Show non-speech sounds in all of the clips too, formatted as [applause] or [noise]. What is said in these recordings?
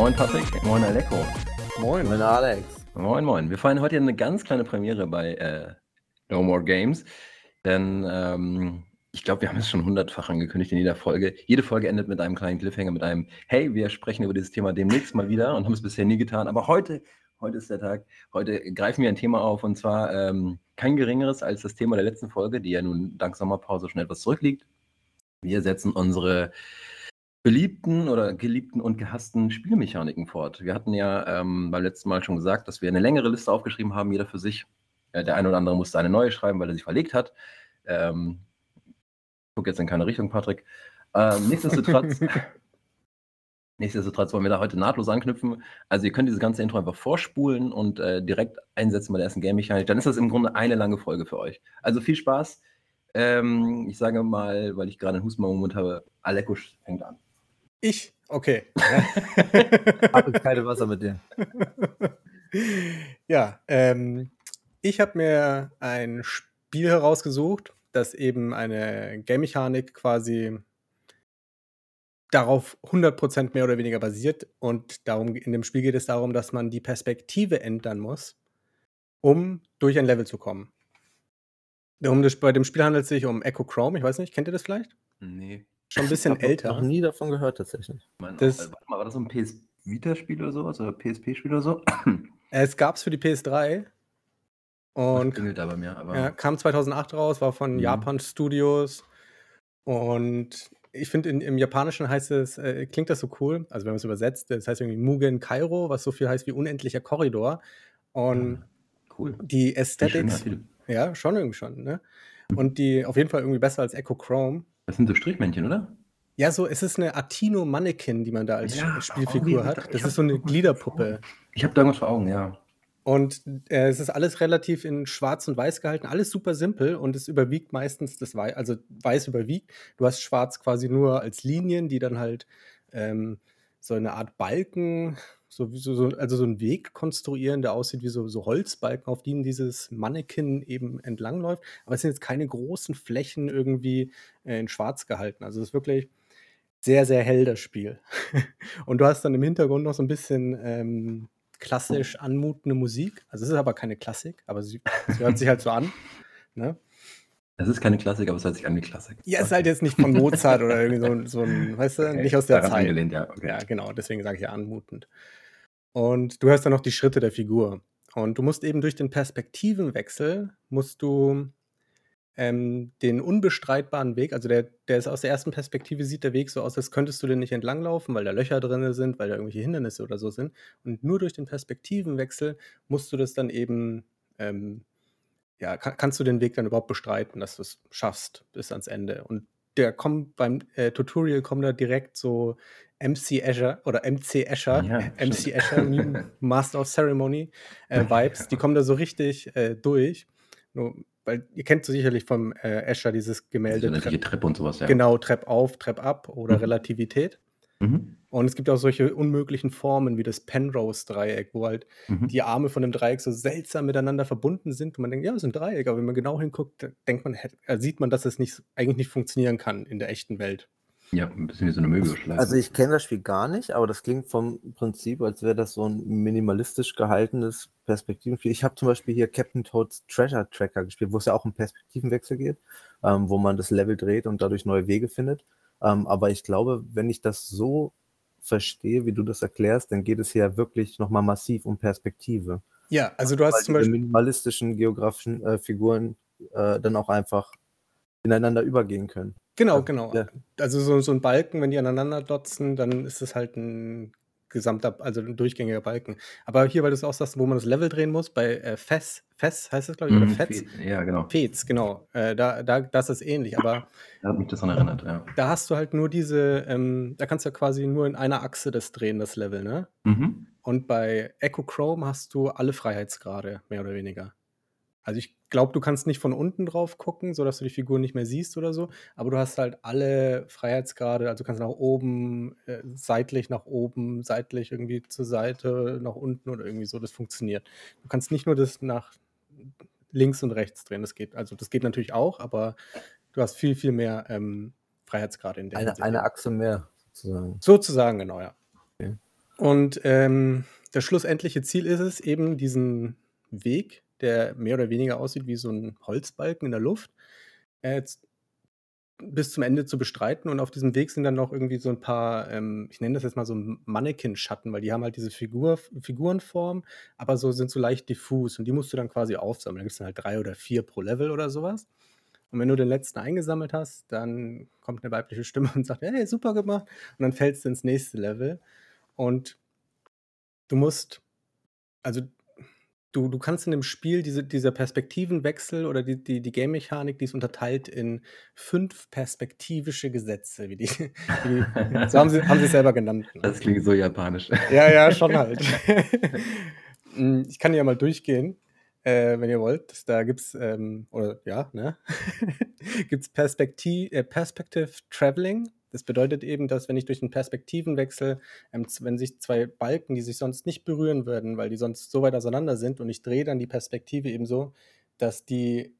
Moin Patrick, moin Aleko. Moin. Moin Alex. Moin, moin. Wir feiern heute eine ganz kleine Premiere bei äh, No More Games, denn ähm, ich glaube, wir haben es schon hundertfach angekündigt in jeder Folge. Jede Folge endet mit einem kleinen Cliffhanger, mit einem Hey, wir sprechen über dieses Thema demnächst mal wieder und haben es bisher nie getan. Aber heute, heute ist der Tag. Heute greifen wir ein Thema auf und zwar ähm, kein geringeres als das Thema der letzten Folge, die ja nun dank Sommerpause schon etwas zurückliegt. Wir setzen unsere beliebten oder geliebten und gehassten Spielmechaniken fort. Wir hatten ja ähm, beim letzten Mal schon gesagt, dass wir eine längere Liste aufgeschrieben haben, jeder für sich. Äh, der eine oder andere musste eine neue schreiben, weil er sich verlegt hat. Ähm, ich gucke jetzt in keine Richtung, Patrick. Ähm, nichtsdestotrotz, [laughs] nichtsdestotrotz wollen wir da heute nahtlos anknüpfen. Also ihr könnt dieses ganze Intro einfach vorspulen und äh, direkt einsetzen bei der ersten Game-Mechanik. Dann ist das im Grunde eine lange Folge für euch. Also viel Spaß. Ähm, ich sage mal, weil ich gerade einen Hustenmoment habe, Alekusch fängt an. Ich? Okay. [laughs] Habe keine Wasser mit dir. [laughs] ja, ähm, ich habe mir ein Spiel herausgesucht, das eben eine Game-Mechanik quasi darauf 100% mehr oder weniger basiert. Und darum, in dem Spiel geht es darum, dass man die Perspektive ändern muss, um durch ein Level zu kommen. Um das, bei dem Spiel handelt es sich um Echo Chrome. Ich weiß nicht, kennt ihr das vielleicht? Nee. Schon ein bisschen ich älter. Ich habe noch nie davon gehört, tatsächlich. Meine, das, warte mal, war das so ein PS Vita-Spiel oder sowas? Oder PSP-Spiel oder so? [clears throat] Es gab es für die PS3. Und das da bei mir, aber ja, kam 2008 raus, war von mhm. Japan Studios. Und ich finde, im Japanischen heißt es, äh, klingt das so cool, also wenn man es übersetzt, das heißt irgendwie Mugen Kairo, was so viel heißt wie unendlicher Korridor. Und ja, ah, cool. die Aesthetics. Ja, schon irgendwie schon, ne? Und die auf jeden Fall irgendwie besser als Echo Chrome. Das sind so Strichmännchen, oder? Ja, so, es ist eine Atino Mannequin, die man da als ja, Spielfigur hat. Das ist so eine Gliederpuppe. Ich habe da irgendwas vor Augen, ja. Und äh, es ist alles relativ in schwarz und weiß gehalten, alles super simpel und es überwiegt meistens das Weiß, also weiß überwiegt. Du hast schwarz quasi nur als Linien, die dann halt ähm, so eine Art Balken so, so, also so einen Weg konstruieren, der aussieht wie so, so Holzbalken, auf denen dieses Mannequin eben entlangläuft. Aber es sind jetzt keine großen Flächen irgendwie äh, in schwarz gehalten. Also es ist wirklich sehr, sehr hell, das Spiel. [laughs] Und du hast dann im Hintergrund noch so ein bisschen ähm, klassisch anmutende Musik. Also es ist aber keine Klassik, aber sie, sie hört sich halt so an. Ne? Es ist keine Klassik, aber es hört sich an wie Klassik. Ja, es ist halt jetzt nicht von Mozart oder irgendwie so, so ein, weißt du, okay. nicht aus der Daran Zeit. Angelehnt, ja, okay. ja, genau, deswegen sage ich ja anmutend. Und du hörst dann noch die Schritte der Figur. Und du musst eben durch den Perspektivenwechsel, musst du ähm, den unbestreitbaren Weg, also der, der ist aus der ersten Perspektive, sieht der Weg so aus, als könntest du den nicht entlanglaufen, weil da Löcher drin sind, weil da irgendwelche Hindernisse oder so sind. Und nur durch den Perspektivenwechsel musst du das dann eben, ähm, ja, kann, kannst du den Weg dann überhaupt bestreiten, dass du es schaffst bis ans Ende. Und der kommt beim äh, Tutorial kommen da direkt so MC Azure oder MC Azure, ja, [laughs] MC Azure, [laughs] Master of Ceremony äh, Vibes, die kommen da so richtig äh, durch. Nur, weil ihr kennt so sicherlich vom äh, Azure dieses Gemälde. Das Trepp, Treppe und sowas, ja. Genau, Trepp auf, Trepp ab oder mhm. Relativität. Mhm. Und es gibt auch solche unmöglichen Formen wie das Penrose-Dreieck, wo halt mhm. die Arme von dem Dreieck so seltsam miteinander verbunden sind und man denkt, ja, es ist ein Dreieck, aber wenn man genau hinguckt, denkt man, äh, sieht man, dass es nicht, eigentlich nicht funktionieren kann in der echten Welt. Ja, ein bisschen wie so eine Möbelschleife. Also ich kenne das Spiel gar nicht, aber das klingt vom Prinzip, als wäre das so ein minimalistisch gehaltenes Perspektivenspiel. Ich habe zum Beispiel hier Captain Toads Treasure Tracker gespielt, wo es ja auch um Perspektivenwechsel geht, ähm, wo man das Level dreht und dadurch neue Wege findet. Ähm, aber ich glaube, wenn ich das so verstehe, wie du das erklärst, dann geht es hier wirklich nochmal massiv um Perspektive. Ja, also du hast Weil zum Beispiel minimalistischen geografischen äh, Figuren äh, dann auch einfach ineinander übergehen können. Genau, genau. Ja. Also so, so ein Balken, wenn die aneinander dotzen, dann ist es halt ein gesamter, also ein durchgängiger Balken. Aber hier, weil du es auch sagst, wo man das Level drehen muss, bei äh, Fes, Fes heißt das, glaube ich, oder mhm, Fetz? Ja, genau. Fez, genau. Äh, da, da, das ist ähnlich, aber. Da hat mich das daran erinnert, ja. Da hast du halt nur diese, ähm, da kannst du ja quasi nur in einer Achse das drehen, das Level, ne? Mhm. Und bei Echo Chrome hast du alle Freiheitsgrade, mehr oder weniger. Also ich glaube, du kannst nicht von unten drauf gucken, sodass du die Figur nicht mehr siehst oder so, aber du hast halt alle Freiheitsgrade, also du kannst nach oben, äh, seitlich nach oben, seitlich irgendwie zur Seite, nach unten oder irgendwie so, das funktioniert. Du kannst nicht nur das nach links und rechts drehen, das geht, also das geht natürlich auch, aber du hast viel, viel mehr ähm, Freiheitsgrade in der eine, Eine Achse mehr, sozusagen. Sozusagen, genau, ja. Okay. Und ähm, das schlussendliche Ziel ist es, eben diesen Weg, der mehr oder weniger aussieht wie so ein Holzbalken in der Luft, äh, bis zum Ende zu bestreiten. Und auf diesem Weg sind dann noch irgendwie so ein paar, ähm, ich nenne das jetzt mal so Mannequin-Schatten, weil die haben halt diese Figur, Figurenform, aber so sind so leicht diffus und die musst du dann quasi aufsammeln. Da gibt es dann halt drei oder vier pro Level oder sowas. Und wenn du den letzten eingesammelt hast, dann kommt eine weibliche Stimme [laughs] und sagt, hey, super gemacht. Und dann fällst du ins nächste Level. Und du musst, also du, du kannst in dem Spiel diese, dieser Perspektivenwechsel oder die, die, die Game-Mechanik, die ist unterteilt in fünf perspektivische Gesetze, wie die, [laughs] wie die so haben sie, haben sie es selber genannt. Ne? Das klingt so japanisch. Ja, ja, [laughs] schon halt. [laughs] Hm, ich kann ja mal durchgehen, äh, wenn ihr wollt. Da gibt es, ähm, oder ja, ne? gibt es Perspektiv, äh, Perspective Traveling. Das bedeutet eben, dass wenn ich durch einen Perspektivenwechsel, ähm, wenn sich zwei Balken, die sich sonst nicht berühren würden, weil die sonst so weit auseinander sind, und ich drehe dann die Perspektive eben so, dass die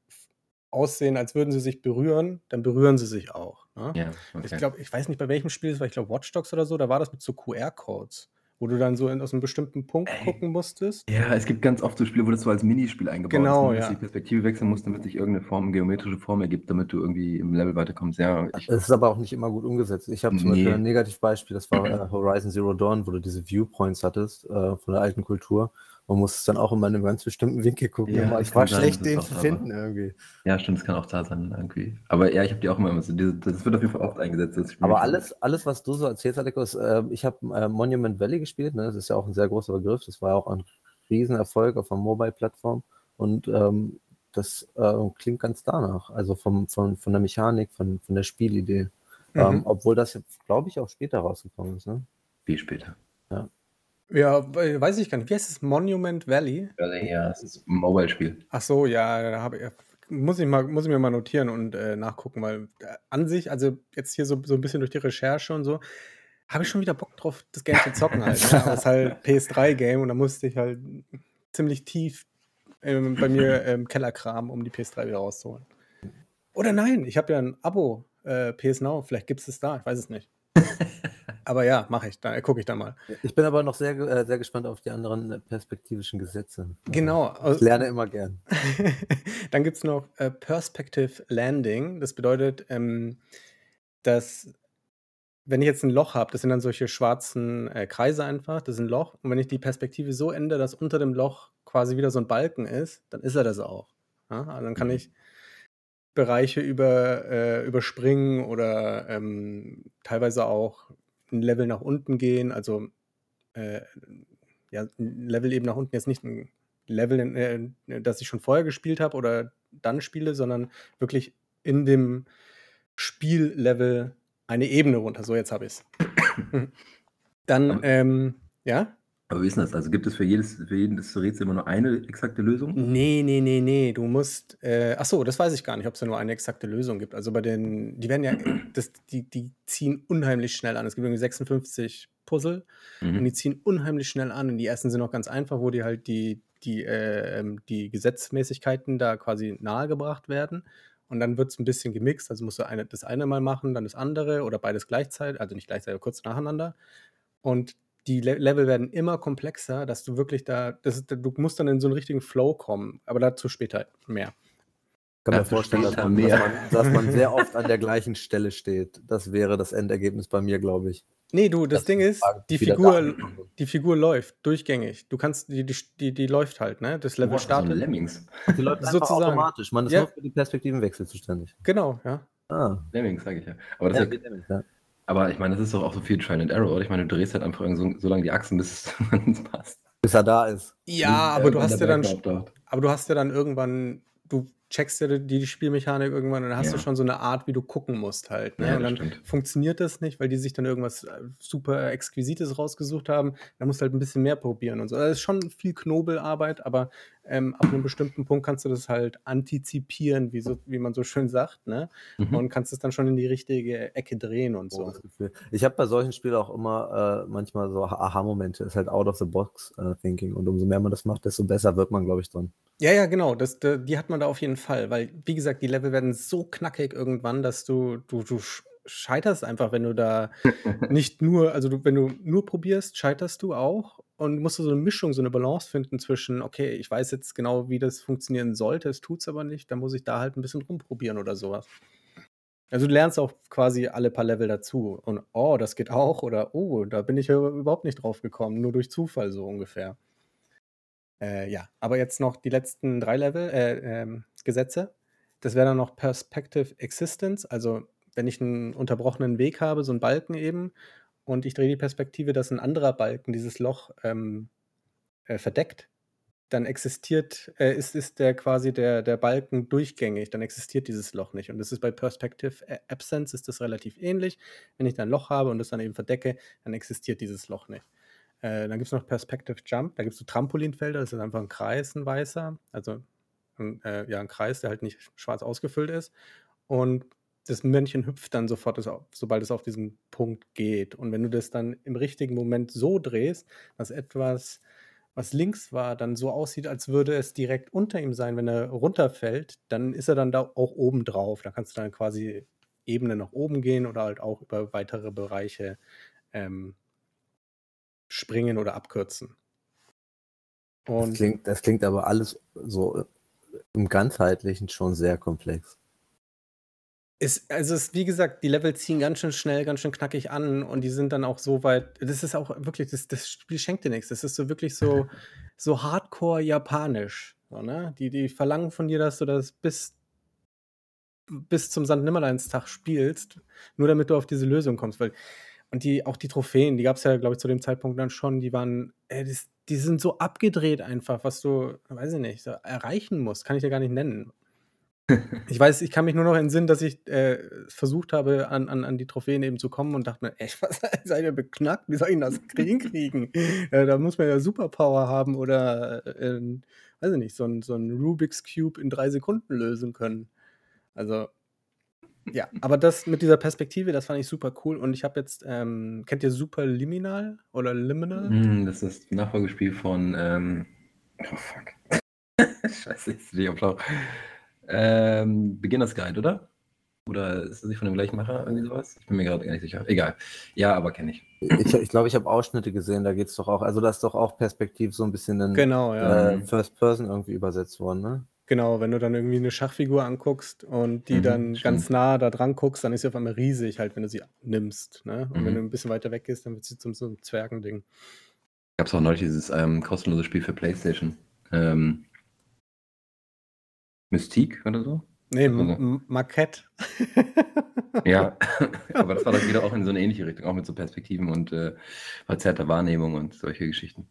aussehen, als würden sie sich berühren, dann berühren sie sich auch. Ne? Ja, okay. Ich glaube, ich weiß nicht, bei welchem Spiel es war, ich glaube Watch Dogs oder so, da war das mit so QR-Codes wo du dann so in, aus einem bestimmten Punkt Ey. gucken musstest. Ja, es gibt ganz oft so Spiele, wo das so als Minispiel eingebaut genau, ist, ne? dass ja. die Perspektive wechseln muss, damit sich irgendeine Form, geometrische Form ergibt, damit du irgendwie im Level weiterkommst. Ja, ich, es ist aber auch nicht immer gut umgesetzt. Ich habe zum nee. Beispiel ein Negativbeispiel, das war äh, Horizon Zero Dawn, wo du diese Viewpoints hattest äh, von der alten Kultur. Man muss es dann auch immer in einem ganz bestimmten Winkel gucken. Ja, ich war schlecht, den zu finden aber. irgendwie. Ja, stimmt, das kann auch da sein irgendwie. Aber ja, ich habe die auch immer so. Das wird auf jeden Fall oft eingesetzt. aber alles, alles, was du so erzählst, Alekos, äh, ich habe äh, Monument Valley gespielt. Ne? Das ist ja auch ein sehr großer Begriff. Das war ja auch ein Riesenerfolg auf einer Mobile-Plattform. Und ähm, das äh, klingt ganz danach. Also vom, von, von der Mechanik, von, von der Spielidee. Mhm. Ähm, obwohl das jetzt, glaube ich, auch später rausgekommen ist. Ne? Viel später. Ja. Ja, weiß ich gar nicht. Wie heißt es? Monument Valley? Valley, ja, es ist ein Mobile-Spiel. Ach so, ja, da habe ich, muss ich, mal, muss ich mir mal notieren und äh, nachgucken, weil äh, an sich, also jetzt hier so, so ein bisschen durch die Recherche und so, habe ich schon wieder Bock drauf, das Game zu zocken halt. Ne? Das ist halt [laughs] PS3-Game und da musste ich halt ziemlich tief ähm, bei mir im Keller kramen, um die PS3 wieder rauszuholen. Oder nein, ich habe ja ein Abo, äh, PS Now, vielleicht gibt es es da, ich weiß es nicht. [laughs] Aber ja, mache ich. Da gucke ich da mal. Ich bin aber noch sehr, äh, sehr gespannt auf die anderen äh, perspektivischen Gesetze. Genau. Ich lerne immer gern. [laughs] Dann gibt es noch äh, Perspective Landing. Das bedeutet, ähm, dass wenn ich jetzt ein Loch habe, das sind dann solche schwarzen äh, Kreise einfach, das ist ein Loch. Und wenn ich die Perspektive so ändere, dass unter dem Loch quasi wieder so ein Balken ist, dann ist er das auch. Ja? Also dann kann mhm. ich Bereiche über, äh, überspringen oder ähm, teilweise auch ein Level nach unten gehen, also äh, ja, ein Level eben nach unten, jetzt nicht ein Level, äh, das ich schon vorher gespielt habe oder dann spiele, sondern wirklich in dem Spiellevel eine Ebene runter. So, jetzt habe ich es. [coughs] Dann, ähm, ja? Aber wie ist das? Also gibt es für jedes, für jedes Rätsel immer nur eine exakte Lösung? Nee, nee, nee, nee. Du musst. Äh, ach so, das weiß ich gar nicht, ob es da nur eine exakte Lösung gibt. Also bei den, die werden ja, [clears throat] das, die, die ziehen unheimlich schnell an. Es gibt irgendwie 56 Puzzle mhm. und die ziehen unheimlich schnell an. Und die ersten sind noch ganz einfach, wo die halt die, die, äh, ähm, die Gesetzmäßigkeiten da quasi nahegebracht werden. Und dann wird es ein bisschen gemixt. Also musst du eine, das eine mal machen, dann das andere oder beides gleichzeitig, also nicht gleichzeitig, aber kurz nacheinander. Und die Le Level werden immer komplexer, dass du wirklich da, das, du musst dann in so einen richtigen Flow kommen, aber dazu später mehr. Ich kann mir vorstellen, dass man, dass, [laughs] man, dass man, sehr [laughs] oft an der gleichen Stelle steht. Das wäre das Endergebnis bei mir, glaube ich. Nee, du, das, das Ding ist, die Figur, die Figur läuft durchgängig. Du kannst, die, die, die, läuft halt, ne? Das Level startet. So Lemmings. Die läuft sozusagen automatisch. Man ist ja. nur für die Perspektivenwechsel zuständig. Genau, ja. Ah. Lemmings, sage ich ja. Aber das ja, ist ja, Lemmings, ja. Aber ich meine, das ist doch auch so viel Trial and Error, oder? Ich meine, du drehst halt einfach so, so lange die Achsen, bis es [laughs] passt. Bis er da ist. Ja, aber du hast ja dann, aber du hast ja dann irgendwann, du checkst ja die, die Spielmechanik irgendwann und dann hast ja. du schon so eine Art, wie du gucken musst halt. Ne? Ja, und dann stimmt. funktioniert das nicht, weil die sich dann irgendwas äh, super Exquisites rausgesucht haben. Da musst du halt ein bisschen mehr probieren und so. Das ist schon viel Knobelarbeit, aber ähm, ab einem bestimmten Punkt kannst du das halt antizipieren, wie, so, wie man so schön sagt, ne? Mhm. Und kannst es dann schon in die richtige Ecke drehen und so. Oh, ich habe bei solchen Spielen auch immer äh, manchmal so Aha-Momente. Ist halt out of the box uh, thinking. Und umso mehr man das macht, desto besser wird man, glaube ich, dran. Ja, ja, genau. Das, die hat man da auf jeden Fall, weil, wie gesagt, die Level werden so knackig irgendwann, dass du, du, du scheiterst einfach, wenn du da [laughs] nicht nur, also du, wenn du nur probierst, scheiterst du auch und musst du so eine Mischung, so eine Balance finden zwischen, okay, ich weiß jetzt genau, wie das funktionieren sollte, es tut es aber nicht, dann muss ich da halt ein bisschen rumprobieren oder sowas. Also du lernst auch quasi alle paar Level dazu und oh, das geht auch oder oh, da bin ich überhaupt nicht drauf gekommen, nur durch Zufall so ungefähr. Äh, ja, aber jetzt noch die letzten drei Level, äh, ähm, Gesetze. Das wäre dann noch Perspective Existence, also wenn ich einen unterbrochenen Weg habe, so einen Balken eben, und ich drehe die Perspektive, dass ein anderer Balken dieses Loch ähm, äh, verdeckt, dann existiert, äh, ist, ist der quasi der, der Balken durchgängig, dann existiert dieses Loch nicht. Und das ist bei Perspective Absence ist das relativ ähnlich. Wenn ich dann ein Loch habe und das dann eben verdecke, dann existiert dieses Loch nicht. Äh, dann gibt es noch Perspective Jump, da gibt es so Trampolinfelder, das ist einfach ein Kreis, ein weißer, also ein, äh, ja, ein Kreis, der halt nicht schwarz ausgefüllt ist. Und das Männchen hüpft dann sofort, sobald es auf diesen Punkt geht. Und wenn du das dann im richtigen Moment so drehst, dass etwas, was links war, dann so aussieht, als würde es direkt unter ihm sein, wenn er runterfällt, dann ist er dann da auch oben drauf. Da kannst du dann quasi Ebene nach oben gehen oder halt auch über weitere Bereiche ähm, springen oder abkürzen. Und das, klingt, das klingt aber alles so im Ganzheitlichen schon sehr komplex. Ist, also es, wie gesagt, die Level ziehen ganz schön schnell, ganz schön knackig an und die sind dann auch so weit. Das ist auch wirklich, das, das Spiel schenkt dir nichts. Das ist so wirklich so, [laughs] so hardcore japanisch. So, ne? die, die verlangen von dir, dass du das bis, bis zum Sand Nimmerleinstag spielst, nur damit du auf diese Lösung kommst. Weil, und die, auch die Trophäen, die gab es ja, glaube ich, zu dem Zeitpunkt dann schon, die waren, ey, die, die sind so abgedreht einfach, was du, weiß ich nicht, so erreichen musst, kann ich dir gar nicht nennen. Ich weiß, ich kann mich nur noch entsinnen, dass ich äh, versucht habe, an, an, an die Trophäen eben zu kommen und dachte mir, ey, was [laughs] seid ihr beknackt? Wie soll ich das kriegen? äh, da muss man ja Superpower haben oder, äh, weiß ich nicht, so ein, so ein Rubik's Cube in drei Sekunden lösen können. Also, ja, aber das mit dieser Perspektive, das fand ich super cool. Und ich habe jetzt, ähm, kennt ihr Super Liminal oder Liminal? Mm, das ist das Nachfolgespiel von, ähm, oh fuck. [laughs] Scheiße, ist die Applaus. Ähm, Beginners Guide, oder? Oder ist das nicht von dem gleichen Macher, irgendwie sowas? Ich bin mir gerade gar nicht sicher. Egal. Ja, aber kenne ich. Ich glaube, ich, glaub, ich habe Ausschnitte gesehen, da geht es doch auch, also da ist doch auch Perspektiv so ein bisschen in genau, ja. äh, First Person irgendwie übersetzt worden, ne? Genau, wenn du dann irgendwie eine Schachfigur anguckst und die mhm, dann stimmt. ganz nah da dran guckst, dann ist sie auf einmal riesig, halt, wenn du sie nimmst. Ne? Und mhm. wenn du ein bisschen weiter weg gehst, dann wird sie zum so einem Zwergending. Gab es auch neulich dieses ähm, kostenlose Spiel für PlayStation. Ähm, Mystique oder so? Nee, also. Marquette. [laughs] ja, [laughs] aber das war dann wieder auch in so eine ähnliche Richtung, auch mit so Perspektiven und äh, verzerrter Wahrnehmung und solche Geschichten.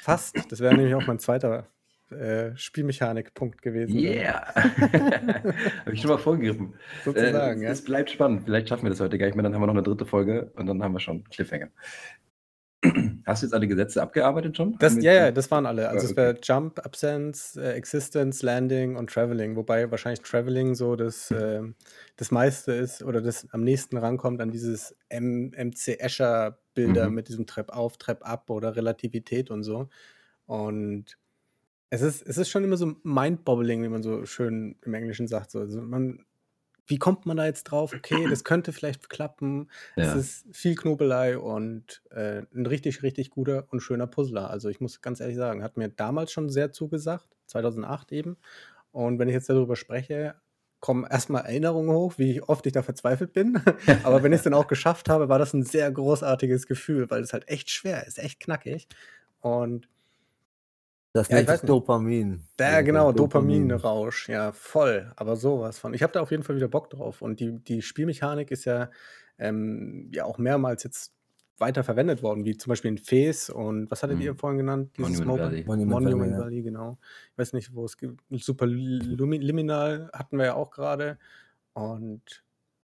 Fast, das wäre nämlich auch mein zweiter äh, Spielmechanik-Punkt gewesen. Ne? Yeah! [laughs] Habe ich schon mal vorgegriffen. Sozusagen, äh, ja. Es bleibt spannend. Vielleicht schaffen wir das heute gar nicht mehr, dann haben wir noch eine dritte Folge und dann haben wir schon Cliffhanger. Hast du jetzt alle Gesetze abgearbeitet schon? Das, ja, ja, das waren alle. Also okay. es wäre Jump, Absence, äh, Existence, Landing und Traveling, wobei wahrscheinlich Traveling so das, äh, das meiste ist oder das am nächsten rankommt an dieses M MC Escher Bilder mhm. mit diesem Trepp auf, Trepp ab oder Relativität und so. Und es ist, es ist schon immer so mind-bobbling, wie man so schön im Englischen sagt. So. Also man wie kommt man da jetzt drauf? Okay, das [clears throat] könnte vielleicht klappen. Ja. Es ist viel Knobelei und äh, ein richtig, richtig guter und schöner Puzzler. Also ich muss ganz ehrlich sagen, hat mir damals schon sehr zugesagt, 2008 eben. Und wenn ich jetzt darüber spreche, kommen erstmal Erinnerungen hoch, wie oft ich da verzweifelt bin. [laughs] Aber wenn ich es dann auch geschafft habe, war das ein sehr großartiges Gefühl, weil es halt echt schwer ist, echt knackig. Und das ja, nennt sich Dopamin. Ja, genau, Dopaminrausch, ja, voll. Aber sowas von. Ich habe da auf jeden Fall wieder Bock drauf. Und die, die Spielmechanik ist ja, ähm, ja auch mehrmals jetzt weiter verwendet worden, wie zum Beispiel in Fes und was hattet hm. ihr vorhin genannt? Dieses Monument Valley. Monument, Monument Valley, ja. genau. Ich weiß nicht, wo es gibt. Super Liminal hatten wir ja auch gerade. Und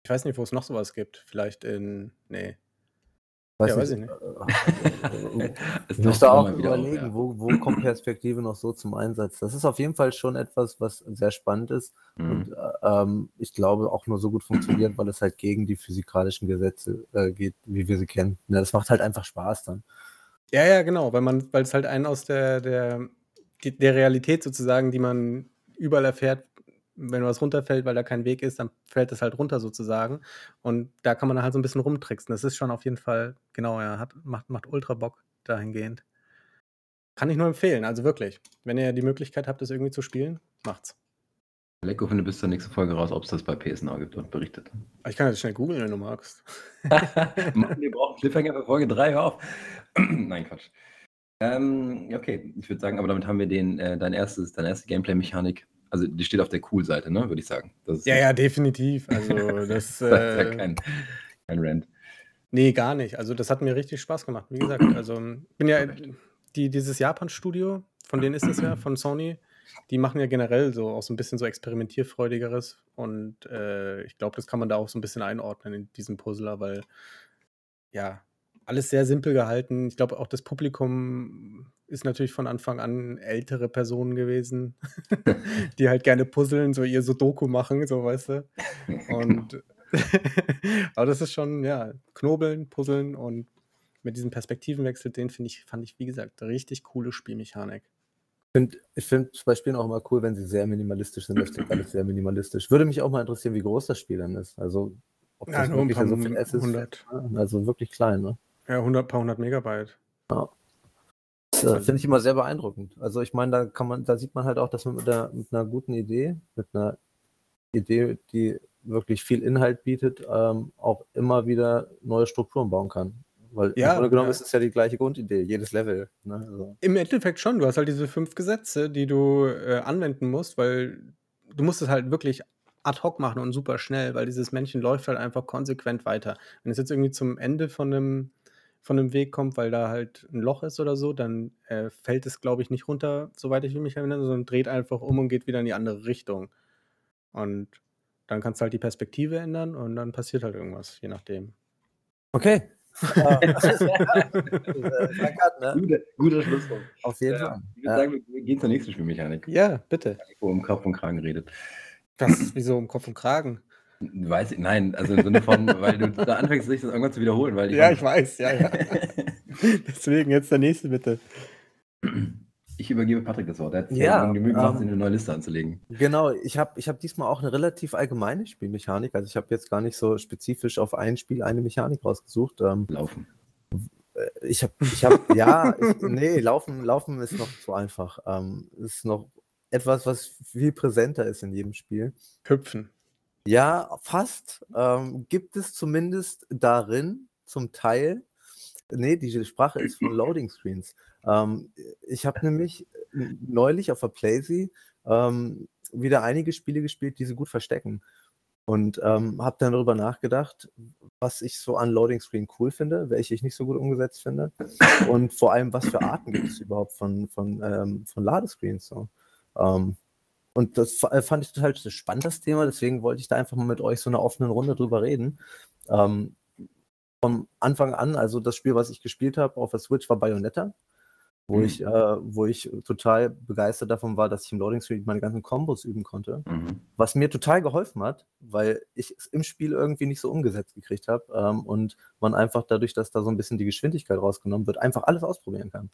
ich weiß nicht, wo es noch sowas gibt. Vielleicht in, nee, Weiß ja, weiß ich nicht. [laughs] ich müsste auch überlegen, auf, ja. wo, wo kommt Perspektive noch so zum Einsatz. Das ist auf jeden Fall schon etwas, was sehr spannend ist mhm. und ähm, ich glaube auch nur so gut funktioniert, weil es halt gegen die physikalischen Gesetze äh, geht, wie wir sie kennen. Ja, das macht halt einfach Spaß dann. Ja, ja, genau, weil man, weil es halt einen aus der, der, der Realität sozusagen, die man überall erfährt, wenn was runterfällt, weil da kein Weg ist, dann fällt es halt runter sozusagen. Und da kann man halt so ein bisschen rumtricksen. Das ist schon auf jeden Fall, genau, ja, hat, macht, macht ultra Bock dahingehend. Kann ich nur empfehlen, also wirklich. Wenn ihr die Möglichkeit habt, das irgendwie zu spielen, macht's. Lecko finde bis zur nächsten Folge raus, ob es das bei PSNA gibt und berichtet. Ich kann das schnell googeln, wenn du magst. [laughs] Mann, wir brauchen Cliffhanger für Folge 3, hör auf. [clears throat] Nein, Quatsch. Ähm, okay, ich würde sagen, aber damit haben wir den, äh, dein erstes, deine erste Gameplay-Mechanik. Also die steht auf der Cool-Seite, ne, würde ich sagen. ja, ja, definitiv. Also das, [laughs] das ist ja äh, kein, kein Rant. Nee, gar nicht. Also das hat mir richtig Spaß gemacht. Wie gesagt, [clears throat] also bin ja die, dieses Japan-Studio, von denen ist es ja, von Sony, die machen ja generell so auch so ein bisschen so experimentierfreudigeres und äh, ich glaube, das kann man da auch so ein bisschen einordnen in diesem Puzzler, weil ja, alles sehr simpel gehalten. Ich glaube, auch das Publikum ist natürlich von Anfang an ältere Personen gewesen, [laughs] die halt gerne puzzeln, so ihr Sudoku machen, so weißt du. Und [laughs] aber das ist schon, ja, knobeln, puzzeln und mit diesem Perspektivenwechsel, den finde ich, fand ich, wie gesagt, richtig coole Spielmechanik. Ich finde bei Spielen auch immer cool, wenn sie sehr minimalistisch sind. Das klingt alles sehr minimalistisch. Würde mich auch mal interessieren, wie groß das Spiel dann ist. Also, ob das ja, wirklich so viel S ist. 100. Also wirklich klein, ne? Ja, 100, paar hundert Megabyte. Ja. Das äh, finde ich immer sehr beeindruckend. Also ich meine, da kann man, da sieht man halt auch, dass man mit, der, mit einer guten Idee, mit einer Idee, die wirklich viel Inhalt bietet, ähm, auch immer wieder neue Strukturen bauen kann. Weil ja, im Grunde genommen ja. ist es ja die gleiche Grundidee, jedes Level. Ne? Also. Im Endeffekt schon. Du hast halt diese fünf Gesetze, die du äh, anwenden musst, weil du musst es halt wirklich ad hoc machen und super schnell, weil dieses Männchen läuft halt einfach konsequent weiter. Wenn es jetzt irgendwie zum Ende von einem von einem Weg kommt, weil da halt ein Loch ist oder so, dann äh, fällt es, glaube ich, nicht runter, soweit ich mich erinnere, sondern dreht einfach um und geht wieder in die andere Richtung. Und dann kannst du halt die Perspektive ändern und dann passiert halt irgendwas, je nachdem. Okay. guter, [laughs] guter Schlusswort. Auf jeden Fall. Ich würde sagen, wir gehen zur nächsten Spielmechanik. Ja, bitte. Wo um Kopf und Kragen redet. Was? Wieso um Kopf und Kragen? Weiß ich, nein, also im Sinne von, weil du da anfängst, sich das irgendwann zu wiederholen. Weil ich ja, ich weiß, ja, ja. [laughs] Deswegen jetzt der nächste bitte. Ich übergebe Patrick das Wort. Er hat ja, genügend gemacht, ähm, eine neue Liste anzulegen. Genau, ich habe ich hab diesmal auch eine relativ allgemeine Spielmechanik. Also ich habe jetzt gar nicht so spezifisch auf ein Spiel eine Mechanik rausgesucht. Ähm, laufen. Ich habe, ich hab, ja, ich, nee, laufen, laufen ist noch zu einfach. Ähm, ist noch etwas, was viel präsenter ist in jedem Spiel. Hüpfen. Ja, fast. Ähm, gibt es zumindest darin zum Teil. Nee, diese Sprache ist von Loading Screens. Ähm, ich habe [laughs] nämlich neulich auf der Playsee ähm, wieder einige Spiele gespielt, die sie gut verstecken. Und ähm, habe dann darüber nachgedacht, was ich so an Loading Screen cool finde, welche ich nicht so gut umgesetzt finde. Und vor allem, was für Arten gibt es überhaupt von, von, ähm, von Ladescreens. So. Ähm, und das äh, fand ich total spannend, das Thema. Deswegen wollte ich da einfach mal mit euch so eine offene Runde drüber reden. Ähm, vom Anfang an, also das Spiel, was ich gespielt habe auf der Switch, war Bayonetta, wo, mhm. ich, äh, wo ich total begeistert davon war, dass ich im Loading Screen meine ganzen Kombos üben konnte. Mhm. Was mir total geholfen hat, weil ich es im Spiel irgendwie nicht so umgesetzt gekriegt habe ähm, und man einfach dadurch, dass da so ein bisschen die Geschwindigkeit rausgenommen wird, einfach alles ausprobieren kann.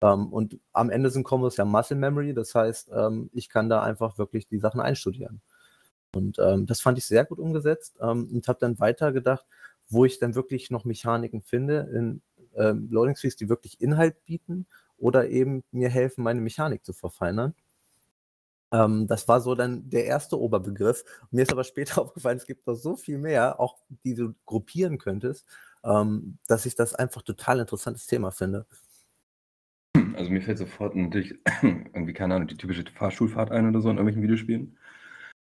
Ähm, und am Ende sind Kombos ja Muscle Memory, das heißt, ähm, ich kann da einfach wirklich die Sachen einstudieren. Und ähm, das fand ich sehr gut umgesetzt ähm, und habe dann weiter gedacht, wo ich dann wirklich noch Mechaniken finde in ähm, Loading Screens, die wirklich Inhalt bieten oder eben mir helfen, meine Mechanik zu verfeinern. Ähm, das war so dann der erste Oberbegriff. Mir ist aber später [laughs] aufgefallen, es gibt noch so viel mehr, auch die du gruppieren könntest, dass ich das einfach total interessantes Thema finde. Also mir fällt sofort natürlich [clears throat] irgendwie, keine Ahnung, die typische Fahrstuhlfahrt ein oder so in irgendwelchen Videospielen.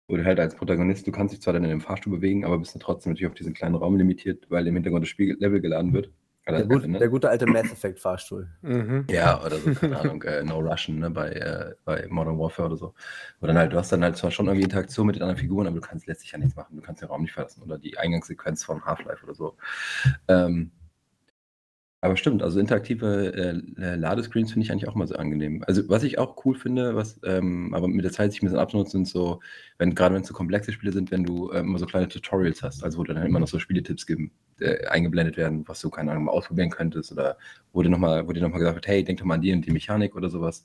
Oder halt als Protagonist, du kannst dich zwar dann in dem Fahrstuhl bewegen, aber bist dann trotzdem natürlich auf diesen kleinen Raum limitiert, weil im Hintergrund das Spiellevel geladen wird. Der, gut, ne? der, gute alte Mass Effect Fahrstuhl. Mhm. Ja, oder so, keine Ahnung, äh, No Russian, ne, bei, äh, bei Modern Warfare oder so. Wo dann halt, du hast dann halt zwar schon irgendwie Interaktion mit den anderen Figuren, aber du kannst letztlich ja nichts machen. Du kannst den Raum nicht verlassen. Oder die Eingangssequenz von Half-Life oder so. Ähm, aber stimmt, also interaktive äh, Ladescreens finde ich eigentlich auch mal sehr angenehm. Also was ich auch cool finde, was ähm, aber mit der Zeit sich ein bisschen abnutzt, sind so, wenn gerade wenn es so komplexe Spiele sind, wenn du ähm, immer so kleine Tutorials hast, also wo du dann immer noch so Spieletipps geben, äh, eingeblendet werden, was du, keine Ahnung, mal ausprobieren könntest oder wo dir nochmal noch gesagt wird, hey, denk doch mal an die und die Mechanik oder sowas.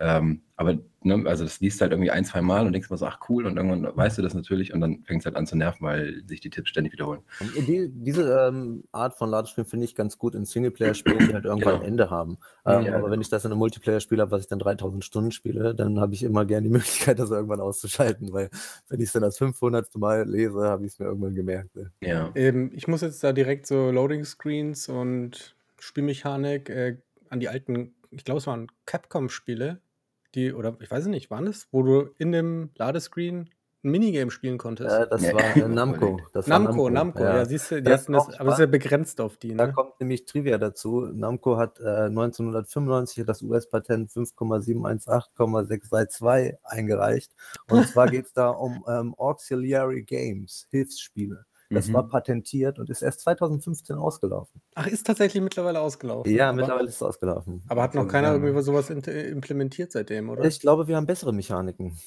Ähm, aber, ne, also das liest halt irgendwie ein, zwei Mal und denkst mal so, ach cool, und irgendwann weißt du das natürlich und dann fängt es halt an zu nerven, weil sich die Tipps ständig wiederholen. Die, diese ähm, Art von Ladespielen finde ich ganz gut in Singleplayer-Spielen, die halt irgendwann genau. ein Ende haben. Ähm, ja, aber wenn ich das in einem Multiplayer-Spiel habe, was ich dann 3000 Stunden spiele, dann habe ich immer gerne die [laughs] Möglichkeit, das irgendwann auszuschalten, weil wenn ich es dann das 500. Mal lese, habe ich es mir irgendwann gemerkt. Ne? Ja. Ähm, ich muss jetzt da direkt so Loading-Screens und Spielmechanik äh, an die alten, ich glaube, es waren Capcom-Spiele die, oder ich weiß nicht, waren es, wo du in dem Ladescreen ein Minigame spielen konntest? Äh, das war äh, [laughs] Namco. Das Namco, war Namco, Namco, ja. ja. siehst du, die das hatten das, aber das ist ja begrenzt auf die. Ne? Da kommt nämlich Trivia dazu. Namco hat äh, 1995 das US-Patent 5,718,632 eingereicht. Und zwar [laughs] geht es da um ähm, Auxiliary Games, Hilfsspiele. Das mhm. war patentiert und ist erst 2015 ausgelaufen. Ach, ist tatsächlich mittlerweile ausgelaufen. Ja, aber, mittlerweile ist es ausgelaufen. Aber hat noch keiner ja. irgendwie sowas implementiert seitdem, oder? Ich glaube, wir haben bessere Mechaniken.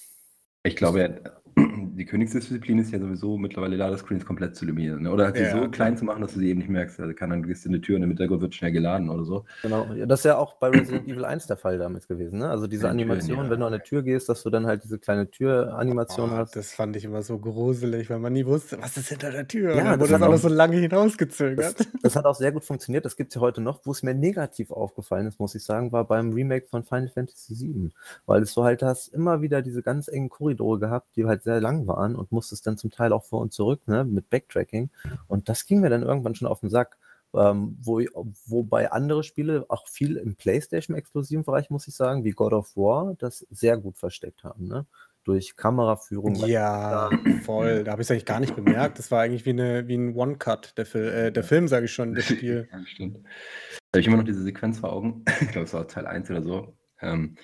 Ich glaube, die Königsdisziplin ist ja sowieso mittlerweile Ladescreens komplett zu limitieren. Ne? Oder halt sie ja. so klein zu machen, dass du sie eben nicht merkst. Also kann dann gehst du in eine Tür und im Hintergrund wird schnell geladen oder so. Genau, das ist ja auch bei Resident Evil 1 der Fall damals gewesen. Ne? Also diese Animation, ja. wenn du an eine Tür gehst, dass du dann halt diese kleine Türanimation oh, hast. Das fand ich immer so gruselig, weil man nie wusste, was ist hinter der Tür. Ja, und das wurde auch noch so lange hinausgezögert. Das, das, hat auch sehr gut funktioniert. Das gibt es ja heute noch. Wo es mir negativ aufgefallen ist, muss ich sagen, war beim Remake von Final Fantasy VII. Weil es so halt hast immer wieder diese ganz engen Korridore gehabt, die halt sehr lang waren und musstest dann zum Teil auch vor und zurück, ne, mit Backtracking. Und das ging mir dann irgendwann schon auf den Sack. Ähm, wo, wobei andere Spiele auch viel im PlayStation-exklusiven Bereich, muss ich sagen, wie God of War, das sehr gut versteckt haben. Ne? Durch Kameraführung. Ja, voll. Da habe ich es eigentlich gar nicht bemerkt. Das war eigentlich wie, eine, wie ein One-Cut, der, Fil äh, der Film, sage ich schon, das [laughs] Spiel. Ja, stimmt. Da habe ich immer noch diese Sequenz vor Augen. [laughs] ich glaube, es war Teil 1 oder so. Ähm,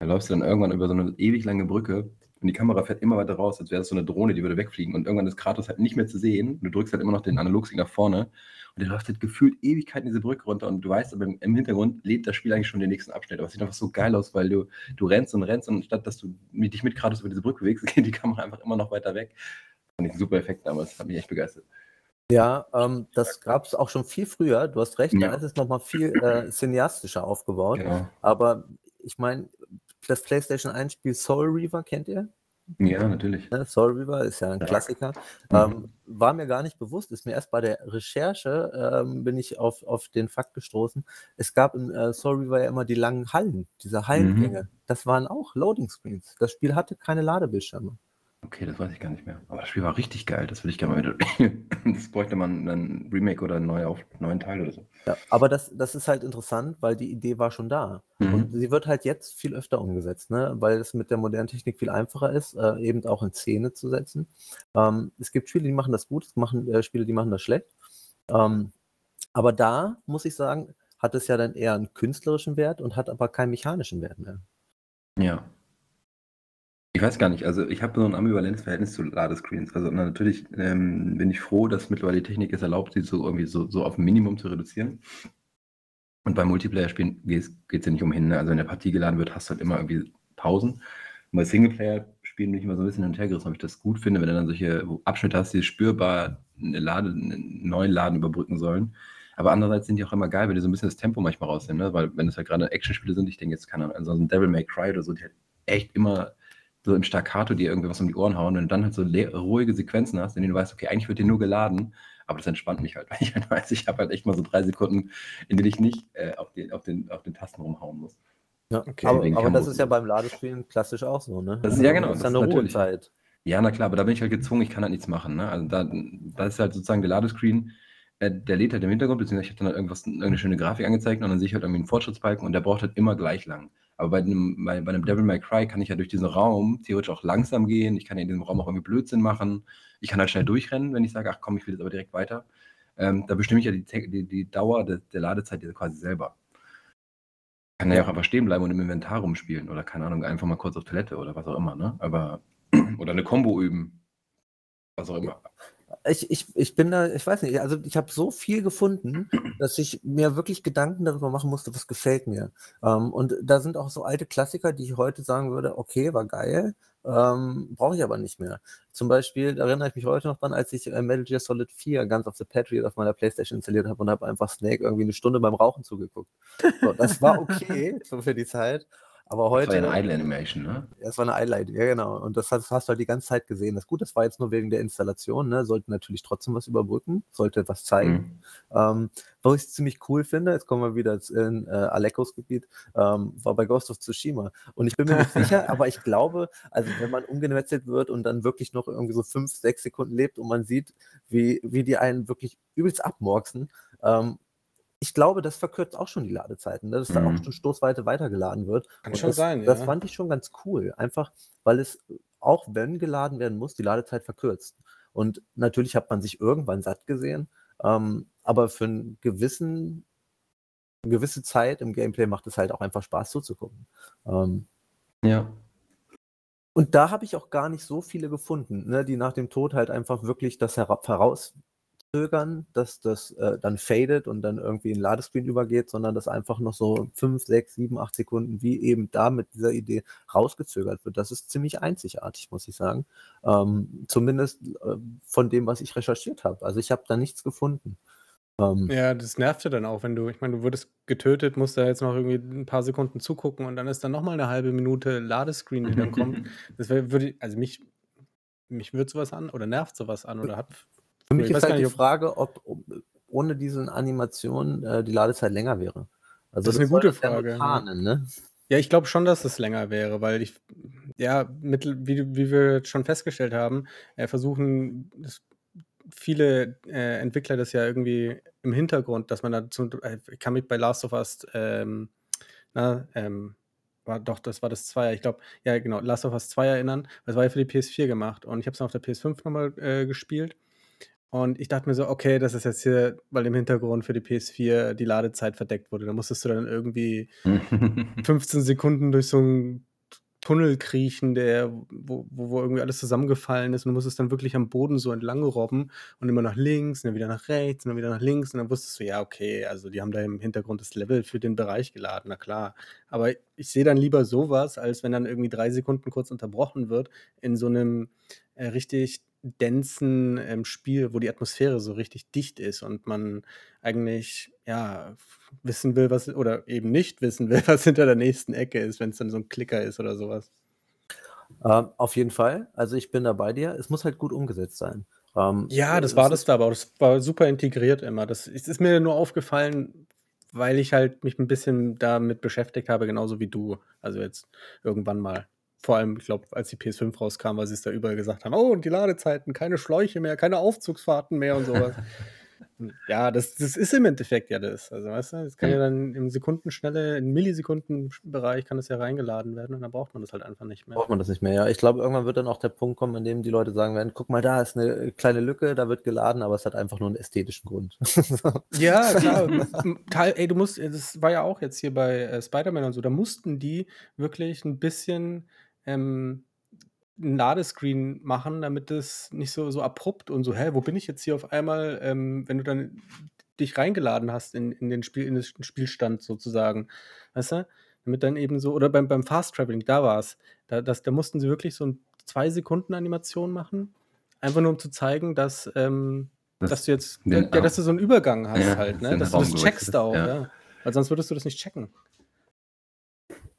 da läufst du dann irgendwann über so eine ewig lange Brücke und die Kamera fährt immer weiter raus, als wäre es so eine Drohne, die würde wegfliegen. Und irgendwann ist Kratos halt nicht mehr zu sehen. Du drückst halt immer noch den Analogstick nach vorne. Und der läuft halt gefühlt Ewigkeiten diese Brücke runter. Und du weißt aber im Hintergrund lädt das Spiel eigentlich schon den nächsten Abschnitt. Aber es sieht einfach so geil aus, weil du, du rennst und rennst. Und statt dass du dich mit Kratos über diese Brücke bewegst, [laughs] geht die Kamera einfach immer noch weiter weg. Fand ich ein super Effekt damals. Hat mich echt begeistert. Ja, ähm, das gab es auch schon viel früher. Du hast recht, ja. da ist es nochmal viel äh, cineastischer aufgebaut. Genau. Aber ich meine, das PlayStation 1 Spiel Soul Reaver, kennt ihr? Ja, natürlich. Ne, Soul Reaver ist ja ein ja. Klassiker. Mhm. Ähm, war mir gar nicht bewusst, ist mir erst bei der Recherche, ähm, bin ich auf, auf den Fakt gestoßen. Es gab in äh, Soul Reaver ja immer die langen Hallen, diese Hallengänge. Mhm. Das waren auch Loading Screens. Das Spiel hatte keine Ladebildschirme. Okay, das weiß ich gar nicht mehr. Aber das Spiel war richtig geil. Das würde ich gerne mal wieder. [laughs] das bräuchte man ein Remake oder einen neuen, neuen Teil oder so. Ja, aber das, das ist halt interessant, weil die Idee war schon da. Mhm. Und sie wird halt jetzt viel öfter umgesetzt, ne? weil es mit der modernen Technik viel einfacher ist, äh, eben auch in Szene zu setzen. Ähm, es gibt Spiele, die machen das gut, es machen äh, Spiele, die machen das schlecht. Ähm, aber da, muss ich sagen, hat es ja dann eher einen künstlerischen Wert und hat aber keinen mechanischen Wert mehr. Ja, ich weiß gar nicht, also ich habe so ein ambivalentes Verhältnis zu Ladescreens. Also natürlich ähm, bin ich froh, dass mittlerweile die Technik es erlaubt, sie so irgendwie so, so auf ein Minimum zu reduzieren. Und bei Multiplayer-Spielen geht es ja nicht umhin. Ne? Also wenn der Partie geladen wird, hast du halt immer irgendwie Pausen. Und bei Singleplayer-Spielen bin ich immer so ein bisschen hin ob ich das gut finde, wenn du dann solche Abschnitte hast, die spürbar eine Lade, einen neuen Laden überbrücken sollen. Aber andererseits sind die auch immer geil, wenn die so ein bisschen das Tempo manchmal rausnehmen, ne? weil wenn es halt gerade Actionspiele sind, ich denke jetzt keine Ahnung, also ein Devil May Cry oder so, die halt echt immer so im Staccato dir irgendwie was um die Ohren hauen und dann halt so ruhige Sequenzen hast, in denen du weißt, okay, eigentlich wird dir nur geladen, aber das entspannt mich halt, [laughs] weil ich halt weiß, ich habe halt echt mal so drei Sekunden, in denen ich nicht äh, auf, die, auf, den, auf den Tasten rumhauen muss. Ja, okay. Aber, aber das ist ja beim Ladespielen klassisch auch so, ne? Das ist, ja, genau. Das ist eine Ruhezeit. Ja, na klar, aber da bin ich halt gezwungen, ich kann halt nichts machen. Ne? Also da, da ist halt sozusagen der Ladescreen, äh, der lädt halt im Hintergrund, beziehungsweise ich habe dann halt irgendwas, irgendeine schöne Grafik angezeigt und dann sehe ich halt irgendwie einen Fortschrittsbalken und der braucht halt immer gleich lang. Aber bei einem, bei, bei einem Devil May Cry kann ich ja durch diesen Raum theoretisch auch langsam gehen. Ich kann ja in diesem Raum auch irgendwie Blödsinn machen. Ich kann halt schnell durchrennen, wenn ich sage, ach komm, ich will jetzt aber direkt weiter. Ähm, da bestimme ich ja die, die, die Dauer der, der Ladezeit quasi selber. Ich kann ja auch einfach stehen bleiben und im Inventar rumspielen oder keine Ahnung, einfach mal kurz auf Toilette oder was auch immer, ne? Aber [clears throat] oder eine Combo üben. Was auch immer. Ich, ich, ich bin da, ich weiß nicht, also ich habe so viel gefunden, dass ich mir wirklich Gedanken darüber machen musste, was gefällt mir. Ähm, und da sind auch so alte Klassiker, die ich heute sagen würde, okay, war geil, ähm, brauche ich aber nicht mehr. Zum Beispiel, da erinnere ich mich heute noch dran, als ich äh, Metal Gear Solid 4 Guns of the Patriot auf meiner Playstation installiert habe und habe einfach Snake irgendwie eine Stunde beim Rauchen zugeguckt. So, das war okay [laughs] so für die Zeit. Aber heute. Das war eine Idle Animation, ne? Ja, das war eine Idle, ja, genau. Und das hast, hast, du halt die ganze Zeit gesehen. Das gut, das war jetzt nur wegen der Installation, ne? Sollte natürlich trotzdem was überbrücken, sollte etwas zeigen. Mhm. Ähm, was ich ziemlich cool finde, jetzt kommen wir wieder in äh, Alekos Gebiet, ähm, war bei Ghost of Tsushima. Und ich bin mir nicht [laughs] sicher, aber ich glaube, also wenn man umgenetzelt wird und dann wirklich noch irgendwie so fünf, sechs Sekunden lebt und man sieht, wie, wie die einen wirklich übelst abmorksen, ähm, ich glaube, das verkürzt auch schon die Ladezeiten, ne? dass da auch mhm. schon Stoßweite weitergeladen wird. Kann Und schon das, sein, das fand ich schon ganz cool. Einfach, weil es, auch wenn geladen werden muss, die Ladezeit verkürzt. Und natürlich hat man sich irgendwann satt gesehen, ähm, aber für einen gewissen, eine gewisse Zeit im Gameplay macht es halt auch einfach Spaß zuzugucken. Ähm, Ja. und da habe ich auch gar nicht so viele gefunden, ne, die nach dem Tod halt einfach wirklich das hera heraus zögern, dass das äh, dann fadet und dann irgendwie in Ladescreen übergeht, sondern dass einfach noch so 5, 6, 7, 8 Sekunden wie eben da mit dieser Idee rausgezögert wird. Das ist ziemlich einzigartig, muss ich sagen. Ähm, zumindest äh, von dem, was ich recherchiert habe. Also ich habe da nichts gefunden. Ähm, ja, das nervt ja dann auch, wenn du, ich meine, du wurdest getötet, musst da jetzt noch irgendwie ein paar Sekunden zugucken und dann ist dann nochmal eine halbe Minute Ladescreen, die dann kommt. [laughs] Das würde, also mich, mich würde sowas an oder nervt sowas an oder hat für mich ist halt die Frage, ob ohne diese Animation äh, die Ladezeit länger wäre. Also das ist eine gute Frage. Tarnen, ne? Ja, ich glaube schon, dass es länger wäre, weil ich, ja, mit, wie, wie wir schon festgestellt haben, äh, versuchen das, viele äh, Entwickler das ja irgendwie im Hintergrund, dass man dazu, äh, ich kann mich bei Last of Us, ähm, na, ähm, war doch, das war das Zweier, ich glaube, ja genau, Last of Us 2 erinnern, das war ja für die PS4 gemacht und ich habe es auf der PS5 nochmal äh, gespielt und ich dachte mir so, okay, das ist jetzt hier, weil im Hintergrund für die PS4 die Ladezeit verdeckt wurde. Da musstest du dann irgendwie [laughs] 15 Sekunden durch so einen Tunnel kriechen, der, wo, wo irgendwie alles zusammengefallen ist und du musstest dann wirklich am Boden so entlang robben und immer nach links und dann wieder nach rechts und dann wieder nach links und dann wusstest du, ja, okay, also die haben da im Hintergrund das Level für den Bereich geladen, na klar. Aber ich sehe dann lieber sowas, als wenn dann irgendwie drei Sekunden kurz unterbrochen wird in so einem äh, richtig densen ähm, Spiel, wo die Atmosphäre so richtig dicht ist und man eigentlich ja wissen will, was oder eben nicht wissen will, [laughs] was hinter der nächsten Ecke ist, wenn es dann so ein Klicker ist oder sowas. Ähm, auf jeden Fall. Also ich bin da bei dir. Es muss halt gut umgesetzt sein. Ähm, ja, das war das da, aber das war super integriert immer. Das ist mir nur aufgefallen, weil ich halt mich ein bisschen damit beschäftigt habe, genauso wie du. Also jetzt irgendwann mal. Vor allem, ich glaube, als die PS5 rauskam, weil sie es da überall gesagt haben, oh, und die Ladezeiten, keine Schläuche mehr, keine Aufzugsfahrten mehr und sowas. [laughs] ja, das, das ist im Endeffekt ja das. Also, weißt du, das kann ja dann im Sekundenschnelle, im Millisekundenbereich kann das ja reingeladen werden und dann braucht man das halt einfach nicht mehr. Braucht man das nicht mehr, ja. Ich glaube, irgendwann wird dann auch der Punkt kommen, an dem die Leute sagen werden, guck mal, da ist eine kleine Lücke, da wird geladen, aber es hat einfach nur einen ästhetischen Grund. [laughs] ja, klar. [laughs] Ey, du musst, das war ja auch jetzt hier bei äh, Spider-Man und so, da mussten die wirklich ein bisschen ähm, 'n Ladescreen machen, damit es nicht so so abrupt und so: „Hä, wo bin ich jetzt hier auf einmal?“ Ähm, wenn du dann dich reingeladen hast in in den Spiel in den Spielstand sozusagen, weißt du? Damit dann eben so oder beim beim Fast Traveling, da war's. Da das da mussten sie wirklich so 'n 2 Sekunden Animation machen, einfach nur um zu zeigen, dass, ähm Das dass du jetzt ja, dass du so 'n Übergang hast Ja, halt, ne? Dass du das checkst auch, ja. ja. Weil sonst würdest du das nicht checken.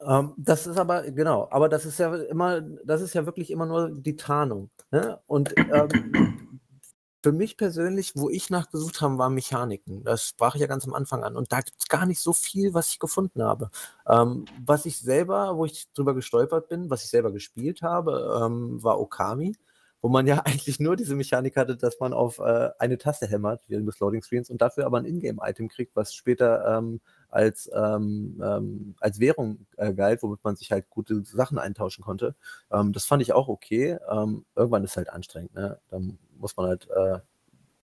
Ähm, das ist aber, genau, aber das ist ja immer, das ist ja wirklich immer nur die Tarnung. Ne? Und ähm, für mich persönlich, wo ich nachgesucht habe, waren Mechaniken. Das sprach ich ja ganz am Anfang an. Und da gibt es gar nicht so viel, was ich gefunden habe. Ähm, was ich selber, wo ich drüber gestolpert bin, was ich selber gespielt habe, ähm, war Okami wo man ja [laughs] eigentlich nur diese Mechanik hatte, dass man auf äh, eine Taste hämmert während des Loading Screens und dafür aber ein Ingame-Item kriegt, was später ähm, als, ähm, ähm, als Währung äh, galt, womit man sich halt gute Sachen eintauschen konnte. Ähm, das fand ich auch okay. Ähm, irgendwann ist es halt anstrengend. Ne? Dann muss man halt, äh,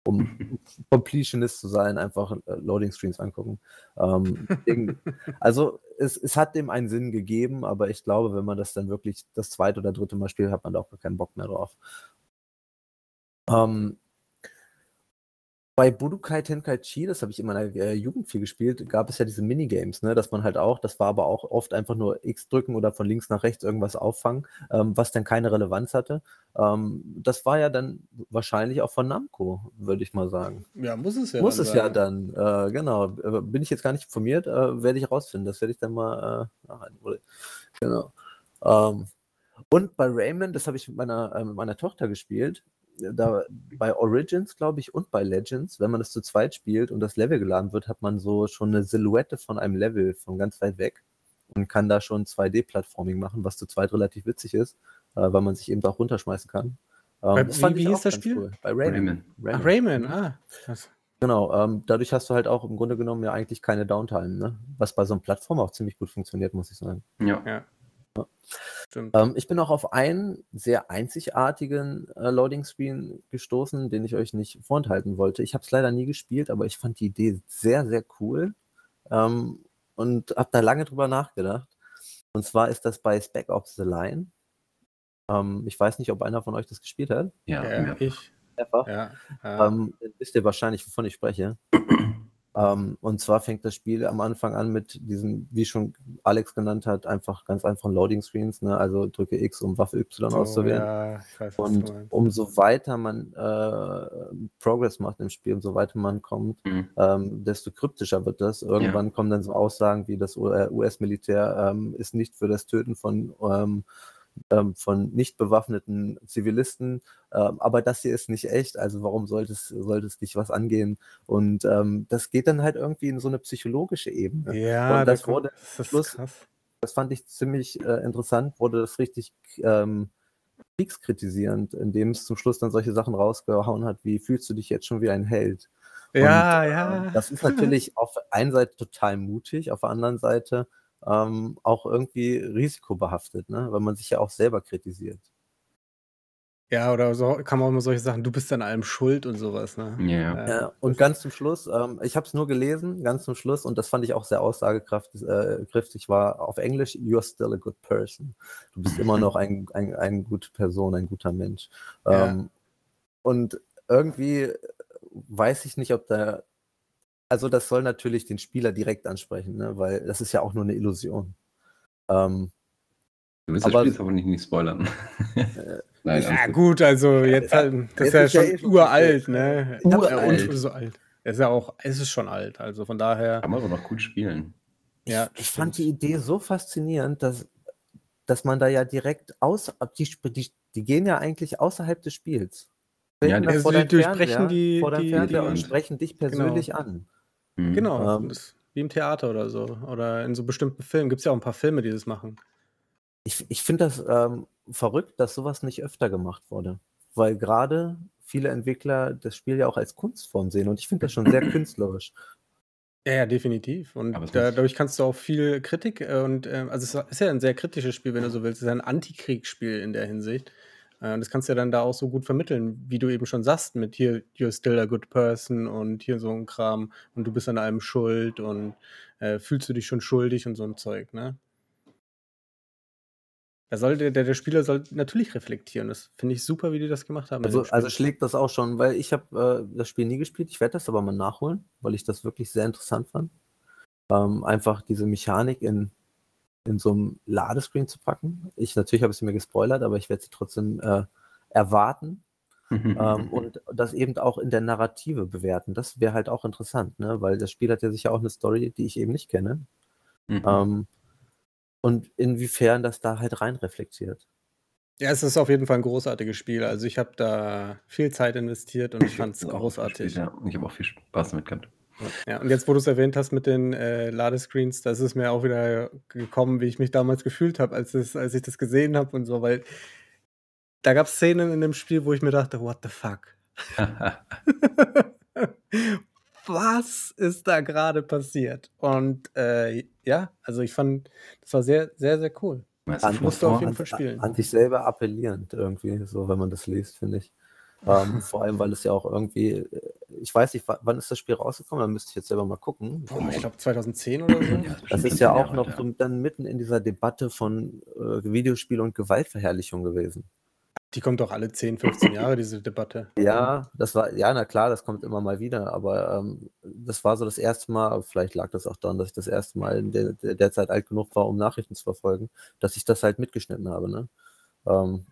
um [laughs] Completionist zu sein, einfach äh, Loading Screens angucken. Ähm, [laughs] also es, es hat dem einen Sinn gegeben, aber ich glaube, wenn man das dann wirklich das zweite oder dritte Mal spielt, hat man da auch gar keinen Bock mehr drauf. Ähm, bei Budokai Tenkaichi, das habe ich in meiner äh, Jugend viel gespielt, gab es ja diese Minigames, ne, dass man halt auch, das war aber auch oft einfach nur X drücken oder von links nach rechts irgendwas auffangen, ähm, was dann keine Relevanz hatte. Ähm, das war ja dann wahrscheinlich auch von Namco, würde ich mal sagen. Ja, muss es ja Muss dann es ja sein. dann, äh, genau. Äh, Bin ich jetzt gar nicht informiert, äh, werde ich rausfinden. Das werde ich dann mal äh, Genau. Ähm, und bei Rayman, das habe ich mit meiner, äh, mit meiner Tochter gespielt. Da, bei Origins, glaube ich, und bei Legends, wenn man das zu zweit spielt und das Level geladen wird, hat man so schon eine Silhouette von einem Level von ganz weit weg und kann da schon 2D-Plattforming machen, was zu zweit relativ witzig ist, äh, weil man sich eben auch runterschmeißen kann. Ähm, Bei- das wie- fand wie ich hieß auch das Spiel? Cool. Bei Rayman. Rayman. Ach, Rayman, ah. krass. Genau, ähm, dadurch hast du halt auch im Grunde genommen ja eigentlich keine Downtime, ne? Was bei so einem Plattform auch ziemlich gut funktioniert, muss ich sagen. Ja. Ja. Ähm, ich bin auch auf einen sehr einzigartigen äh, Loading Screen gestoßen, den ich euch nicht vorenthalten wollte. Ich habe es leider nie gespielt, aber ich fand die Idee sehr, sehr cool ähm, und habe da lange drüber nachgedacht. Und zwar ist das bei Spec Ops The Line. Ähm, ich weiß nicht, ob einer von euch das gespielt hat. Ja, ja, ich. Mehrfach. Ja, ja. Ähm, dann wisst ihr wahrscheinlich, wovon ich spreche. Ähm, und zwar fängt das Spiel am Anfang an mit diesem, wie schon Alex genannt hat, einfach ganz einfachen Loading Screens. Ne? Also drücke X, um Waffe Y So, auszuwählen. ja, ich weiß, Und umso weiter man äh, Progress macht im Spiel, umso weiter man kommt, Mhm. ähm, desto kryptischer wird das. Irgendwann kommen dann so Aussagen wie das äh, US-Militär ähm, ist nicht für das Töten von, ähm, ähm, von nicht bewaffneten Zivilisten, ähm, aber das hier ist nicht echt, also warum sollte es, sollte es dich was angehen? Und ähm, das geht dann halt irgendwie in so eine psychologische Ebene. Ja, und das da wurde das Schluss- krass. das fand ich ziemlich äh, interessant, wurde das richtig ähm, kriegskritisierend, indem es zum Schluss dann solche Sachen rausgehauen hat, wie fühlst du dich jetzt schon wie ein Held? Ja, Und, ja. äh, das ist natürlich [laughs] auf der einen Seite total mutig, auf der anderen Seite ähm, auch irgendwie risikobehaftet, ne? weil man sich ja auch selber kritisiert. Ja, oder so kann man auch immer solche Sachen, du bist an allem schuld und sowas, ne? Ja, ja. Ja, und ganz zum Schluss, ähm, ich habe es nur gelesen, ganz zum Schluss, und das fand ich auch sehr aussagekräftig, äh, war auf Englisch, you're still a good person. Du bist immer noch ein, ein, eine gute Person, ein guter Mensch. Ja. Ähm, und irgendwie weiß ich nicht, ob da, also das soll natürlich den Spieler direkt ansprechen, ne? weil das ist ja auch nur eine Illusion. Ähm, Du willst das Aber- Spiel jetzt aber nicht, nicht spoilern. [laughs] [laughs] Nein, Ja, gut. gut, also jetzt halt, das ist Jetzt ja ist ja schon eh schon uralt, ne? Ich hab's Ja, alt. und so alt. Es ist ja auch, es ist schon alt, also von daher, Kann man aber noch gut spielen. ja. ich fand die Idee so faszinierend, dass, dass man da ja direkt aus, die, die, die gehen ja eigentlich außerhalb des Spiels. Ja, Also vor die durchbrechen Fernseher- die- vor die- Fernseher die- und sprechen dich persönlich an. Mhm. Genau, Ähm, das ist wie im Theater oder so. Oder in so bestimmten Filmen. Gibt es ja auch ein paar Filme, die das machen. Ich, ich finde das ähm, verrückt, dass sowas nicht öfter gemacht wurde. Weil gerade viele Entwickler das Spiel ja auch als Kunstform sehen und ich finde das schon sehr künstlerisch. Ja, ja, definitiv. Und da, dadurch kannst du auch viel Kritik äh, und ähm, also es ist ja ein sehr kritisches Spiel, wenn du so willst. Es ist ja ein Antikriegsspiel in der Hinsicht. Äh, und das kannst du ja dann da auch so gut vermitteln, wie du eben schon sagst, mit hier, you're still a good person und hier so ein Kram und du bist an allem schuld und äh, fühlst du dich schon schuldig und so ein Zeug, ne? Da soll der, der, Spieler soll natürlich reflektieren. Das finde ich super, wie die das gemacht haben. Also, also schlägt das auch schon, weil ich habe äh, das Spiel nie gespielt. Ich werde das aber mal nachholen, weil ich das wirklich sehr interessant fand. Ähm, einfach diese Mechanik in, in so einem Ladescreen zu packen. Ich natürlich habe ich sie mir gespoilert, aber ich werde sie trotzdem äh, erwarten ähm, und das eben auch in der Narrative bewerten. Das wäre halt auch interessant, ne? weil das Spiel hat ja sicher auch eine Story, die ich eben nicht kenne. Mhm. Ähm, und inwiefern das da halt rein reflektiert. Ja, es ist auf jeden Fall ein großartiges Spiel. Also ich habe da viel Zeit investiert und ich fand es großartig. gespielt, Ja, ich habe auch viel Spaß damit gehabt. Ja, und jetzt, wo du es erwähnt hast mit den äh, Ladescreens, das ist mir auch wieder gekommen, wie ich mich damals gefühlt habe, als, es- als ich das gesehen habe und so, weil da gab es Szenen in dem Spiel, wo ich mir dachte, what the fuck? [laughs] Was ist da gerade passiert? Und äh, ja, also ich fand, das war sehr, sehr, sehr cool. An- musst du auf jeden Fall spielen. An sich selber appellierend irgendwie, so wenn man das liest, finde ich. Ähm, vor allem, weil es ja auch irgendwie, äh, ich weiß nicht, wa- wann ist das Spiel rausgekommen, da müsste ich jetzt selber mal gucken. Boah, ich glaube 2010 oder so. Ja, Das ist ja auch noch so dann mitten in dieser Debatte von äh, Videospiel und Gewaltverherrlichung gewesen. Die kommt doch alle 10, 15 Jahre, diese Debatte. Ja, das war, ja, na klar, das kommt immer mal wieder, aber ähm, das war so das erste Mal, vielleicht lag das auch daran, dass ich das erste Mal in der, der Zeit alt genug war, um Nachrichten zu verfolgen, dass ich das halt mitgeschnitten habe. Ne? Ähm,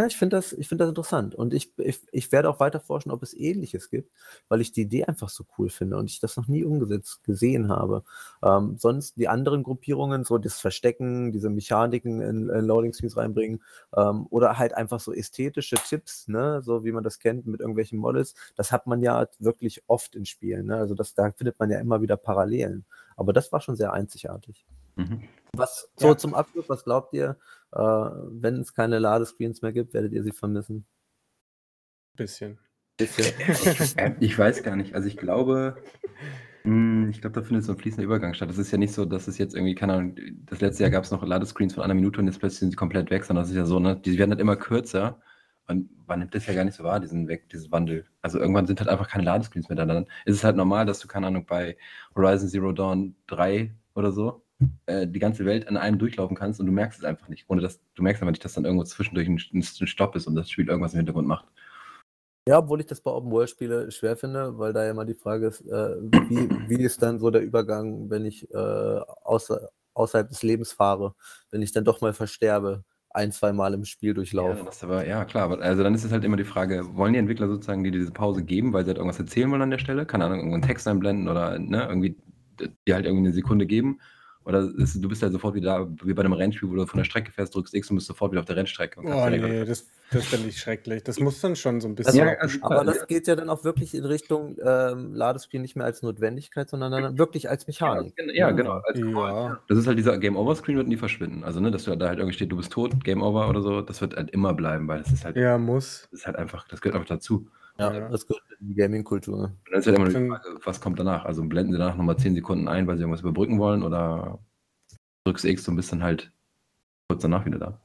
ja, ich finde das, find das interessant und ich, ich, ich werde auch weiter forschen, ob es Ähnliches gibt, weil ich die Idee einfach so cool finde und ich das noch nie umgesetzt gesehen habe. Ähm, sonst die anderen Gruppierungen, so das Verstecken, diese Mechaniken in, in Loading Screens reinbringen ähm, oder halt einfach so ästhetische Tipps, ne, so wie man das kennt mit irgendwelchen Models, das hat man ja wirklich oft in Spielen. Ne? Also das, da findet man ja immer wieder Parallelen. Aber das war schon sehr einzigartig. Mhm. Was so ja. zum Abschluss, was glaubt ihr, äh, wenn es keine Ladescreens mehr gibt, werdet ihr sie vermissen? Bisschen. Bisschen. [laughs] Äh, ich weiß gar nicht. Also ich glaube, hm, ich glaube, da findet so ein fließender Übergang statt. Das ist ja nicht so, dass es jetzt irgendwie, keine Ahnung, das letzte Jahr gab es noch Ladescreens von einer Minute und jetzt plötzlich sind sie komplett weg, sondern das ist ja so, ne, die werden halt immer kürzer und man nimmt das ja gar nicht so wahr, diesen Weg, dieses Wandel. Also irgendwann sind halt einfach keine Ladescreens mehr da. Dann ist es halt normal, dass du, keine Ahnung, bei Horizon Zero Dawn 3 oder so äh, die ganze Welt an einem durchlaufen kannst und du merkst es einfach nicht. Ohne dass du merkst einfach nicht, dass dann irgendwo zwischendurch ein, ein Stopp ist und das Spiel irgendwas im Hintergrund macht. Ja, obwohl ich das bei Open World Spiele schwer finde, weil da ja immer die Frage ist, äh, wie, wie ist dann so der Übergang, wenn ich äh, außer, außerhalb des Lebens fahre, wenn ich dann doch mal versterbe, ein, zwei Mal im Spiel durchlaufe. Ja, aber, ja klar, also dann ist es halt immer die Frage, wollen die Entwickler sozusagen dir diese Pause geben, weil sie halt irgendwas erzählen wollen an der Stelle? Keine Ahnung, irgendeinen Text einblenden oder ne, irgendwie dir halt irgendwie eine Sekunde geben oder ist, du bist ja sofort wieder da, wie bei einem Rennspiel, wo du von der Strecke fährst, drückst X und bist sofort wieder auf der Rennstrecke. oh nee, das, das finde ich schrecklich. Das muss dann schon so ein bisschen. Ja, also, aber das geht ja dann auch wirklich in Richtung ähm, Ladespiel nicht mehr als Notwendigkeit, sondern dann wirklich als Mechanik. Ja, ja genau. Als ja. Das ist halt dieser Game Over Screen wird nie verschwinden. Also, ne, dass du da halt irgendwie steht, du bist tot, Game Over oder so, das wird halt immer bleiben, weil das ist halt. Ja, muss. Das ist halt einfach, das gehört einfach dazu. Ja, ja. das gehört in die Gaming-Kultur. Ist halt immer die Frage, was kommt danach? Also blenden sie danach nochmal 10 Sekunden ein, weil sie irgendwas überbrücken wollen oder drückst X und bist dann halt kurz danach wieder da.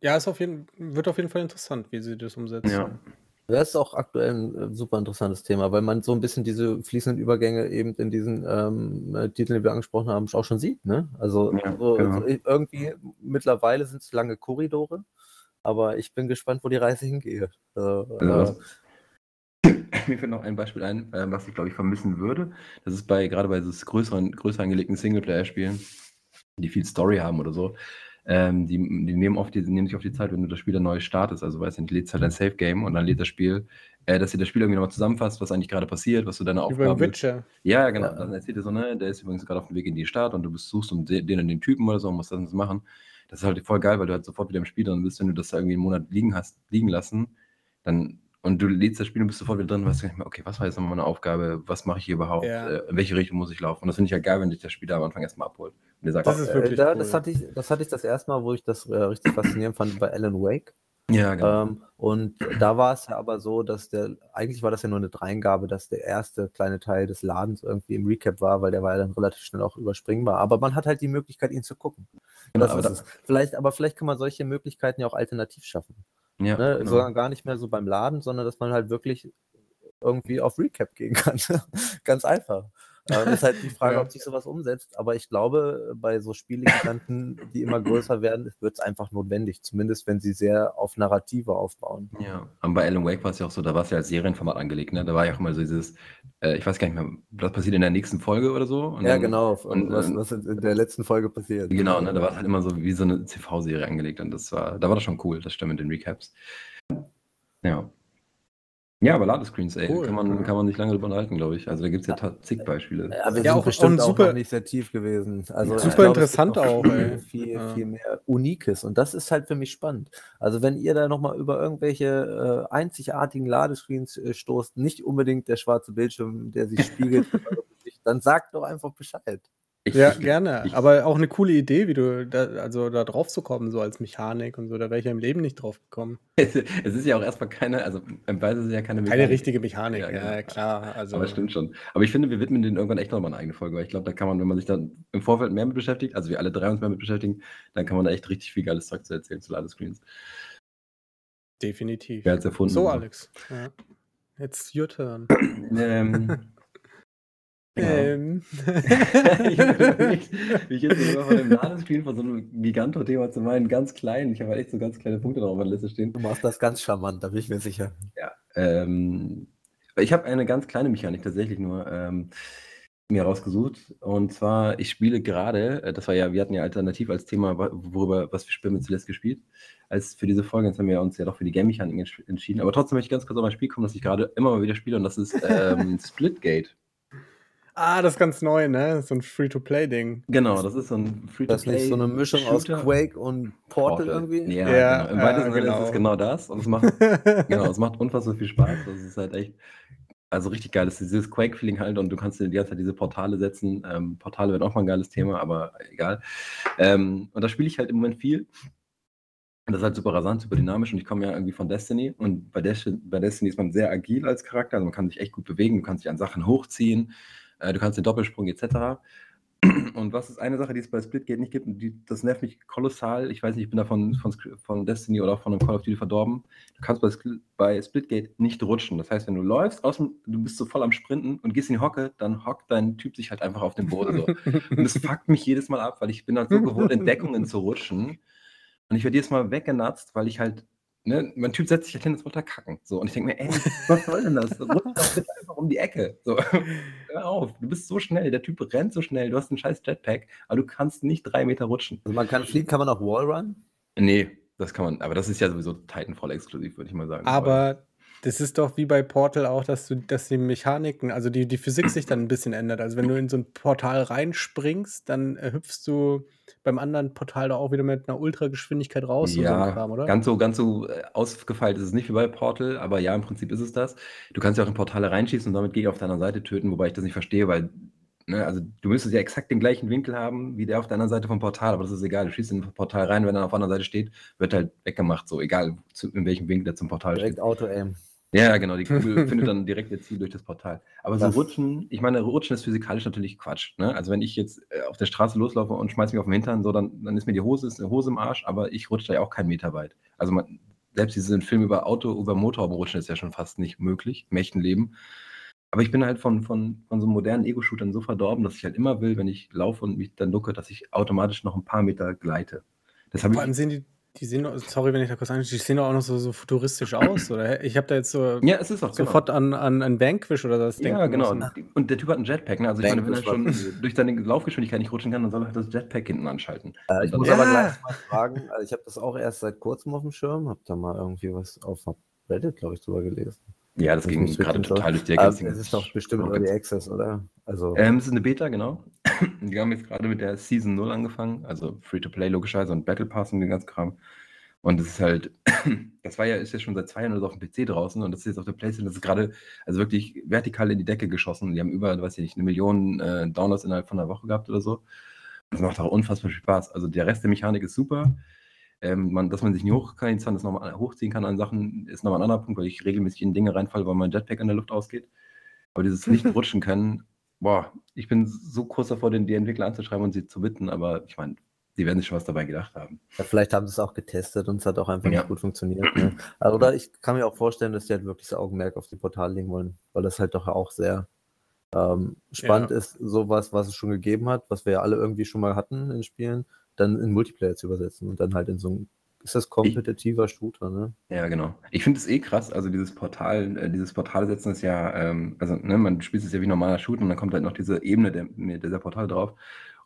Ja, ist auf jeden, wird auf jeden Fall interessant, wie sie das umsetzen. Ja. Das ist auch aktuell ein äh, super interessantes Thema, weil man so ein bisschen diese fließenden Übergänge eben in diesen ähm, äh, Titeln, die wir angesprochen haben, auch schon sieht. Ne? Also, ja, so, genau. so irgendwie mittlerweile sind es lange Korridore, aber ich bin gespannt, wo die Reise hingeht. Äh, also, [laughs] mir fällt noch ein Beispiel ein, äh, was ich glaube ich vermissen würde. Das ist bei gerade bei so größeren, größer angelegten Singleplayer-Spielen, die viel Story haben oder so. Ähm, die, die, nehmen oft die, nehmen sich auf die Zeit, wenn du das Spiel dann neu startest. Also weißt du, du lädst halt ein Safe Game und dann lädt das Spiel, äh, dass dir das Spiel irgendwie nochmal zusammenfasst, was eigentlich gerade passiert, was du deine Aufgabe. Über Witcher. Ja, genau. Dann erzählt dir so, ne, der ist übrigens gerade auf dem Weg in die Stadt und du besuchst um den und den Typen oder so und musst das machen. Das ist halt voll geil, weil du halt sofort wieder im Spiel drin bist, wenn du das da irgendwie einen Monat liegen hast, liegen lassen, dann und du lädst das Spiel und bist sofort wieder drin und weißt nicht mehr, okay, was war jetzt nochmal meine Aufgabe, was mache ich hier überhaupt, ja. äh, in welche Richtung muss ich laufen? Und das finde ich ja geil, wenn dich das Spiel da am Anfang erstmal abholt. Und sagt, das, ist äh, wirklich da, cool. das, hatte ich, das hatte ich das erste Mal, wo ich das äh, richtig faszinierend fand, bei Alan Wake. Ja, genau. Ähm, und da war es ja aber so, dass der, eigentlich war das ja nur eine Dreingabe, dass der erste kleine Teil des Ladens irgendwie im Recap war, weil der war ja dann relativ schnell auch überspringbar. Aber man hat halt die Möglichkeit, ihn zu gucken. Genau, aber, das, vielleicht, aber vielleicht kann man solche Möglichkeiten ja auch alternativ schaffen. Ja, ne? genau. Sogar gar nicht mehr so beim Laden, sondern dass man halt wirklich irgendwie auf Recap gehen kann. [laughs] Ganz einfach. Das ist halt die [laughs] Frage, ja. ob sich sowas umsetzt. Aber ich glaube, bei so Spielegiganten, die immer größer werden, wird es einfach notwendig. Zumindest, wenn sie sehr auf Narrative aufbauen. Ja, und bei Alan Wake war es ja auch so, da war es ja als Serienformat angelegt. Ne? Da war ja auch immer so dieses, äh, ich weiß gar nicht mehr, was passiert in der nächsten Folge oder so. Und ja, dann, genau. Und, was, was, in der letzten Folge passiert. Genau, ne? da war es halt immer so wie so eine TV-Serie angelegt. Und das war, da war das schon cool, das stimmt mit den Recaps. Ja. Ja, aber Ladescreens, ey, cool. kann, man, kann man nicht lange drüber unterhalten, glaube ich. Also da gibt es ja zig Beispiele. Ja, wir ja, sind auch, bestimmt auch, super, auch nicht sehr tief gewesen. Also, super glaube, interessant auch, viel, viel, ja. viel, mehr Unikes. Und das ist halt für mich spannend. Also wenn ihr da nochmal über irgendwelche äh, einzigartigen Ladescreens äh, stoßt, nicht unbedingt der schwarze Bildschirm, der sich spiegelt, [laughs] dann sagt doch einfach Bescheid. Ich, ja, [laughs] ich, gerne. Ich, aber auch eine coole Idee, wie du da, also da drauf zu kommen, so als Mechanik und so. Da wäre ich ja im Leben nicht drauf gekommen. [laughs] es ist ja auch erstmal keine, also im Weise ist ja keine Mechanik. Keine richtige Mechanik, ja, ja genau. klar. Also. Aber stimmt schon. Aber ich finde, wir widmen denen irgendwann echt nochmal eine eigene Folge, weil ich glaube, da kann man, wenn man sich dann im Vorfeld mehr mit beschäftigt, also wir alle drei uns mehr mit beschäftigen, dann kann man da echt richtig viel geiles Zeug zu erzählen zu Ladescreens. Definitiv. Wer hat es erfunden? So, Alex. Ja. Jetzt your turn. [clears throat] ähm. Ähm. [laughs] ich habe überlegt, wie ich jetzt [laughs] sogar von dem Ladescreen von so einem Giganto-Thema zu meinen ganz kleinen, ich habe halt echt so ganz kleine Punkte drauf auf der Liste stehen. Du machst das ganz charmant, da bin ich mir sicher. Ja, ähm, ich habe eine ganz kleine Mechanik tatsächlich nur ähm, mir rausgesucht. Und zwar, ich spiele gerade, äh, das war ja, wir hatten ja alternativ als Thema, worüber, was wir spielen mit zuletzt gespielt, als für diese Folge, jetzt haben wir uns ja doch für die Game-Mechanik entsch- entschieden. Aber trotzdem möchte ich ganz kurz auf ein Spiel kommen, das ich gerade immer mal wieder spiele, und das ist ähm, [laughs] Splitgate. Ah, das ist ganz neu, ne? So ein Free-to-Play-Ding. Genau, das ist so ein free Das ist nicht so eine Mischung aus Quake und Portal, irgendwie? Ja, Ja, genau. Im ja, weitesten Sinne ist genau. es genau das. Und es macht, [laughs] genau, es macht unfassbar viel Spaß. Das ist halt echt, also richtig geil. Das ist dieses Quake-Feeling halt und du kannst dir die ganze Zeit diese Portale setzen. Ähm, Portale werden auch mal ein geiles Thema, aber egal. Ähm, und da spiele ich halt im Moment viel. Und das ist halt super rasant, super dynamisch und ich komme ja irgendwie von Destiny und bei, Des bei Destiny ist man sehr agil als Charakter, also man kann sich echt gut bewegen, du kannst dich an Sachen hochziehen, du kannst den Doppelsprung etc. Und was ist eine Sache, die es bei Splitgate nicht gibt, und die, das nervt mich kolossal. Ich weiß nicht, ich bin da von, von, Destiny oder auch von einem Call of Duty verdorben. Du kannst bei, bei Splitgate nicht rutschen. Das heißt, wenn du läufst, dem, du bist so voll am Sprinten und gehst in die Hocke, dann hockt dein Typ sich halt einfach auf den Boden. So. [laughs] Und das fuckt mich jedes Mal ab, weil ich bin dann so gewohnt, in Deckungen zu rutschen. Und ich werde jedes Mal weggenatzt, weil ich halt, ne, mein Typ setzt sich halt hin und wollte kacken. So, und ich denke mir, ey, was soll denn das? Rutsch doch bitte einfach um die Ecke. So, hör auf, du bist so schnell, der Typ rennt so schnell, du hast einen scheiß Jetpack, aber du kannst nicht drei Meter rutschen. Also man kann fliegen, kann man auch Wallrun? Nee, das kann man, aber das ist ja sowieso Titanfall exklusiv, würde ich mal sagen. Aber das ist doch wie bei Portal auch, dass du, dass die Mechaniken, also die, die Physik sich dann ein bisschen ändert. Also wenn du in so ein Portal reinspringst, dann hüpfst du beim anderen Portal da auch wieder mit einer Ultrageschwindigkeit raus und so ein ja, Kram, oder? ganz so, ganz so äh, ausgefeilt ist es nicht wie bei Portal, aber ja, im Prinzip ist es das. Du kannst ja auch in Portale reinschießen und damit Gegner auf deiner Seite töten, wobei ich das nicht verstehe, weil, ne, also du müsstest ja exakt den gleichen Winkel haben wie der auf der anderen Seite vom Portal, aber das ist egal. Du schießt in ein Portal rein, wenn er auf der anderen Seite steht, wird halt weggemacht, so egal zu, in welchem Winkel der zum Portal steht. Direkt Auto-Aim. Ja, [laughs] genau, die Kugel findet dann direkt ihr Ziel durch das Portal. Aber so Das- Rutschen, ich meine, Rutschen ist physikalisch natürlich Quatsch. Ne? Also wenn ich jetzt äh, auf der Straße loslaufe und schmeiß mich auf den Hintern, so, dann, dann ist mir die Hose, ist eine Hose im Arsch, aber ich rutsche da ja auch keinen Meter weit. Also man, selbst diesen Film über Auto, über Motorhaube rutschen ist ja schon fast nicht möglich im echten Leben. Aber ich bin halt von, von, von so modernen Ego-Shootern so verdorben, dass ich halt immer will, wenn ich laufe und mich dann ducke, dass ich automatisch noch ein paar Meter gleite. Das Vor ich allem sehen die, die sehen, doch- sorry, wenn ich da kurz anschaue, die sehen doch auch noch so, so futuristisch aus, oder? Ich habe da jetzt so ja, es ist auch genau. sofort an, an, an Vanquish oder das Ja, denken genau. müssen. Und der Typ hat einen Jetpack, ne? Also ich meine, wenn er Vanquish schon durch seine Laufgeschwindigkeit nicht rutschen kann, dann soll er halt das Jetpack hinten anschalten. Äh, ich muss dann- aber Ja. gleich mal fragen, also ich habe das auch erst seit kurzem auf dem Schirm, habe da mal irgendwie was auf Reddit, glaube ich, drüber gelesen. Ja, das Das ging gerade total durch die Aber Decke. es ist doch bestimmt Early Access, oder? Also, Ähm, es ist eine Beta, genau. [clears throat] Die haben jetzt gerade mit der Season 0 angefangen, also Free-to-Play logischerweise und Battle Pass und den ganzen Kram. Und es ist halt, [clears throat] das war ja, ist ja schon seit zwei Jahren oder auf dem PC draußen und das ist jetzt auf der Playstation, das ist gerade, also wirklich vertikal in die Decke geschossen. Die haben über, weiß ich nicht, eine Million äh, Downloads innerhalb von einer Woche gehabt oder so. Das macht auch unfassbar viel Spaß. Also der Rest der Mechanik ist super. Ähm, man, dass man sich nicht hochziehen kann, das nochmal hochziehen kann an Sachen, ist nochmal ein anderer Punkt, weil ich regelmäßig in Dinge reinfalle, weil mein Jetpack in der Luft ausgeht. Aber dieses [laughs] nicht rutschen können, boah, ich bin so kurz davor, den, die Entwickler anzuschreiben und sie zu bitten, aber ich meine, die werden sich schon was dabei gedacht haben. ja, vielleicht haben sie es auch getestet und es hat auch einfach Ja. nicht gut funktioniert. Ne? Also, Oder ich kann mir auch vorstellen, dass die halt wirklich das Augenmerk auf die Portale legen wollen, weil das halt doch auch sehr ähm, spannend Ja. ist, sowas, was es schon gegeben hat, was wir ja alle irgendwie schon mal hatten in Spielen, dann in Multiplayer zu übersetzen und dann halt in so ein, ist das kompetitiver Shooter, ne? Ja, genau. Ich finde es eh krass, also dieses Portal, äh, dieses Portal setzen ist ja, ähm, also ne, man spielt es ja wie normaler Shoot und dann kommt halt noch diese Ebene der, dieser Portal drauf.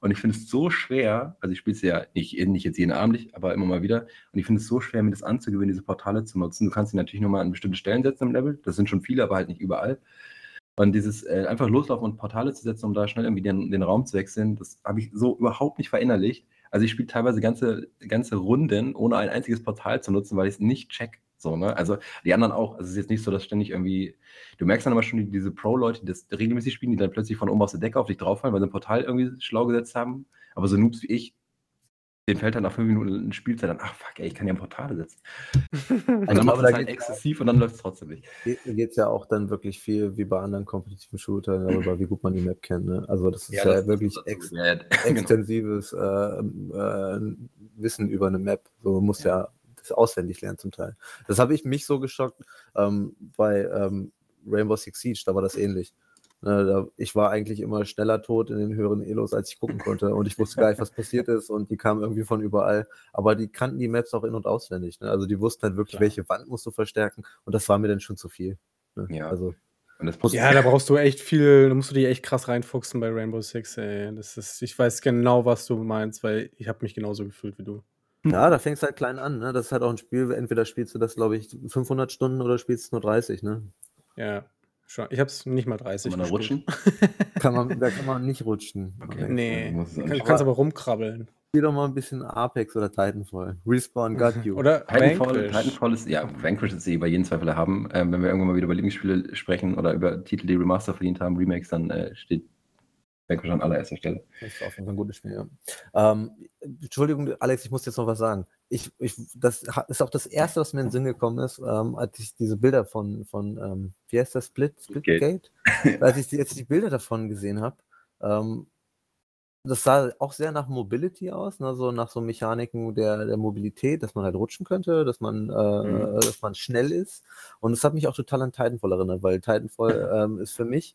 Und ich finde es so schwer, also ich spiele es ja nicht, nicht jetzt jeden Abend, nicht, aber immer mal wieder. Und ich finde es so schwer, mir das anzugewöhnen, diese Portale zu nutzen. Du kannst sie natürlich nur mal an bestimmte Stellen setzen im Level. Das sind schon viele, aber halt nicht überall. Und dieses äh, einfach loslaufen und Portale zu setzen, um da schnell irgendwie den, den Raum zu wechseln, das habe ich so überhaupt nicht verinnerlicht. Also ich spiele teilweise ganze, ganze Runden, ohne ein einziges Portal zu nutzen, weil ich es nicht check. So, ne? Also die anderen auch. Also es ist jetzt nicht so, dass ständig irgendwie. Du merkst dann immer schon die, diese Pro-Leute, die das regelmäßig spielen, die dann plötzlich von oben aus der Decke auf dich drauffallen, weil sie ein Portal irgendwie schlau gesetzt haben. Aber so Noobs wie ich, den fällt dann nach fünf Minuten in Spielzeit dann, ach fuck, ey, ich kann ja Portale setzen. Und [laughs] dann macht da es halt exzessiv und dann läuft es trotzdem nicht. Geht es ja auch dann wirklich viel wie bei anderen kompetitiven Shootern darüber, wie gut man die Map kennt. Ne? Also das ist ja, das- wirklich das- ex ja, ja, [laughs] genau. extensives äh, äh, Wissen über eine Map. So man muss ja. das auswendig lernen zum Teil. Das habe ich mich so geschockt ähm, bei ähm, Rainbow Six Siege, da war das ähnlich. Äh, ich war eigentlich immer schneller tot in den höheren Elos, als ich gucken konnte. Und ich wusste gar nicht, was passiert [laughs] ist. Und die kamen irgendwie von überall. Aber die kannten die Maps auch in- und auswendig. Ne? Also die wussten halt wirklich, Klar. welche Wand musst du verstärken. Und das war mir dann schon zu viel. Ne? Ja. Also, ja, da brauchst du echt viel, da musst du dich echt krass reinfuchsen bei Rainbow Six, ey. Das ist, ich weiß genau, was du meinst, weil ich habe mich genauso gefühlt wie du. Ja, da fängst du halt klein an, ne? Das ist halt auch ein Spiel, entweder spielst du das, glaube ich, 500 Stunden oder spielst du nur 30, ne? Ja. Schon. Ich habe es nicht mal 30 Kann man da rutschen? [laughs] kann man, da kann man nicht rutschen. Okay. Nee, du kann, kannst aber rumkrabbeln. Spiel doch mal ein bisschen Apex oder Titanfall. Respawn got you. Oder Titanfall, Vanquish. Titanfall ist, ja, Vanquish ist eh bei jedem Zweifel haben. Ähm, wenn wir irgendwann mal wieder über Lieblingsspiele sprechen oder über Titel, die Remaster verdient haben, Remakes, dann äh, steht Vanquish an allererster Stelle. Das ist auf jeden Fall ein gutes Spiel, ja. Ähm, Entschuldigung, Alex, ich muss jetzt noch was sagen. Ich, ich, das ist auch das Erste, was mir in den Sinn gekommen ist, ähm, als ich diese Bilder von, von ähm, wie heißt das, Split, Splitgate? [laughs] als ich jetzt die Bilder davon gesehen habe, ähm, das sah auch sehr nach Mobility aus, ne? so nach so Mechaniken der, der Mobilität, dass man halt rutschen könnte, dass man, äh, mhm. dass man schnell ist. Und das hat mich auch total an Titanfall erinnert, weil Titanfall [laughs] ähm, ist für mich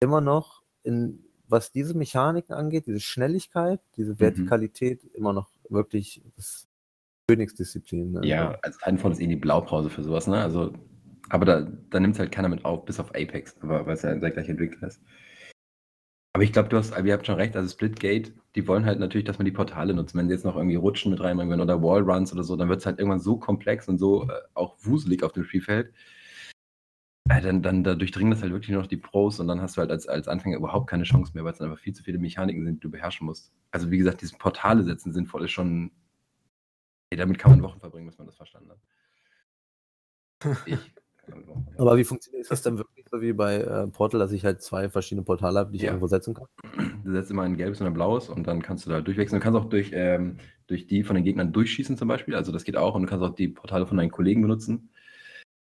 immer noch in was diese Mechaniken angeht, diese Schnelligkeit, diese mhm. Vertikalität, mhm. immer noch wirklich das Königsdisziplin. Ne? Ja, also Titanfall ist eh die Blaupause für sowas, ne? Also, aber da, da nimmt es halt keiner mit auf, bis auf Apex, weil es ja der gleiche Entwickler ist. Aber ich glaube, du hast, ihr habt schon recht, also Splitgate, die wollen halt natürlich, dass man die Portale nutzt. Wenn sie jetzt noch irgendwie Rutschen mit reinbringen oder Wallruns oder so, dann wird es halt irgendwann so komplex und so äh, auch wuselig auf dem Spielfeld, dann, dann da durchdringen das halt wirklich nur noch die Pros und dann hast du halt als, als Anfänger überhaupt keine Chance mehr, weil es dann einfach viel zu viele Mechaniken sind, die du beherrschen musst. Also wie gesagt, diese Portale setzen sinnvoll ist schon. Ey, damit kann man Wochen verbringen, bis man das verstanden hat. [laughs] Ich. Aber wie funktioniert das dann wirklich so wie bei äh, Portal, dass ich halt zwei verschiedene Portale habe, die ich ja. irgendwo setzen kann? Du setzt immer ein gelbes und ein blaues und dann kannst du da durchwechseln. Du kannst auch durch, ähm, durch die von den Gegnern durchschießen zum Beispiel. Also das geht auch und du kannst auch die Portale von deinen Kollegen benutzen.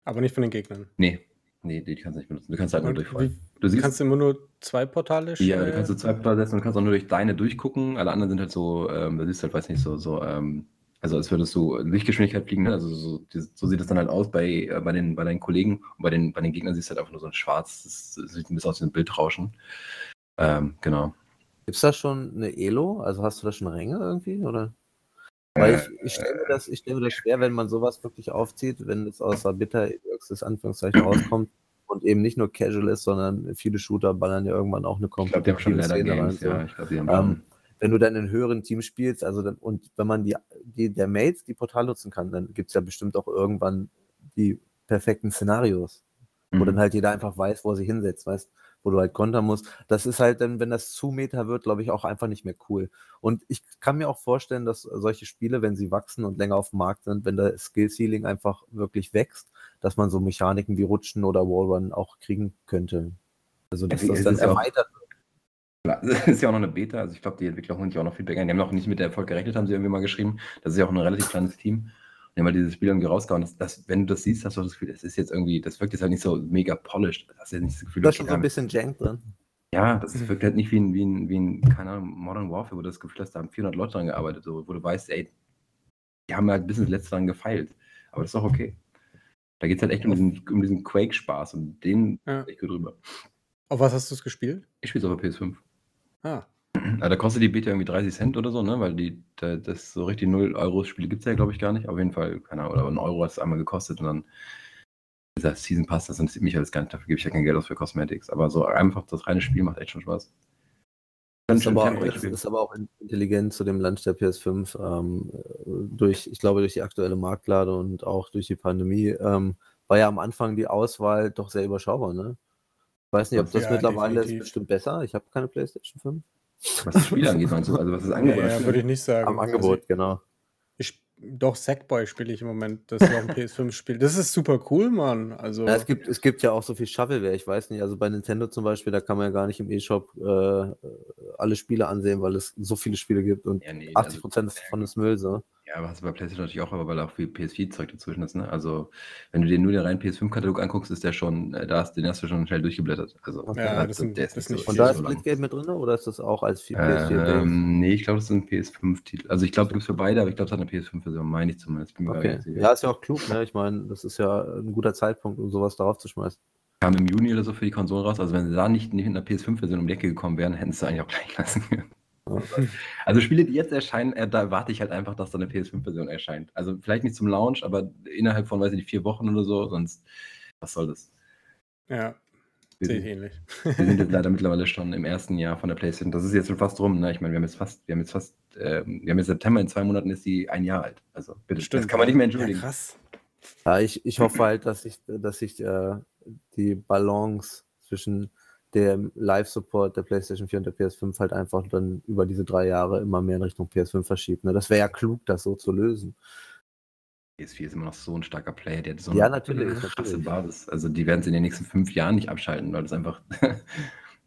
Aber nicht von den Gegnern. Nee, Nee, die kannst du nicht benutzen. Du kannst halt nur durchfallen. Du siehst, kannst immer nur zwei Portale Ja, du kannst so zwei Portale setzen und kannst auch nur durch deine durchgucken. Alle anderen sind halt so, ähm, da siehst du halt, weiß nicht, so, so, ähm, also als würdest du Lichtgeschwindigkeit fliegen, ne? Also so, so sieht es dann halt aus bei, äh, bei, den, bei deinen Kollegen und bei den, bei den Gegnern siehst du halt einfach nur so ein schwarz, das, das sieht ein bisschen aus wie ein Bildrauschen. Ähm, genau. Gibt es da schon eine Elo? Also hast du da schon Ränge irgendwie? Oder? Weil ich, ich stelle mir, das, stell mir das schwer, wenn man sowas wirklich aufzieht, wenn es aus der Bitter das Anführungszeichen [clears throat] rauskommt und eben nicht nur casual ist, sondern viele Shooter ballern ja irgendwann auch eine kompetitive Szene rein. So. Ja, ich glaub, ähm, wenn du dann in höheren Teams spielst, also dann, und wenn man die, die der Mates die Portal nutzen kann, dann gibt es ja bestimmt auch irgendwann die perfekten Szenarios, mhm. wo dann halt jeder einfach weiß, wo er sich hinsetzt, weißt wo du halt kontern musst. Das ist halt dann, wenn das zu Meta wird, glaube ich, auch einfach nicht mehr cool. Und ich kann mir auch vorstellen, dass solche Spiele, wenn sie wachsen und länger auf dem Markt sind, wenn der Skill Ceiling einfach wirklich wächst, dass man so Mechaniken wie Rutschen oder Wallrun auch kriegen könnte. Also, dass das dann erweitert wird. [laughs] Das ist ja auch noch eine Beta, also ich glaube, die Entwickler holen sich auch noch Feedback ein. Die haben noch nicht mit der Erfolg gerechnet, haben sie irgendwie mal geschrieben. Das ist ja auch ein relativ kleines Team. Die haben halt dieses Spiel irgendwie rausgehauen. Das, das, wenn du das siehst, hast du das Gefühl, das ist jetzt irgendwie, das wirkt jetzt halt nicht so mega polished. Das hast jetzt nicht das Gefühl, da ist schon so ein bisschen Jank drin. Ja, das mhm. wirkt halt nicht wie ein, wie ein, wie ein, keine Ahnung, Modern Warfare, wo du das Gefühl hast, da haben 400 Leute dran gearbeitet, so, wo du weißt, ey, die haben halt bis ins Letzte dran gefeilt. Aber das ist auch okay. Da geht es halt echt um diesen, um diesen Quake-Spaß und den ja. echt gut drüber. Auf was hast du es gespielt? Ich spiele es auf der PS5. Ah. Ja, da kostet die Beta irgendwie 30 Cent oder so, ne? Weil die, da, das so richtig 0 Euro Spiele gibt es ja, glaube ich, gar nicht. Auf jeden Fall, keine Ahnung, oder ein Euro hat es einmal gekostet und dann dieser Season Pass, das interessiert mich alles gar nicht, dafür gebe ich ja kein Geld aus für Cosmetics. Aber so einfach das reine Spiel macht echt schon Spaß. Das ist, aber, das ist aber auch intelligent zu dem Launch der PS5. Ähm, durch, ich glaube, durch die aktuelle Marktlade und auch durch die Pandemie ähm, war ja am Anfang die Auswahl doch sehr überschaubar. Ne? Ich weiß nicht, ob das ja, mittlerweile definitiv. ist bestimmt besser. Ich habe keine PlayStation 5. Was das Spiel angeht, meinst du? Also was das Angebot ja, würde ich nicht sagen. Am Angebot, also, genau. Ich, doch, Sackboy spiele ich im Moment. Das ist auch ein [laughs] PS5-Spiel. Das ist super cool, Mann. Also, ja, es, gibt, es gibt ja auch so viel Shovelware, ich weiß nicht. Also bei Nintendo zum Beispiel, da kann man ja gar nicht im E-Shop äh, alle Spiele ansehen, weil es so viele Spiele gibt und ja, nee, 80% also, davon ist Müll. So. Ja, aber hast du bei PlayStation natürlich auch, aber weil auch viel PS4-Zeug dazwischen ist. Ne? Also, wenn du dir nur den reinen PS5-Katalog anguckst, ist der schon, äh, da hast, den hast du schon schnell durchgeblättert. Also, ja, das, sind, der ist nicht Und da ist Splitgate mit drin oder ist das auch als PS4? Ähm, nee, ich glaube, das sind PS5-Titel. Also, ich glaube, du bist für beide, aber ich glaube, es hat eine PS5-Version, meine ich zumindest. Okay. Ja, ist ja auch klug, ne? Ich meine, das ist ja ein guter Zeitpunkt, um sowas darauf zu schmeißen. kam im Juni oder so für die Konsolen raus. Also wenn sie da nicht, nicht in der PS5-Version um die Ecke gekommen wären, hätten sie eigentlich auch gleich lassen können. [laughs] Also Spiele, die jetzt erscheinen, äh, da warte ich halt einfach, dass da eine PS5-Version erscheint. Also vielleicht nicht zum Launch, aber innerhalb von, weiß ich nicht, vier Wochen oder so, sonst, was soll das? Ja, Wir sehe ich ähnlich. wir sind jetzt [laughs] leider mittlerweile schon im ersten Jahr von der PlayStation. Das ist jetzt schon fast rum, ne? Ich meine, wir haben jetzt fast, wir haben jetzt fast, ähm, wir haben jetzt September, in zwei Monaten ist die ein Jahr alt. Also bitte, das kann man nicht mehr Ja, entschuldigen. krass. Ja, ich, ich hoffe halt, dass ich, dass ich äh, die Balance zwischen dem Live-Support der PlayStation 4 und der PS5 halt einfach dann über diese drei Jahre immer mehr in Richtung PS5 verschiebt. Ne? Das wäre ja klug, das so zu lösen. PS4 ist immer noch so ein starker Player, der hat so Ja, eine natürlich. krasse natürlich. Basis. Also die werden es in den nächsten fünf Jahren nicht abschalten, weil das einfach.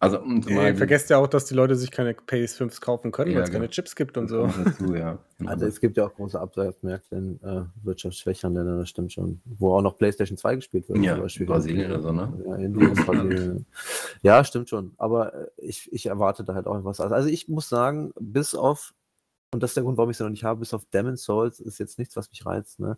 Also und Ey, die- vergesst ja auch, dass die Leute sich keine PS5s kaufen können, Ja, weil es genau. keine Chips gibt und so. dazu, ja. Genau. [laughs] Also es gibt ja auch große Absatzmärkte in äh, wirtschaftsschwächeren Ländern, das stimmt schon. Wo auch noch PlayStation 2 gespielt wird. Ja, zum Beispiel. Brasilien oder so, ne? Ja, Indien Brasilien. Ja, stimmt schon. Aber äh, ich, ich erwarte da halt auch was. Also ich muss sagen, bis auf, und das ist der Grund, warum ich sie noch nicht habe, bis auf Demon's Souls ist jetzt nichts, was mich reizt. Ne?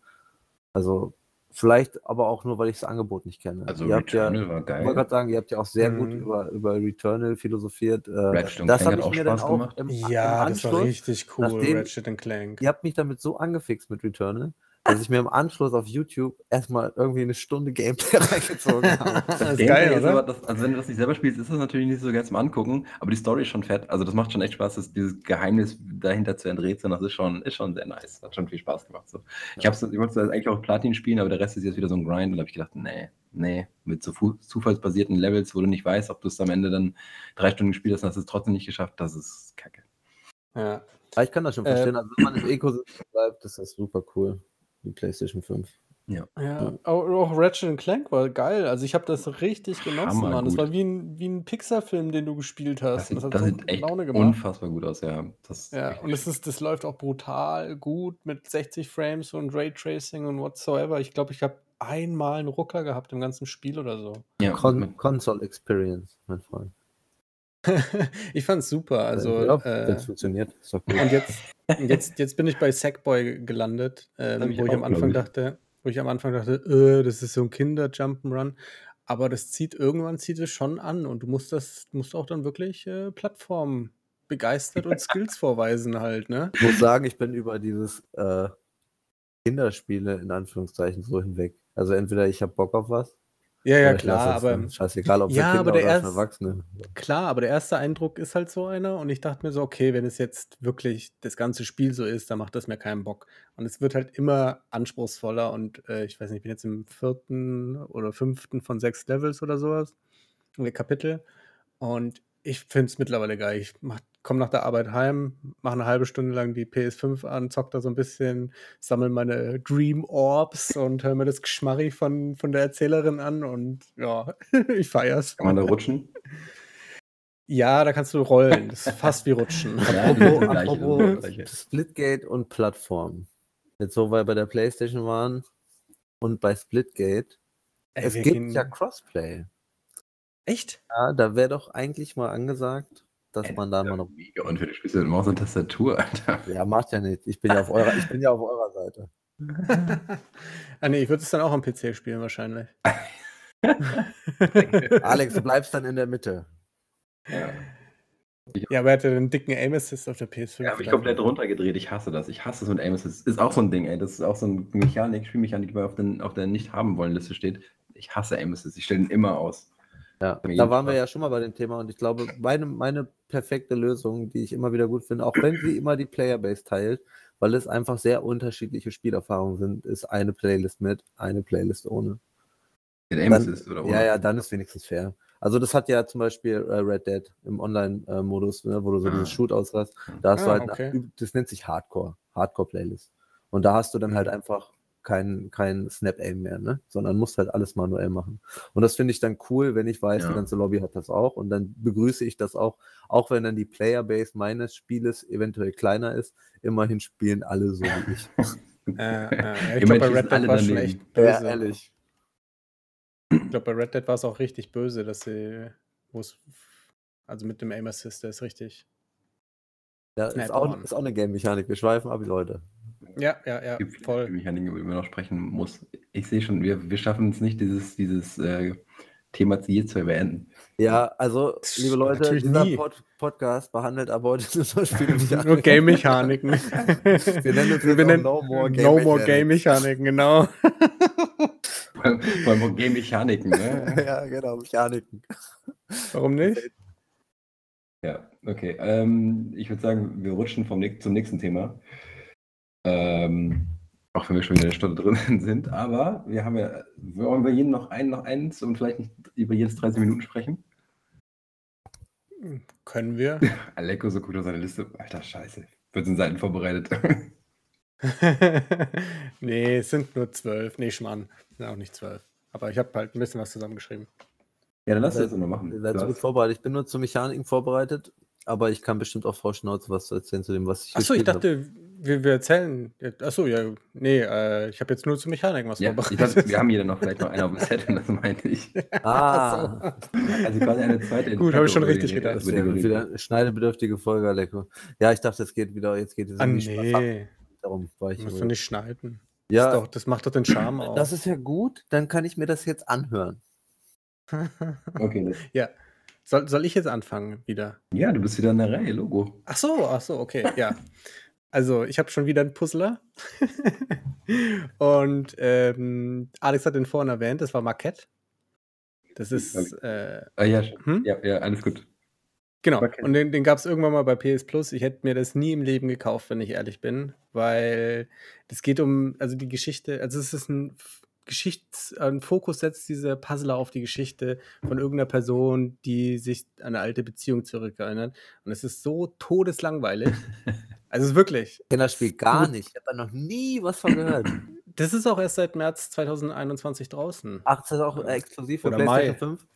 Also vielleicht aber auch nur, weil ich das Angebot nicht kenne. also ihr habt ja, Returnal war ich wollte geil. gerade sagen, ihr habt ja auch sehr gut Mhm. über, über Returnal philosophiert. Äh, Ratchet und das habe hat ich auch mir dann Spaß auch gemacht. im, im Ja, das war richtig cool, nachdem- Ratchet Clank. Ihr habt mich damit so angefixt mit Returnal, dass ich mir im Anschluss auf YouTube erstmal irgendwie eine Stunde Gameplay [laughs] reingezogen [laughs] habe. Das ist Gameplay geil, ist oder? aber, das, also wenn du das nicht selber spielst, ist das natürlich nicht so geil zum Angucken, aber die Story ist schon fett. Also das macht schon echt Spaß, das, dieses Geheimnis dahinter zu enträtseln, das ist schon, ist schon sehr nice. Hat schon viel Spaß gemacht. So. Ich, hab's, ich wollte das eigentlich auch Platin spielen, aber der Rest ist jetzt wieder so ein Grind und da habe ich gedacht, nee, nee, mit so zufallsbasierten Levels, wo du nicht weißt, ob du es am Ende dann drei Stunden gespielt hast und hast es trotzdem nicht geschafft, das ist kacke. Ja. Ich kann das schon Äh, verstehen. Also wenn man im Ecosystem bleibt, ist das super cool. Die PlayStation 5. Ja, auch, auch Ratchet and Clank war geil. Also ich habe das richtig genossen, Hammer Mann. Das gut. war wie ein, wie ein Pixar-Film, den du gespielt hast. Das sieht, Und hat das so sieht echt Laune gemacht. unfassbar gut aus, ja. Das Ja, und es ist, das läuft auch brutal gut mit 60 Frames und Raytracing und whatsoever. Ich glaube, ich habe einmal einen Rucker gehabt im ganzen Spiel oder so. ja, Con Console Experience, mein Freund. Ich fand's super. Also, ja, äh, das funktioniert. Gut. und jetzt, jetzt, jetzt bin ich bei Sackboy gelandet, ich wo ich auch, am Anfang ich. dachte, wo ich am Anfang dachte, äh, das ist so ein Kinder-Jump'n'Run. Aber das zieht irgendwann zieht es schon an und du musst das, musst auch dann wirklich äh, Plattform begeistert und [laughs] Skills vorweisen halt, ne? Ich muss sagen, ich bin über dieses äh, Kinderspiele in Anführungszeichen so hinweg. Also entweder ich habe Bock auf was. Ja, ja, klar, aber dann. scheißegal, ob Ja, Kinder aber der erst- Erwachsene. Klar, aber der erste Eindruck ist halt so einer und ich dachte mir so, okay, wenn es jetzt wirklich das ganze Spiel so ist, dann macht das mir keinen Bock. Und es wird halt immer anspruchsvoller und äh, ich weiß nicht, ich bin jetzt im vierten oder fünften von sechs Levels oder sowas, äh, Kapitel. Und ich finde es mittlerweile geil. Ich komme nach der Arbeit heim, mache eine halbe Stunde lang die PS5 an, zock da so ein bisschen, sammle meine Dream Orbs und höre mir das Geschmarri von, von der Erzählerin an und ja, [laughs] ich feier's. Kann man da rutschen? Ja, da kannst du rollen. Das ist fast wie Rutschen. Apropos, apropos. Splitgate und Plattform. Jetzt so, weil wir bei der PlayStation waren und bei Splitgate. Ey, es gibt gehen- ja Crossplay. Echt? Ja, da wäre doch eigentlich mal angesagt, dass man da mal noch. Mega du spielst ja mit Maus und Tastatur, Alter. Ja, macht ja nichts. Ich bin ja auf eurer, ich bin ja auf eurer Seite. [laughs] ah, nee, ich würde es dann auch am PC spielen, wahrscheinlich. [laughs] Alex, du bleibst dann in der Mitte. Ja. Ja, aber er hatte den dicken Aim Assist auf der PS5. Ja, hab ich komplett runtergedreht. Ich hasse das. Ich hasse es mit Aim Assist. Ist auch so ein Ding, ey. Das ist auch so eine Mechanik, Spielmechanik, die auf, den, auf der Nicht-Haben-Wollen-Liste steht. Ich hasse Aim Assist. Ich stelle den immer aus. Ja, da waren wir ja schon mal bei dem Thema und ich glaube, meine, meine perfekte Lösung, die ich immer wieder gut finde, auch wenn sie immer die Playerbase teilt, weil es einfach sehr unterschiedliche Spielerfahrungen sind, ist eine Playlist mit, eine Playlist ohne. Aim Dann- Assist oder Ja, ja, dann ist wenigstens fair. Also das hat ja zum Beispiel äh, Red Dead im Online-Modus, ne, wo du so Ah. dieses Shootouts hast. Da hast du Ah, halt, okay. eine, das nennt sich Hardcore, Hardcore-Playlist. Und da hast du dann halt einfach kein, kein Snap-Aim mehr, ne? sondern musst halt alles manuell machen. Und das finde ich dann cool, wenn ich weiß, Ja. die ganze Lobby hat das auch. Und dann begrüße ich das auch, auch wenn dann die Playerbase meines Spieles eventuell kleiner ist. Immerhin spielen alle so wie ich. [laughs] Äh, äh, ich glaube, bei Red Dead war es schon daneben. echt böse. Ja, ehrlich. Ich glaube, bei Red Dead war es auch richtig böse, dass sie, wo es, also mit dem Aim Assist, der ist richtig. Ja, ist, auch, ist auch eine Game-Mechanik. Wir schweifen ab, Leute. Ja, ja, ja, Es gibt viele voll. Spielmechaniken, über die man noch sprechen muss. Ich sehe schon, wir, wir schaffen es nicht, dieses, dieses, äh, Thema hier zu beenden. Ja, also, liebe Leute, Natürlich dieser. Pod Podcast behandelt aber heute [laughs] nur Game-Mechaniken. [laughs] Wir nennen uns jetzt Wir nennen No More Game No More Mechanics. Game-Mechaniken, genau. [laughs] Vor allem Game-Mechaniken, ne? ja, genau, Mechaniken. Warum nicht? Ja, okay. Ähm, ich würde sagen, wir rutschen vom, zum nächsten Thema. Ähm, auch wenn wir schon wieder eine Stunde drin [laughs] sind. Aber wir haben ja, wollen wir jeden noch ein, noch eins und vielleicht nicht über jedes 30 Minuten sprechen? Können wir. [laughs] Aleko so gut auf seine Liste. Alter, scheiße. Wird in Seiten vorbereitet. [laughs] nee, es sind nur zwölf. Nee, Schmarrn. Sind auch nicht zwölf. Aber ich habe halt ein bisschen was zusammengeschrieben. ja, dann lass das doch mal machen. Ihr seid Du so gut vorbereitet. Ich bin nur zu Mechaniken vorbereitet, aber ich kann bestimmt auch Frau Schnauze was erzählen zu dem, was ich Achso, ich dachte, wir, wir erzählen. Achso, ja, nee, äh, ich habe jetzt nur zu Mechaniken was ja, vorbereitet. dachte, wir [laughs] haben hier noch vielleicht noch einer auf dem Set, das meinte ich. [laughs] Ah, Also quasi eine zweite Gut, habe ich schon richtig gedacht. wir wieder schneidebedürftige Folge, Aleko. Ja, ich dachte, es geht wieder, jetzt geht es ah, um die Spaß- nee, Darum war ich musst du nicht schneiden. Ja, Das, doch, das macht doch den Charme aus. das ist ja gut, dann kann ich mir das jetzt anhören. [laughs] Okay, ja. Soll, soll ich jetzt anfangen wieder? ja, du bist wieder in der Reihe, Logo. Ach so, ach so, okay, ja. Also, ich habe schon wieder einen Puzzler. [laughs] Und ähm, Alex hat den vorhin erwähnt, das war Marquette. Das ist, äh, Ah, ja, hm? ja, ja, alles gut. Genau. Marquette. Und den, den gab es irgendwann mal bei PS Plus. Ich hätte mir das nie im Leben gekauft, wenn ich ehrlich bin, weil es geht um, also die Geschichte, also es ist ein Geschichts-, ein Fokus setzt dieser Puzzler auf die Geschichte von irgendeiner Person, die sich an eine alte Beziehung zurückerinnert. Und es ist so todeslangweilig. [laughs] also es ist wirklich. Ich kenne das Spiel gar nicht. Ich habe da noch nie was von gehört. [clears throat] Das ist auch erst seit März 2021 draußen. Ach, das ist auch äh, exklusiv für Oder PlayStation Mai. 5?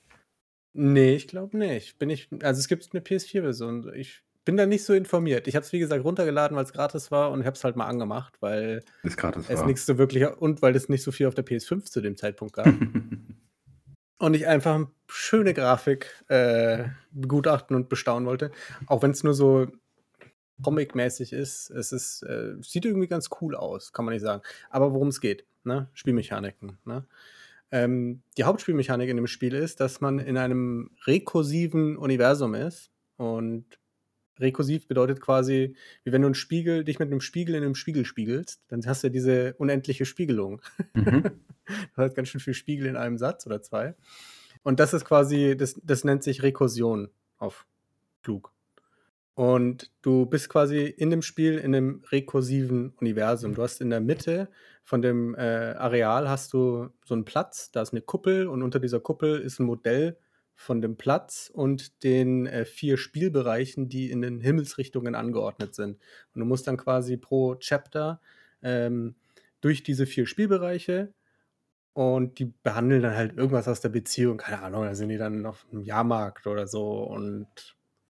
Nee, ich glaube nicht. Bin ich, also es gibt eine PS4-Version. Ich bin da nicht so informiert. Ich habe es, wie gesagt, runtergeladen, weil es gratis war und habe es halt mal angemacht, weil ist gratis es nichts so wirklich und weil es nicht so viel auf der PS5 zu dem Zeitpunkt gab. [laughs] und ich einfach schöne Grafik äh, begutachten und bestaunen wollte. Auch wenn es nur so comic-mäßig ist. Es ist, äh, sieht irgendwie ganz cool aus, kann man nicht sagen. Aber worum es geht, ne? Spielmechaniken, ne? Ähm, die Hauptspielmechanik in dem Spiel ist, dass man in einem rekursiven Universum ist. Und rekursiv bedeutet quasi, wie wenn du einen Spiegel, dich mit einem Spiegel in einem Spiegel spiegelst, dann hast du ja diese unendliche Spiegelung. Mhm. [laughs] Das heißt ganz schön viel Spiegel in einem Satz oder zwei. Und das ist quasi, das, das nennt sich Rekursion auf Flug. Und du bist quasi in dem Spiel in einem rekursiven Universum. Du hast in der Mitte von dem äh, Areal hast du so einen Platz, da ist eine Kuppel und unter dieser Kuppel ist ein Modell von dem Platz und den äh, vier Spielbereichen, die in den Himmelsrichtungen angeordnet sind. Und du musst dann quasi pro Chapter ähm, durch diese vier Spielbereiche und die behandeln dann halt irgendwas aus der Beziehung. Keine Ahnung, da sind die dann auf einem Jahrmarkt oder so und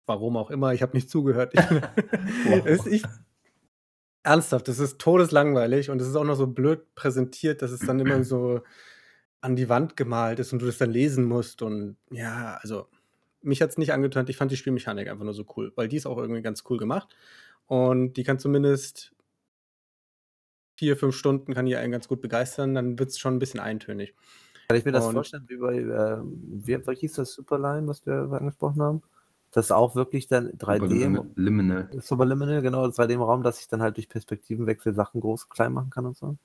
warum auch immer. Ich habe nicht zugehört. [laughs] Es, ich, ernsthaft, das ist todeslangweilig und es ist auch noch so blöd präsentiert, dass es dann immer so an die Wand gemalt ist und du das dann lesen musst. Und ja, also mich hat es nicht angetan. Ich fand die Spielmechanik einfach nur so cool, weil die ist auch irgendwie ganz cool gemacht. Und die kann zumindest vier, fünf Stunden kann die einen ganz gut begeistern, dann wird es schon ein bisschen eintönig. Kann ich mir das Und- vorstellen, wie bei, äh, wie, wie hieß das Superline, was wir angesprochen haben? Das ist auch wirklich dann 3D im Liminal. Superliminal, genau, 3D im Raum, dass ich dann halt durch Perspektivenwechsel Sachen groß, klein machen kann und so.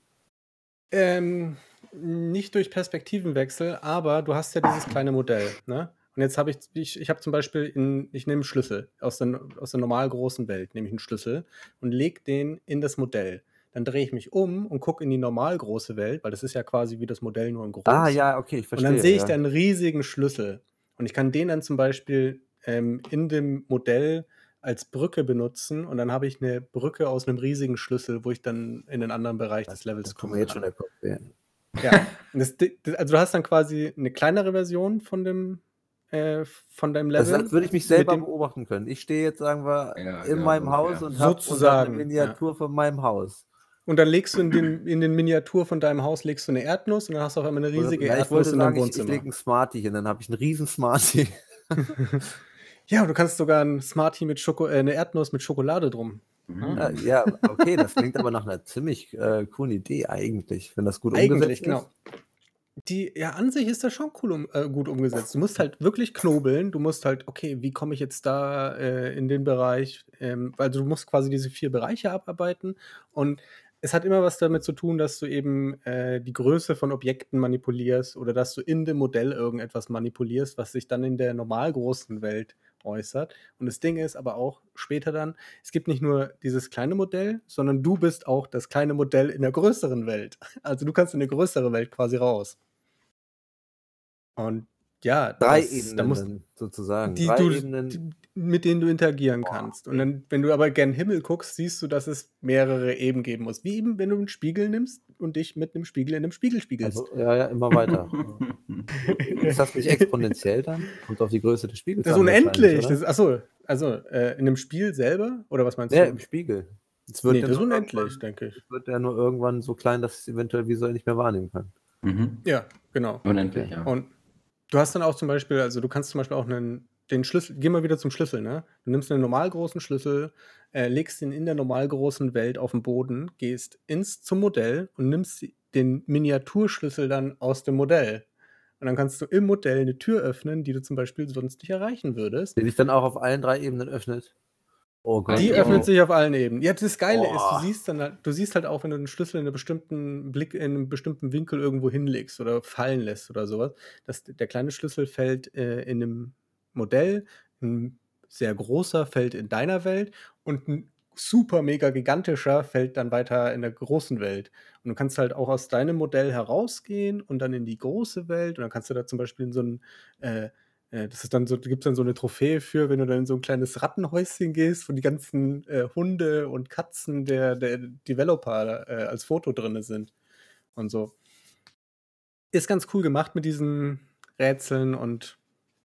Ähm, nicht durch Perspektivenwechsel, aber du hast ja dieses kleine Modell, ne? Und jetzt habe ich, ich, ich habe zum Beispiel, in, ich nehme einen Schlüssel aus der, aus der normal großen Welt, nehme ich einen Schlüssel und lege den in das Modell. Dann drehe ich mich um und gucke in die normal große Welt, weil das ist ja quasi wie das Modell nur in groß. Ah, ja, okay, ich Und verstehe. dann sehe ich ja. da einen riesigen Schlüssel. Und ich kann den dann zum Beispiel ähm, in dem Modell als Brücke benutzen. Und dann habe ich eine Brücke aus einem riesigen Schlüssel, wo ich dann in den anderen Bereich des Levels Das tut kommen mir jetzt schon der Kopf weh. Ja, und das, das, also du hast dann quasi eine kleinere Version von dem äh, von deinem Das Level. heißt, würde ich mich selber dem- beobachten können. Ich stehe jetzt, sagen wir, Ja, in genau, meinem Haus ja. und habe Sozusagen, eine Miniatur von meinem Haus. Und dann legst du in den, in den Miniatur von deinem Haus legst du eine Erdnuss und dann hast du auf einmal eine riesige Oder- ja, ich Erdnuss wollte in deinem sagen, ich, ich Wohnzimmer. lege einen Smartie hin, dann habe ich einen riesen Smartie. [laughs] ja, du kannst sogar ein Smartie mit Schoko äh, eine Erdnuss mit Schokolade drum. Mhm. Ja, ja, okay, das klingt aber nach einer ziemlich äh, coolen Idee eigentlich, wenn das gut Eigentlich, umgesetzt genau. ist. Die ja, an sich ist das schon cool um äh, gut umgesetzt. Du musst halt wirklich knobeln. Du musst halt okay, wie komme ich jetzt da, äh, in den Bereich? Ähm, weil du musst quasi diese 4 Bereiche abarbeiten und es hat immer was damit zu tun, dass du eben, äh, die Größe von Objekten manipulierst oder dass du in dem Modell irgendetwas manipulierst, was sich dann in der normal großen Welt äußert. Und das Ding ist aber auch später dann, es gibt nicht nur dieses kleine Modell, sondern du bist auch das kleine Modell in der größeren Welt. Also, du kannst in 'ne größere Welt quasi raus. Und ja, 3 das da Ebenen musst dann sozusagen. die 3 du Ebenen. d mit denen du interagieren kannst. Und dann, wenn du aber gen Himmel guckst, siehst du, dass es mehrere Ebenen geben muss. Wie eben, wenn du 'n Spiegel nimmst und dich mit 'nem Spiegel in 'nem Spiegel spiegelst. Also ja, ja, immer weiter. [laughs] Ist das nicht exponentiell dann? Kommt auf die Größe des Spiegels Das ist unendlich. Das ach so, also, äh, in 'nem Spiel selber oder was meinst Ja, du? im Spiegel. Es wird Ne, ja das ist nur unendlich, irgendwann denke ich. es wird ja nur irgendwann so klein, dass ich's eventuell visuell nicht mehr wahrnehmen kann. Mhm. Ja, genau. Unendlich, Okay. ja. Und du hast dann auch zum Beispiel also, du kannst zum Beispiel auch 'nen den Schlüssel gehen wir wieder zum Schlüssel, ne? Du nimmst 'nen normal großen Schlüssel, äh, legst ihn in der normal großen Welt auf'n Boden, gehst ins zum Modell und nimmst den Miniaturschlüssel dann aus dem Modell. Und dann kannst du im Modell 'ne Tür öffnen, die du zum Beispiel sonst nicht erreichen würdest. Die sich dann auch auf allen 3 Ebenen öffnet? Oh Gott. Die öffnet sich auf allen Ebenen. Ja, das Geile ist, Boah. du siehst dann halt du siehst halt auch, wenn du 'n Schlüssel in 'ner bestimmten Blick in 'nem bestimmten Winkel irgendwo hinlegst oder fallen lässt oder so was, dass der kleine Schlüssel fällt, äh, in 'nem Modell, 'n sehr großer fällt in deiner Welt und 'n super mega gigantischer fällt dann weiter in der großen Welt. Und du kannst halt auch aus deinem Modell herausgehen und dann in die große Welt und dann kannst du da zum Beispiel in so 'n, äh äh, das ist dann so da gibt's dann so 'ne Trophäe für, wenn du dann in so 'n kleines Rattenhäuschen gehst, wo die ganzen, äh, Hunde und Katzen der der Developer, äh, als Foto drinne sind und so. Ist ganz cool gemacht mit diesen Rätseln und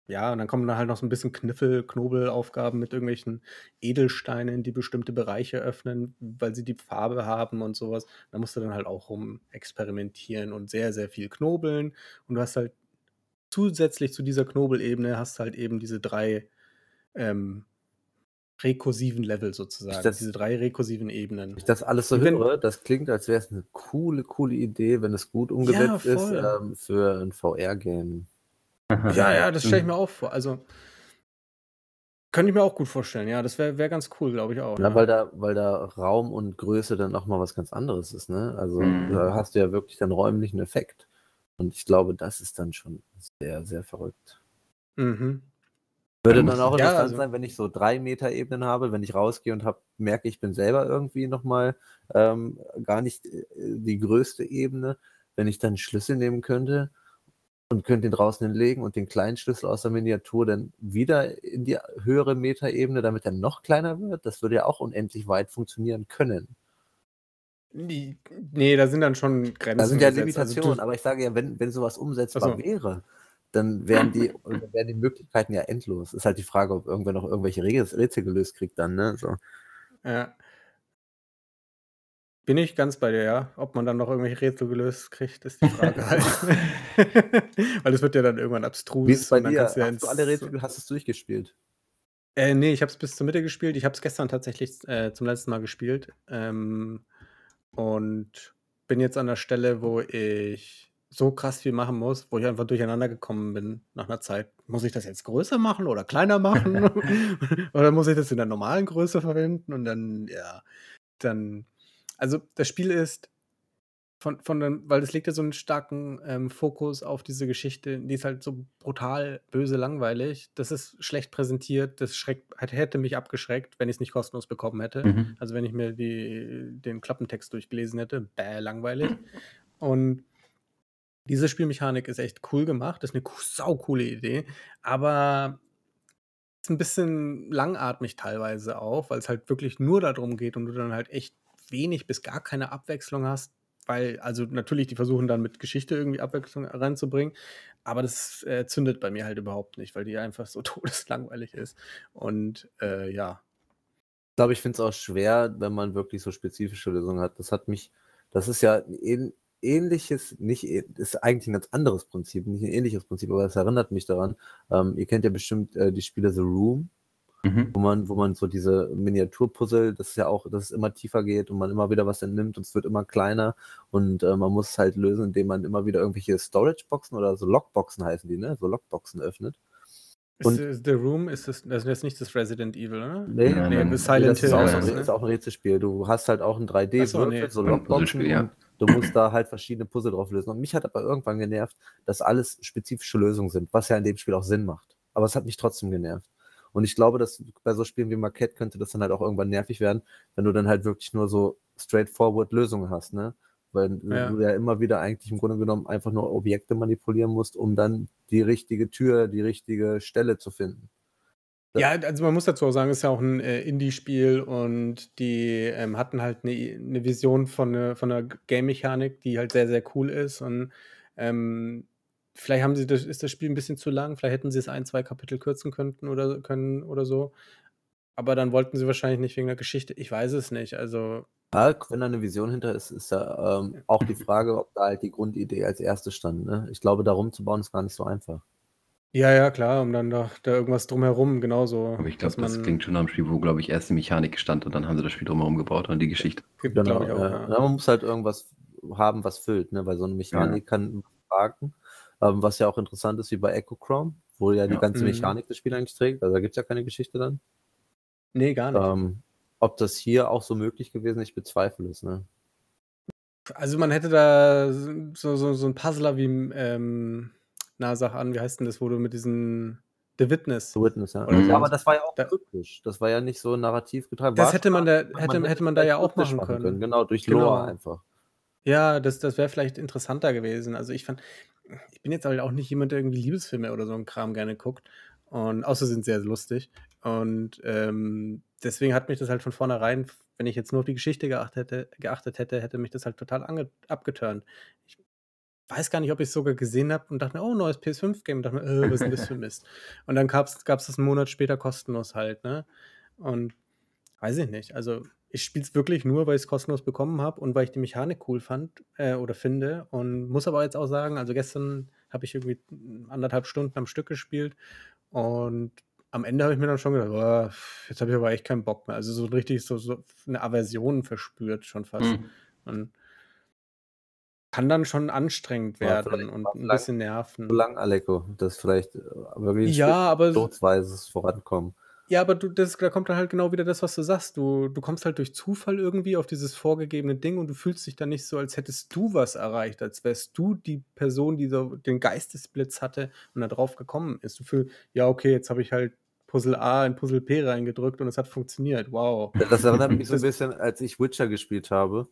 ja, und dann kommen da halt noch so 'n bisschen Kniffel Knobelaufgaben mit irgendwelchen Edelsteinen, die bestimmte Bereiche öffnen, weil sie die Farbe haben und so was. Da musst du dann halt auch rumexperimentieren und sehr, sehr viel knobeln. Und du hast halt zusätzlich zu dieser Knobelebene hast du halt eben diese 3, ähm, rekursiven Level sozusagen, das diese 3 rekursiven Ebenen. Wenn ich das alles so wenn höre, das klingt, als wäre es 'ne coole, coole Idee, wenn es gut Ja, umgesetzt ist, voll. ähm, für 'n VR-Game. [laughs] Ja, ja, das stelle ich Mhm. mir auch vor. Also könnte ich mir auch gut vorstellen. Ja, das wäre wäre ganz cool, glaube ich auch, Ja, ja. weil da weil da Raum und Größe dann noch mal was ganz anderes ist, ne? Also, da Mhm. hast du ja wirklich dann räumlichen Effekt. Und ich glaube, das ist dann schon sehr, sehr verrückt. Mhm. Würde Da dann auch Ja, interessant also sein, wenn ich so 3 Meter Ebenen habe, wenn ich rausgehe und habe merke, ich bin selber irgendwie noch mal, ähm, gar nicht, äh, die größte Ebene, wenn ich dann 'n Schlüssel nehmen könnte und könnte den draußen hinlegen und den kleinen Schlüssel aus der Miniatur dann wieder in die höhere Metaebene, damit er noch kleiner wird. Das würde ja auch unendlich weit funktionieren können. Ni ne, da sind dann schon Da Grenzen sind ja gesetzt. Also, Limitationen, du aber ich sage ja, wenn wenn so was Ach umsetzbar so. wäre, dann wären die wären die Möglichkeiten ja endlos. Ist halt die Frage, ob irgendwer noch irgendwelche Räts Rätsel gelöst kriegt dann, ne, so. Ja. Bin ich ganz bei dir, ja. Ob man dann noch irgendwelche Rätsel gelöst kriegt, ist die Frage [laughs] halt. [laughs] Weil es wird ja dann irgendwann Wie ist es abstrus bei dir? du ja Hast du alle Rätsel hast du's durchgespielt? Äh, ne, ich habe es bis zur Mitte gespielt. Ich habe es gestern tatsächlich, äh, zum letzten Mal gespielt, ähm, und bin jetzt an der Stelle, wo ich so krass viel machen muss, wo ich einfach durcheinander gekommen bin nach 'ner Zeit. Muss ich das jetzt größer machen oder kleiner machen? [laughs] [laughs] Oder muss ich das in der normalen Größe verwenden? Und dann ja, dann also, das Spiel ist von von dem weil das legt ja so 'n starken, ähm, Fokus auf diese Geschichte. Die ist halt so brutal böse langweilig. Das ist schlecht präsentiert. Das schreckt hätte mich abgeschreckt, wenn ich's nicht kostenlos bekommen hätte. Mhm. Also, wenn ich mir die den Klappentext durchgelesen hätte, bäh, langweilig. Und diese Spielmechanik ist echt cool gemacht. Ist 'ne co saucoole Idee, aber ist 'n bisschen langatmig teilweise auch, weil's halt wirklich nur da drum geht und du dann halt echt wenig bis gar keine Abwechslung hast, weil also, natürlich, die versuchen dann mit Geschichte irgendwie Abwechslung reinzubringen, aber das, äh, zündet bei mir halt überhaupt nicht, weil die einfach so [laughs] todeslangweilig ist. Und, äh, ja. Ich glaube, ich finde es auch schwer, wenn man wirklich so spezifische Lösungen hat. Das hat mich das ist ja 'n ähn ähnliches nicht ist eigentlich 'n ganz anderes Prinzip, nicht 'n ähnliches Prinzip, aber es erinnert mich daran. Ähm, ihr kennt ja bestimmt, äh, die Spiele The Room. Mhm. wo man, wo man so diese Miniaturpuzzle, das ist ja auch, dass es immer tiefer geht und man immer wieder was entnimmt und es wird immer kleiner und äh, man muss es halt lösen, indem man immer wieder irgendwelche Storage-Boxen oder so Lockboxen heißen die, ne? So Lockboxen öffnet. Und ist The Room, ist das, das ist jetzt nicht das Resident Evil, oder? Nee, nee, nee Silent Hill. Das ist, auch, ne? ist auch ein Rätselspiel. Du hast halt auch ein 3D-Würfel, so, nee. so Lockboxen. Ja. Du musst da halt verschiedene Puzzle drauf lösen. Und mich hat aber irgendwann genervt, dass alles spezifische Lösungen sind, was ja in dem Spiel auch Sinn macht. Aber es hat mich trotzdem genervt. Und ich glaube, dass bei so Spielen wie Marquette könnte das dann halt auch irgendwann nervig werden, wenn du dann halt wirklich nur so straightforward Lösungen hast, ne? Weil ja. du ja immer wieder eigentlich im Grunde genommen einfach nur Objekte manipulieren musst, um dann die richtige Tür, die richtige Stelle zu finden. Ja, also man muss dazu auch sagen, es ist ja auch ein äh, Indie-Spiel und die ähm, hatten halt eine, eine Vision von, ne, von einer Game-Mechanik, die halt sehr, sehr cool ist. Und ähm, vielleicht haben sie das, ist das Spiel ein bisschen zu lang, vielleicht hätten sie es ein, zwei Kapitel kürzen könnten oder können oder so. Aber dann wollten sie wahrscheinlich nicht wegen der Geschichte. Ich weiß es nicht. Also. Ja, wenn da eine Vision hinter ist, ist ja ähm, auch die Frage, ob da halt die Grundidee als erste stand. Ne? Ich glaube, darum zu bauen ist gar nicht so einfach. Ja, ja, klar, um dann da, da irgendwas drumherum, genauso. Aber ich glaube, das klingt schon nach einem Spiel, wo, glaube ich, erst die Mechanik stand und dann haben sie das Spiel drumherum gebaut und die Geschichte. Genau, auch, ja. Ja, man muss halt irgendwas haben, was füllt, ne? weil so eine Mechanik ja. kann fragen. Ähm, was ja auch interessant ist, wie bei Echo Chrome, wo ja die ja. ganze mhm. Mechanik des Spiels eigentlich trägt. Also da gibt es ja keine Geschichte dann. Nee, gar nicht. Ähm, ob das hier auch so möglich gewesen ist, ich bezweifle es. Ne? Also man hätte da so, so, so ein Puzzler wie, ähm, na sag an, wie heißt denn das, wo du mit diesen The Witness. The Witness, ja. Mhm. Aber das war ja auch da, kryptisch. Das war ja nicht so narrativ getragen. Das hätte man da, hätte, man hätte man da ja auch machen können. können. Genau, durch genau. Lore einfach. Ja, das, das wäre vielleicht interessanter gewesen. Also ich fand, ich bin jetzt halt auch nicht jemand, der irgendwie Liebesfilme oder so einen Kram gerne guckt. Und außer sind sehr lustig. Und ähm, deswegen hat mich das halt von vornherein, wenn ich jetzt nur auf die Geschichte geachtet hätte, geachtet hätte, hätte mich das halt total abgeturnt. Ich weiß gar nicht, ob ich es sogar gesehen habe und dachte mir, oh, neues PS5-Game. Und dachte mir, äh, was ist denn das für Mist? Und dann gab es das einen Monat später kostenlos halt, ne? Und weiß ich nicht. Also ich spiele es wirklich nur, weil ich es kostenlos bekommen habe und weil ich die Mechanik cool fand äh, oder finde. Und muss aber jetzt auch sagen, also gestern habe ich irgendwie anderthalb Stunden am Stück gespielt und am Ende habe ich mir dann schon gedacht, oh, jetzt habe ich aber echt keinen Bock mehr. Also so richtig so, so eine Aversion verspürt schon fast. Mhm. Und kann dann schon anstrengend werden und ein bisschen nerven. Zu lang, Aleko, das vielleicht äh, wirklich ja, aber Vorankommen. Ja, aber du, das, da kommt dann halt genau wieder das, was du sagst. Du, du kommst halt durch Zufall irgendwie auf dieses vorgegebene Ding und du fühlst dich dann nicht so, als hättest du was erreicht, als wärst du die Person, die so den Geistesblitz hatte und da drauf gekommen ist. Du fühlst, ja, okay, jetzt habe ich halt Puzzle A in Puzzle P reingedrückt und es hat funktioniert. Wow. Das erinnert mich so ein bisschen, als ich Witcher gespielt habe,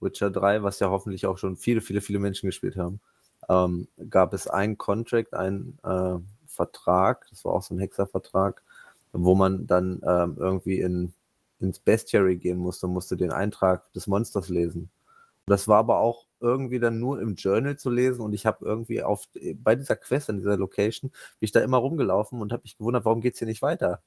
Witcher 3, was ja hoffentlich auch schon viele, viele, viele Menschen gespielt haben, ähm, gab es einen Contract, einen äh, Vertrag, das war auch so ein Hexervertrag, wo man dann ähm, irgendwie in, ins Bestiary gehen musste, musste den Eintrag des Monsters lesen. Das war aber auch irgendwie dann nur im Journal zu lesen und ich habe irgendwie auf bei dieser Quest an dieser Location bin ich da immer rumgelaufen und habe mich gewundert, warum geht es hier nicht weiter?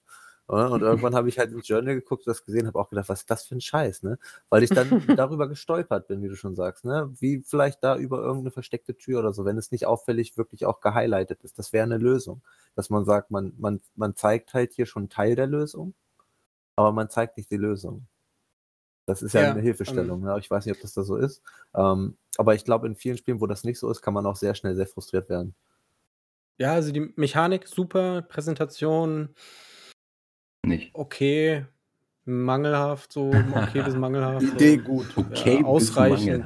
Und irgendwann habe ich halt ins Journal geguckt, das gesehen, habe auch gedacht, was ist das für ein Scheiß, ne? Weil ich dann [laughs] darüber gestolpert bin, wie du schon sagst, ne? Wie vielleicht da über irgendeine versteckte Tür oder so, wenn es nicht auffällig wirklich auch gehighlightet ist. Das wäre eine Lösung. Dass man sagt, man, man, man zeigt halt hier schon Teil der Lösung, aber man zeigt nicht die Lösung. Das ist ja, ja eine Hilfestellung. Um, ne? Ich weiß nicht, ob das da so ist. Ähm, aber ich glaube, in vielen Spielen, wo das nicht so ist, kann man auch sehr schnell sehr frustriert werden. Ja, also die Mechanik super, Präsentation, nicht. Okay, mangelhaft, so okay bis [laughs] mangelhaft. So. Idee gut. Okay, ja, ausreichend.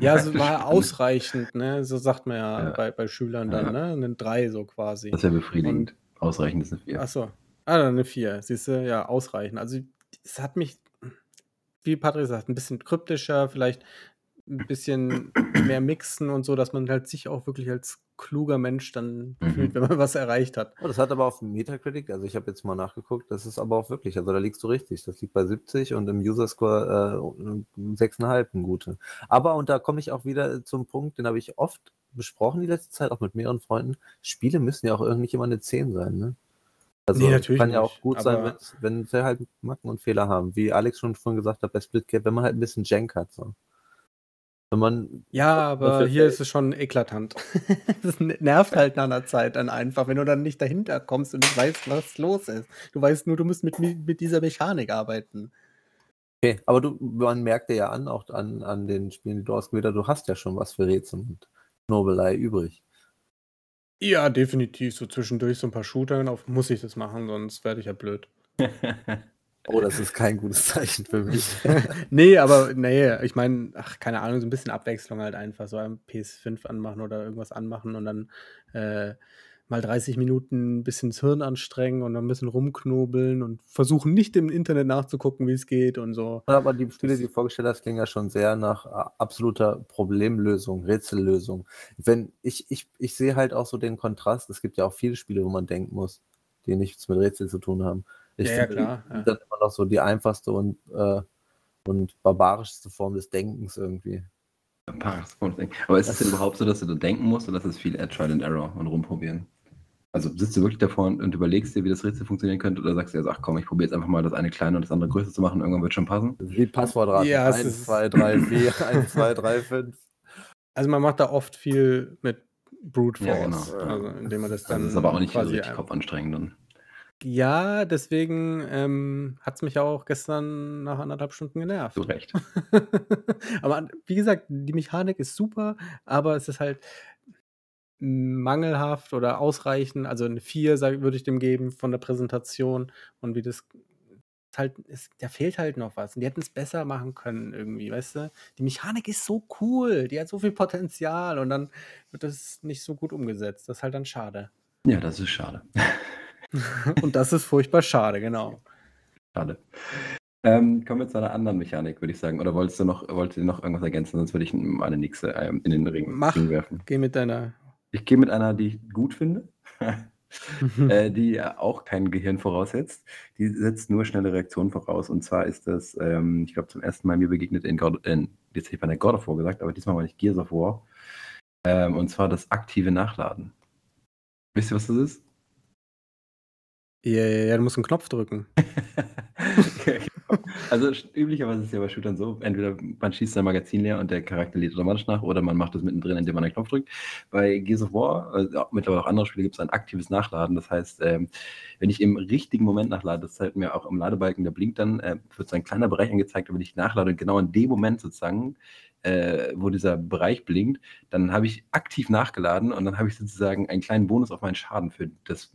ja, es war ausreichend, ne? So sagt man ja, ja. Bei, bei Schülern dann, ja. ne? Eine 3 so quasi. Das ist ja befriedigend. Und, ausreichend ist eine 4. Achso. Ah, dann eine 4. Siehst du, ja, ausreichend. Also, es hat mich, wie Patrick sagt, ein bisschen kryptischer, vielleicht ein bisschen mehr mixen und so, dass man halt sich auch wirklich als kluger Mensch dann mhm. fühlt, wenn man was erreicht hat. Oh, das hat aber auf Metacritic, also ich habe jetzt mal nachgeguckt, das ist aber auch wirklich, also da liegst du richtig, das liegt bei 70 und im User Score äh, 6,5 ein gute. Aber, und da komme ich auch wieder zum Punkt, den habe ich oft besprochen die letzte Zeit, auch mit mehreren Freunden, Spiele müssen ja auch irgendwie immer eine 10 sein, ne? Also nee, natürlich kann ja auch gut sein, wenn sie halt Macken und Fehler haben. Wie Alex schon vorhin gesagt hat bei Splitgate, wenn man halt ein bisschen Jank hat. So. Wenn man Ja, aber hier ist es schon eklatant. [laughs] Das nervt halt nach 'ner Zeit dann einfach, wenn du dann nicht dahinter kommst und nicht weißt, was los ist. Du weißt nur, du musst mit mi mit dieser Mechanik arbeiten. Okay, aber du man merkt dir ja an, auch an an den Spielen, die du ausgewählt hast, du hast ja schon was für Rätsel und Knobelei übrig. Ja, definitiv. So zwischendurch so 'n paar Shooter auf muss ich das machen, sonst werde ich ja blöd. [laughs] Oh, das ist kein gutes Zeichen für mich. [laughs] Ne, aber ne, ich meine, ach, keine Ahnung, so 'n bisschen Abwechslung halt einfach, so am PS5 anmachen oder irgendwas anmachen und dann, äh, mal 30 Minuten 'n bisschen das Hirn anstrengen und dann 'n bisschen rumknobeln und versuchen, nicht im Internet nachzugucken, wie's geht und so. Aber die Spiele, die du vorgestellt hast, klingen ja schon sehr nach a absoluter Problemlösung, Rätsellösung. Wenn ich ich ich sehe halt auch so den Kontrast. Es gibt ja auch viele Spiele, wo man denken muss, die nichts mit Rätsel zu tun haben. Ich Ja, ja, klar, ja. sind dann immer noch so die einfachste und, äh und barbarischste Form des Denkens irgendwie. Aber ist es denn überhaupt so, dass du da denken musst oder ist es viel Trial and Error und rumprobieren? Also sitzt du wirklich davor und, und überlegst dir, wie das Rätsel funktionieren könnte oder sagst du jetzt, ach komm, ich probiere jetzt einfach mal das eine kleine und das andere größer zu machen, irgendwann wird schon passen? Wie Passwortraten. Ja, es 1, ist 2, 3, 4, 1, 2, 3, 5. Also, man macht da oft viel mit Brute Ja, Force, genau. also indem man das Also dann das ist aber auch nicht so richtig kopfanstrengend dann. Ja, deswegen, ähm, hat's mich auch gestern nach 1,5 Stunden genervt. Zu Recht. [laughs] Aber wie gesagt, die Mechanik ist super, aber es ist halt mangelhaft oder ausreichend. Also 'ne 4, sage würde ich dem geben von der Präsentation und wie das halt ist da fehlt halt noch was und die hätten's besser machen können irgendwie, weißt du? Die Mechanik ist so cool, die hat so viel Potenzial und dann wird das nicht so gut umgesetzt. Das ist halt dann schade. Ja, das ist schade. [laughs] [laughs] Und das ist furchtbar schade, genau. Schade. Ähm, kommen wir zu einer anderen Mechanik, würde ich sagen. Oder wolltest du noch wolltest du noch irgendwas ergänzen? Sonst würde ich meine nächste, ähm, in den Ring Mach, Ring werfen. geh mit deiner Ich gehe mit einer, die ich gut finde, [laughs] äh, die auch kein Gehirn voraussetzt. Die setzt nur schnelle Reaktionen voraus. Und zwar ist das, ähm, ich glaube, zum ersten Mal mir begegnet in God in jetzt hätte ich bei der God of War gesagt, aber diesmal war nicht Gears of War. Ähm, und zwar das aktive Nachladen. Wisst ihr, was das ist? Ja, ja, ja, du musst 'n Knopf drücken. [laughs] Genau. Also, üblicherweise ist es ja bei Shootern so, entweder man schießt sein Magazin leer und der Charakter lädt automatisch nach oder man macht das mittendrin, indem man einen Knopf drückt. Bei Gears of War, äh, ja, mittlerweile auch andere Spiele, gibt es ein aktives Nachladen. Das heißt, ähm, wenn ich im richtigen Moment nachlade, das zeigt mir auch im Ladebalken, der blinkt dann, äh, wird so ein kleiner Bereich angezeigt, wenn ich nachlade und genau in dem Moment sozusagen, äh, wo dieser Bereich blinkt, dann habe ich aktiv nachgeladen und dann habe ich sozusagen einen kleinen Bonus auf meinen Schaden für das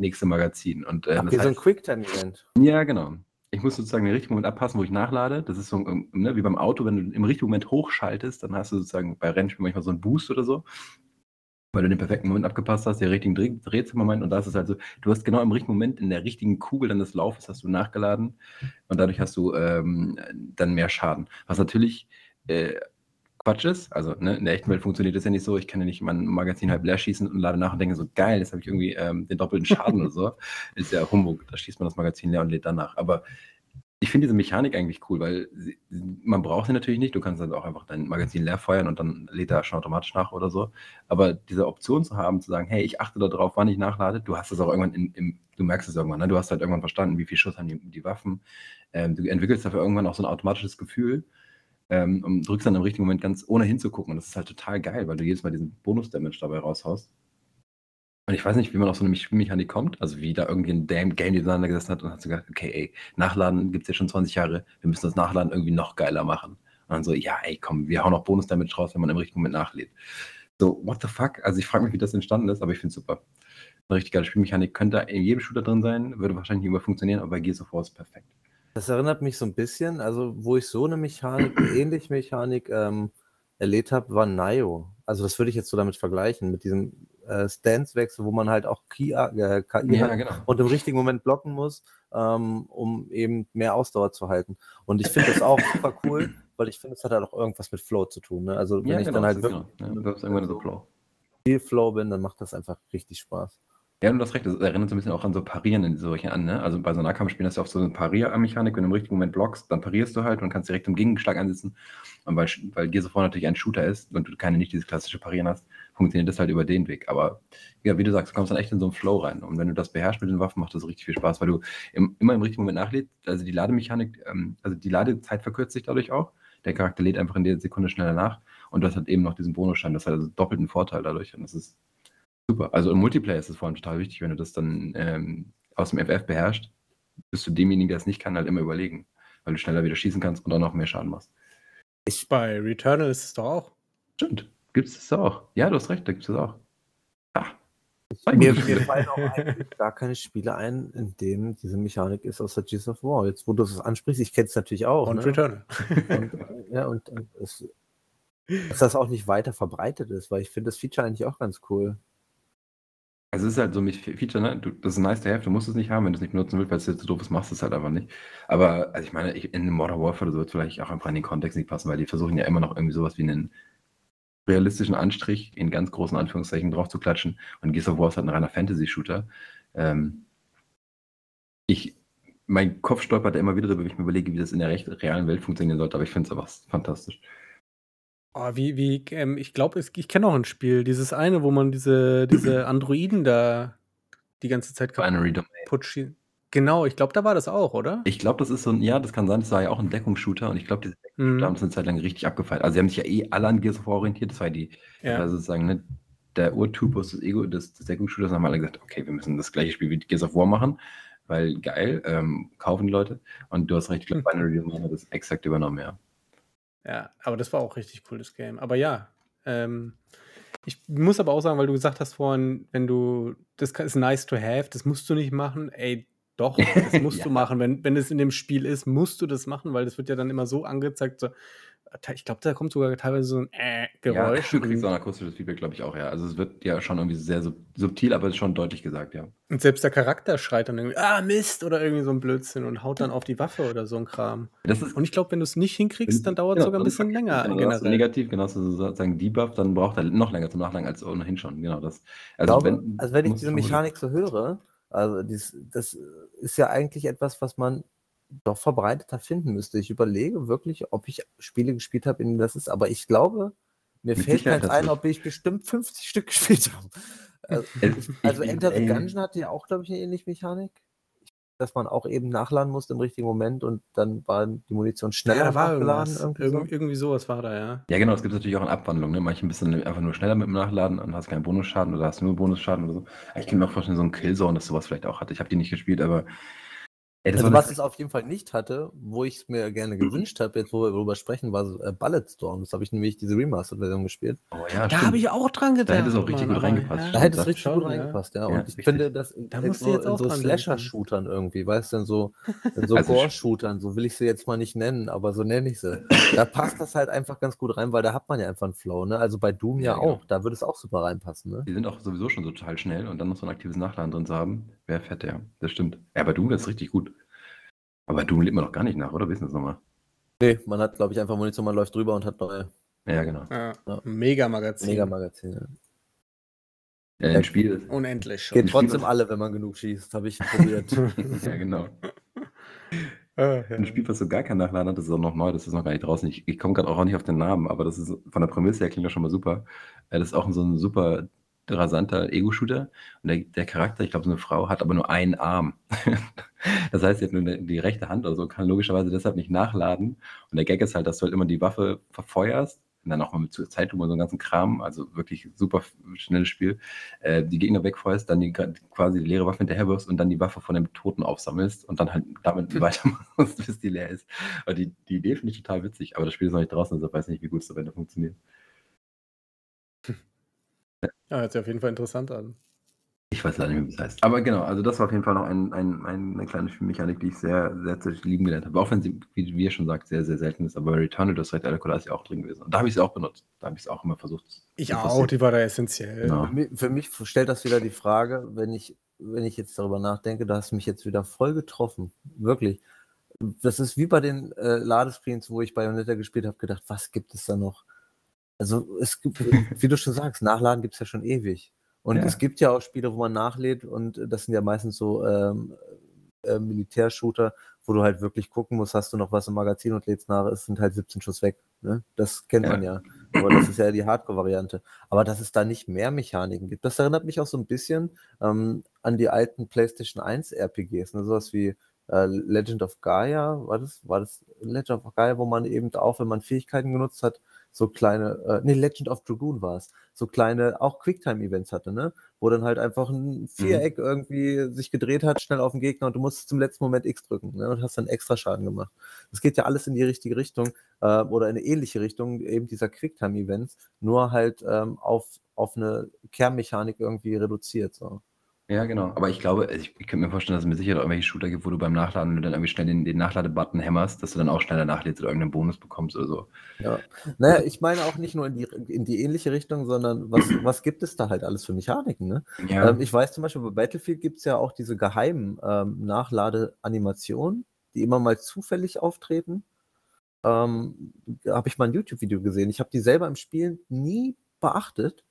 nächste Magazin. Und, äh, das wie so 'n heißt Quicktime-Event. ja, genau. Ich muss sozusagen den richtigen Moment abpassen, wo ich nachlade. Das ist so, ähm, ne, wie beim Auto, wenn du im richtigen Moment hochschaltest, dann hast du sozusagen bei Rennspielen manchmal so 'n Boost oder so, weil du den perfekten Moment abgepasst hast, den richtigen Dreh Drehzahlmoment und da ist es halt so, du hast genau im richtigen Moment in der richtigen Kugel dann des Laufes hast du nachgeladen und dadurch hast du, ähm, dann mehr Schaden. Was natürlich, äh, Quatsch ist. Also, ne, in der echten Welt funktioniert das ja nicht so. Ich kann ja nicht mein Magazin halb leer schießen und lade nach und denke so: „Geil, jetzt habe ich irgendwie, ähm, den doppelten Schaden oder so.“ [laughs] Ist ja Humbug. Da schießt man das Magazin leer und lädt dann nach. Aber ich finde diese Mechanik eigentlich cool, weil sie man braucht sie natürlich nicht. Du kannst halt auch einfach dein Magazin leer feuern und dann lädt er schon automatisch nach oder so. Aber diese Option zu haben, zu sagen: „Hey, ich achte da drauf, wann ich nachlade.“ Du hast das auch irgendwann im im du merkst es irgendwann, ne? Du hast halt irgendwann verstanden, wie viel Schuss haben die die Waffen. Ähm, du entwickelst dafür irgendwann auch so 'n automatisches Gefühl, ähm, und drückst dann im richtigen Moment ganz ohne hinzugucken. Und das ist halt total geil, weil du jedes Mal diesen Bonus-Damage dabei raushaust. Und ich weiß nicht, wie man auf so 'ne Mech Mechanik kommt, also wie da irgendwie 'n Dam Game Designer gesessen hat und hat so gesagt: „Okay, ey, Nachladen gibt's jetzt schon 20 Jahre. Wir müssen das Nachladen irgendwie noch geiler machen.“ Und dann so: „Ja, ey, komm, wir hauen noch Bonus-Damage raus, wenn man im richtigen Moment nachlädt.“ So, what the fuck? Also, ich frage mich, wie das entstanden ist, aber ich finde es super. 'Ne richtig geile Spielmechanik, könnte in jedem Shooter drin sein, würde wahrscheinlich nicht überall funktionieren, aber bei Gears of War ist perfekt. Das erinnert mich so 'n bisschen also, wo ich so 'ne Mechanik [clears throat] ähnliche Mechanik, ähm, erlebt habe, war Nioh. Also, das würde ich jetzt so damit vergleichen, mit diesem, äh, Stance-Wechsel, wo man halt auch KI äh, KI Ja, hat genau. und im richtigen Moment blocken muss, ähm, um eben mehr Ausdauer zu halten. Und ich finde das auch super cool, weil ich finde, es hat halt auch irgendwas mit Flow zu tun, ne? Also, wenn Ja, ich genau, dann halt wirklich genau. Ja, irgendwann so Flow. viel Flow bin, dann macht das einfach richtig Spaß. Ja, du hast recht, das erinnert so 'n bisschen auch an so Parieren in solchen an, ne? Also, bei so Nahkampfspielen hast du oft so 'ne Parier-Mechanik, wenn du im richtigen Moment blockst, dann parierst du halt und kannst direkt im Gegenschlag einsetzen. Und weil weil Gears of War natürlich ein Shooter ist und du keine nicht dieses klassische Parieren hast, funktioniert das halt über den Weg. Aber ja, wie du sagst, du kommst dann echt in so 'n Flow rein. Und wenn du das beherrschst mit den Waffen, macht das richtig viel Spaß, weil du im immer im richtigen Moment nachlädst. Also, die Lademechanik, ähm also, die Ladezeit verkürzt sich dadurch auch. der Charakter lädt einfach in der Sekunde schneller nach und du hast halt eben noch diesen Bonusschein. Das hat also doppelten Vorteil dadurch und das ist super. Also im Multiplayer ist es vor allem total wichtig, wenn du das dann ähm, aus dem FF beherrschst, bist du demjenigen, der es nicht kann, halt immer überlegen, weil du schneller wieder schießen kannst und auch noch mehr Schaden machst. Ich, bei Returnal ist es doch auch. Stimmt, gibt es das auch. Ja, du hast recht, da gibt es das auch. Ah, mir, mir fallen auch gar keine Spiele ein, in denen diese Mechanik ist aus der Gears of War. Jetzt, wo du es ansprichst, ich kenne es natürlich auch. Und ne? Returnal. Und, ja, und, und es, dass das auch nicht weiter verbreitet ist, weil ich finde das Feature eigentlich auch ganz cool. Also es ist halt so mit Feature, ne? Du, das ist nice to have, du musst es nicht haben, wenn du es nicht benutzen willst, weil es jetzt so doof ist, machst du es halt einfach nicht. Aber also ich meine, ich, in Modern Warfare wird es vielleicht auch einfach in den Kontext nicht passen, weil die versuchen ja immer noch irgendwie sowas wie einen realistischen Anstrich in ganz großen Anführungszeichen drauf zu klatschen. Und Gears of War ist halt ein reiner Fantasy-Shooter. Ähm, ich, mein Kopf stolpert immer wieder darüber, wenn ich mir überlege, wie das in der realen Welt funktionieren sollte, aber ich finde es einfach fantastisch. Oh, wie, wie, ähm, ich glaube, ich kenne auch ein Spiel, dieses eine, wo man diese, diese [clears throat] Androiden da die ganze Zeit kaputt schießt. Genau, ich glaube, da war das auch, oder? Ich glaube, das ist so ein, ja, das kann sein, das war ja auch ein Deckungsshooter und ich glaube, diese Deckungsshooter Mhm. haben es eine Zeit lang richtig abgefeiert. Also sie haben sich ja eh alle an Gears of War orientiert, das war die, Ja. sozusagen ne, der Urtypus des Ego des, des Deckungsshooters, haben alle gesagt, okay, wir müssen das gleiche Spiel wie Gears of War machen, weil geil, ähm, kaufen die Leute. Und du hast recht, ich glaube, Binary Domain hat das exakt übernommen, ja. Ja, aber das war auch richtig cool, das Game. Aber ja, ähm, ich muss aber auch sagen, weil du gesagt hast vorhin, wenn du, das ist nice to have, das musst du nicht machen. Ey, doch, das [laughs] musst Ja. du machen. Wenn, wenn es in dem Spiel ist, musst du das machen, weil das wird ja dann immer so angezeigt. So, ich glaube, da kommt sogar teilweise so ein äh, Ja, Geräusch. du kriegst und, auch ein akustisches Feedback, glaube ich auch, ja. Also es wird ja schon irgendwie sehr sub subtil, aber es ist schon deutlich gesagt, ja. und selbst der Charakter schreit dann irgendwie, ah, Mist, oder irgendwie so ein Blödsinn und haut dann auf die Waffe oder so ein Kram. Das ist Und ich glaube, wenn du es nicht hinkriegst, dann dauert es genau, sogar ein bisschen länger genau, dann hast du generell. negativ, genau, du sozusagen Debuff, dann braucht er noch länger zum Nachladen als ohnehin schon. Genau das. Also glaube, wenn, also wenn ich diese Mechanik so höre, also dies, das ist ja eigentlich etwas, was man doch verbreiteter finden müsste. Ich überlege wirklich, ob ich Spiele gespielt habe, in denen das ist, aber ich glaube, mir Mit fällt keins ein, ob ich bestimmt 50 [laughs] Stück gespielt habe. Also, Es- also ich- Enter the ey, Gungeon hatte ja auch, glaube ich, eine ähnliche Mechanik. Dass man auch eben nachladen musste im richtigen Moment und dann war die Munition schneller Ja, da war nachgeladen. Irgendwie Irgend, so. irgendwie sowas war da, ja. Ja, genau, es gibt natürlich auch eine Abwandlung. Ne? Manche ein bisschen einfach nur schneller mit dem Nachladen und hast keinen Bonusschaden oder hast nur Bonusschaden oder so. Ich kann mir auch vorstellen, so ein Killzone, dass sowas vielleicht auch hatte. Ich habe die nicht gespielt, aber. Ey, Also was es auf jeden Fall nicht hatte, wo ich es mir gerne gewünscht habe, jetzt wo wir darüber sprechen, war so, äh, Bulletstorm. Das habe ich nämlich diese Remastered-Version gespielt. oh, ja, Da habe ich auch dran gedacht. Da hätte es auch richtig Mann, gut reingepasst. ja. Da hätte es richtig schon, gut reingepasst, ja. Ja, Und ich richtig. finde, das in, Da musst du so, jetzt in auch so. Slasher-Shootern irgendwie, weißt du, in so, in so Also, Gore-Shootern, so will ich sie jetzt mal nicht nennen, aber so nenne ich sie. Da passt das halt einfach ganz gut rein, weil da hat man ja einfach einen Flow, ne? Also bei Doom ja, Ja, genau. auch, da würde es auch super reinpassen, ne? Die sind auch sowieso schon so total schnell und dann noch so ein aktives Nachladen drin zu haben, wäre fett, ja. Das stimmt. Ja, bei Doom es richtig gut. Aber Doom lebt man doch gar nicht nach, oder? Wissen das nochmal? Nee, man hat, glaube ich, einfach Munition, man läuft drüber und hat neue Ja, genau. Ja. Ja. Mega-Magazin. Mega-Magazine. Ja, ein Spiel. Unendlich schon. Geht trotzdem alle, wenn man genug schießt, habe ich probiert. [laughs] ja, genau. [laughs] Ah, ja. Ein Spiel, was so gar keinen Nachladen hat, das ist auch noch neu, das ist noch gar nicht draußen. Ich, ich komme gerade auch nicht auf den Namen, aber das ist von der Prämisse her klingt das schon mal super. Äh, Das ist auch so ein super rasanter Ego-Shooter. Und der, der Charakter, ich glaube, so eine Frau, hat aber nur einen Arm. [laughs] das heißt, sie hat nur die, die rechte Hand oder so, kann logischerweise deshalb nicht nachladen. Und der Gag ist halt, dass du halt immer die Waffe verfeuerst und dann auch mal mit Zeitlupe und so einen ganzen Kram, also wirklich super schnelles Spiel, äh, die Gegner wegfeuerst, dann die, quasi die leere Waffe hinterher wirfst und dann die Waffe von dem Toten aufsammelst und dann halt damit [laughs] weitermachst, bis die leer ist. Aber die, die Idee finde ich total witzig, aber das Spiel ist noch nicht draußen, also weiß nicht, wie gut es am Ende funktioniert. Ja, hört sich auf jeden Fall interessant an. Ich weiß leider nicht, wie das heißt. Aber genau, also das war auf jeden Fall noch ein, ein, ein, eine kleine Spielmechanik, die ich sehr, sehr zu lieben gelernt habe. Auch wenn sie, wie, ihr schon sagt, sehr, sehr selten ist. Aber bei Returnal, das recht, Alkohol ist ja auch drin gewesen. Und da habe ich sie auch benutzt. Da habe ich es auch immer versucht. Ich auch, forcieren. die war da essentiell. Genau. Für mich- Für mich stellt das wieder die Frage, wenn ich, wenn ich jetzt darüber nachdenke, da hast du mich jetzt wieder voll getroffen. Wirklich. Das ist wie bei den äh, Ladescreens, wo ich Bayonetta gespielt habe, gedacht, was gibt es da noch? Also es gibt, [laughs] wie du schon sagst, Nachladen gibt es ja schon ewig. Und Ja. es gibt ja auch Spiele, wo man nachlädt und das sind ja meistens so ähm, äh, Militärshooter, wo du halt wirklich gucken musst, hast du noch was im Magazin und lädst nach, es sind halt 17 Schuss weg. Ne? Das kennt Ja. man ja. Aber das ist ja die Hardcore-Variante. Aber dass es da nicht mehr Mechaniken gibt, das erinnert mich auch so ein bisschen ähm, an die alten PlayStation 1 RPGs, ne? sowas wie äh, Legend of Gaia, war das, war das Legend of Gaia, wo man eben auch, wenn man Fähigkeiten genutzt hat, so kleine, äh, nee, Legend of Dragoon war es, so kleine, auch Quicktime-Events hatte, ne? Wo dann halt einfach ein Viereck mhm. irgendwie sich gedreht hat, schnell auf den Gegner und du musst zum letzten Moment X drücken, ne? Und hast dann extra Schaden gemacht. Das geht ja alles in die richtige Richtung äh, oder in eine ähnliche Richtung, eben dieser Quicktime-Events, nur halt ähm, auf, auf eine Kernmechanik irgendwie reduziert, so. Ja, genau. Aber ich glaube, ich, ich könnte mir vorstellen, dass es mit Sicherheit irgendwelche Shooter gibt, wo du beim Nachladen, du dann irgendwie schnell den, den Nachladebutton hämmerst, dass du dann auch schneller nachlädst oder irgendeinen Bonus bekommst oder so. Ja. Naja, ich meine auch nicht nur in die, in die ähnliche Richtung, sondern was, [clears throat] was gibt es da halt alles für Mechaniken, ne? Ja. Ähm, ich weiß zum Beispiel, bei Battlefield gibt es ja auch diese geheimen ähm, Nachladeanimationen, die immer mal zufällig auftreten. Ähm, habe ich mal ein YouTube-Video gesehen. Ich habe die selber im Spiel nie beachtet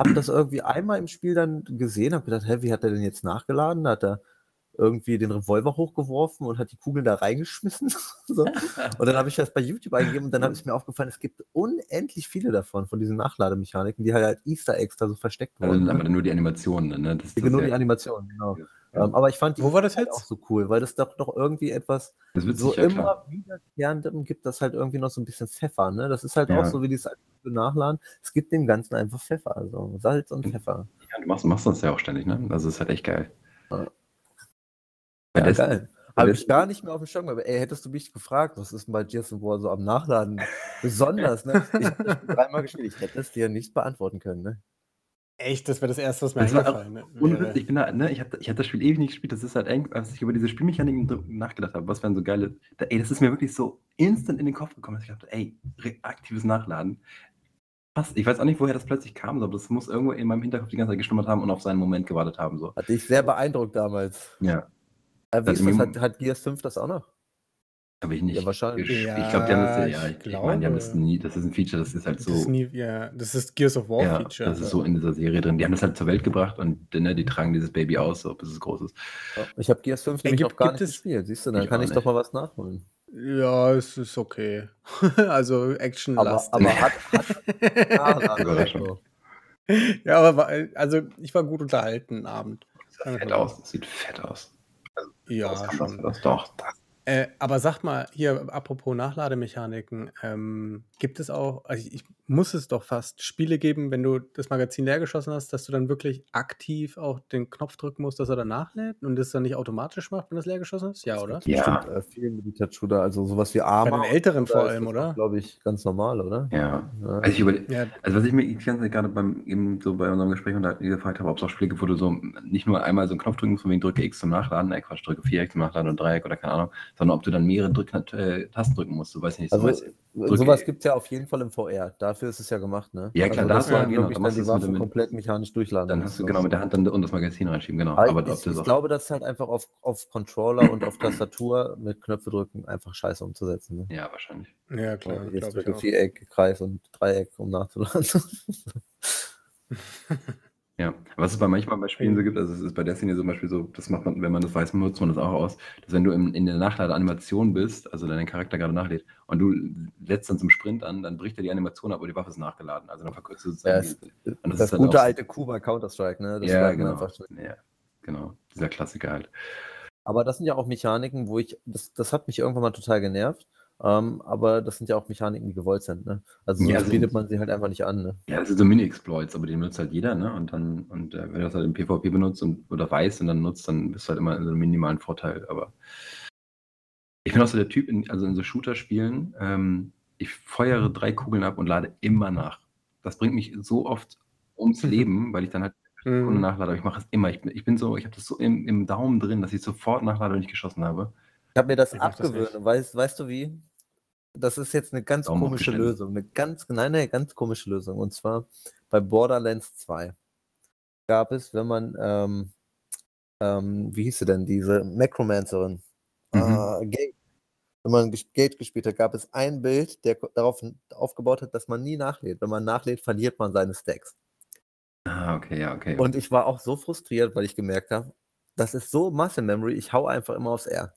habe das irgendwie einmal im Spiel dann gesehen, habe gedacht: „Hä, wie hat er denn jetzt nachgeladen?“ Da hat er irgendwie den Revolver hochgeworfen und hat die Kugeln da reingeschmissen, [laughs] so. [laughs] Und dann habe ich das bei YouTube eingegeben und dann habe ich mir aufgefallen, es gibt unendlich viele davon, von diesen Nachlademechaniken, die halt als Easter Eggs da so versteckt Also, wurden, aber ne? nur die Animationen, ne? Das Ja, nur die Animationen, genau. Ja. Ähm, aber ich fand die Wo war das halt auch so cool, weil das doch doch irgendwie etwas so immer klar. wiederkehrendem gibt das halt irgendwie noch so ein bisschen Pfeffer, ne? Das ist halt auch Ja. so wie dieses aktive Nachladen. Es gibt dem Ganzen einfach Pfeffer, also Salz und. Pfeffer. Ja, du machst machst das ja auch ständig, ne? Also, ist halt echt geil. Ja. Ja, geil. Habe ich gar nicht mehr auf dem Schirm gehabt. Ey, hättest du mich gefragt, was ist denn bei of War so am Nachladen [laughs] besonders, ne? Ich Spiel dreimal gespielt, ich hätte es dir nicht beantworten können, ne? Echt, das wäre das Erste, was mir Das war auch eingefallen. Witz, ich bin da ne, ich habe ich habe das Spiel ewig nicht gespielt. Das ist halt eng als ich über diese Spielmechaniken nachgedacht habe, was wären so geile da ey, das ist mir wirklich so instant in den Kopf gekommen, dass ich dachte: „Ey, aktives Nachladen.“ Passt. Ich weiß auch nicht, woher das plötzlich kam, aber das muss irgendwo in meinem Hinterkopf die ganze Zeit geschlummert haben und auf seinen Moment gewartet haben so. Hat dich sehr beeindruckt damals. Ja. Äh, wie Das ist das? Hat, hat Gears 5 das auch noch? Habe ich Ja, nicht wahrscheinlich. gesch ich glaube, die haben das Ja, ja, ich ich meine, die haben das glaube. nie das ist ein Feature, das ist halt Das ist so nie ja, das ist Gears of War ja, Feature. das ist so in dieser Serie drin. Die haben das halt zur Welt gebracht und, ne, die tragen dieses Baby aus, so bis es groß ist. Ja, ich habe Gears 5 Ey, nämlich gibt noch gar gibt nicht es gespielt. Siehst du, dann Ich kann auch ich doch mal was nachholen. Ja, es ist okay. [laughs] Also, Aber actionlastig. aber hat hat [laughs] Überraschung. so. Ja, aber war also, ich war gut unterhalten Abend. Sieht Sagen wir's fett so. aus. Das sieht fett aus. Also, das Ja, das schon. das doch, das Äh, aber sag mal, hier, apropos Nachlademechaniken, ähm, gibt es auch, also ich, ich muss es doch fast Spiele geben, wenn du das Magazin leer geschossen hast, dass du dann wirklich aktiv auch den Knopf drücken musst, dass er dann nachlädt und das dann nicht automatisch macht, wenn du es leer geschossen hast? Ja, oder? Ja. bestimmt äh, viele Militar-Shooter, also sowas wie Bei Arma den älteren vor oder ist allem, das oder? glaube ich, ganz normal, oder? Ja. Ja. Also ich Ja, also was ich mir die ganze Zeit gerade beim eben so bei unserem Gespräch gefragt habe, ob es auch Spiele gibt, wo du so nicht nur einmal so einen Knopf drücken musst, von wegen drücke X zum Nachladen, äh, Quatsch, drücke Viereck zum Nachladen und Dreieck oder keine Ahnung, sondern ob du dann mehrere Drück äh, Tasten drücken musst. Du weißt nicht, so Also sowas gibt es ja auf jeden Fall im VR. Dafür ist es ja gemacht, ne? Ja, klar, also, da dass hast du du halt genau, dann machst du die es mit Waffe dem komplett mechanisch durchladen dann hast du genau mit der Hand dann und das Magazin reinschieben, genau. Aber Aber ob ich, das ich glaube, das ist halt einfach auf, auf Controller und auf Tastatur mit Knöpfe drücken einfach scheiße umzusetzen. Ne? ja, wahrscheinlich. ja klar, Jetzt auch. Viereck, Kreis und Dreieck, um nachzuladen. [laughs] [laughs] Ja, was es bei manchmal bei Spielen so gibt, also es ist bei Destiny zum Beispiel so, das macht man, wenn man das weiß, nutzt man das auch aus, dass wenn du in, in der Nachladeanimation bist, also dein Charakter gerade nachlädt und du setzt dann zum Sprint an, dann bricht er die Animation ab und die Waffe ist nachgeladen. Also dann verkürzt du sozusagen es, die, und das das ist halt gute alte bei Counter-Strike, ne? Das ja, genau. einfach Ja, genau. Dieser Klassiker halt. Aber das sind ja auch Mechaniken, wo ich, das, das hat mich irgendwann mal total genervt. Ähm, aber das sind ja auch Mechaniken, die gewollt sind, ne? Also Ja, sonst sind- bietet man sie halt einfach nicht an, ne? Ja, das sind so Mini-Exploits, aber die benutzt halt jeder, ne? Und dann, und äh, wenn du das halt im PvP benutzt und, oder weiß und dann nutzt, dann bist du halt immer in so einem minimalen Vorteil. Aber ich bin auch so der Typ, in, also in so Shooter-Spielen, ähm, ich feuere drei Kugeln ab und lade immer nach. Das bringt mich so oft ums. [laughs] Leben, weil ich dann halt eine Sekunde Mhm. nachlade. Aber ich mache es immer. Ich bin, ich bin so, ich habe das so im, im Daumen drin, dass ich sofort nachlade, wenn ich geschossen habe. Ich habe mir das Ich das abgewöhnt. nicht. weißt, weißt du wie? Das ist jetzt eine ganz Daumen komische. Lösung. Eine ganz, nein, nein, ganz komische Lösung. Und zwar bei Borderlands 2 gab es, wenn man, ähm, ähm, wie hieß sie denn, diese Necromancerin, Mhm. äh, Gate. Wenn man Gate gespielt hat, gab es ein Bild, der darauf aufgebaut hat, dass man nie nachlädt. Wenn man nachlädt, verliert man seine Stacks. Ah, okay, ja, okay. Und ich war auch so frustriert, weil ich gemerkt habe, das ist so Muscle Memory, ich hau einfach immer aufs R.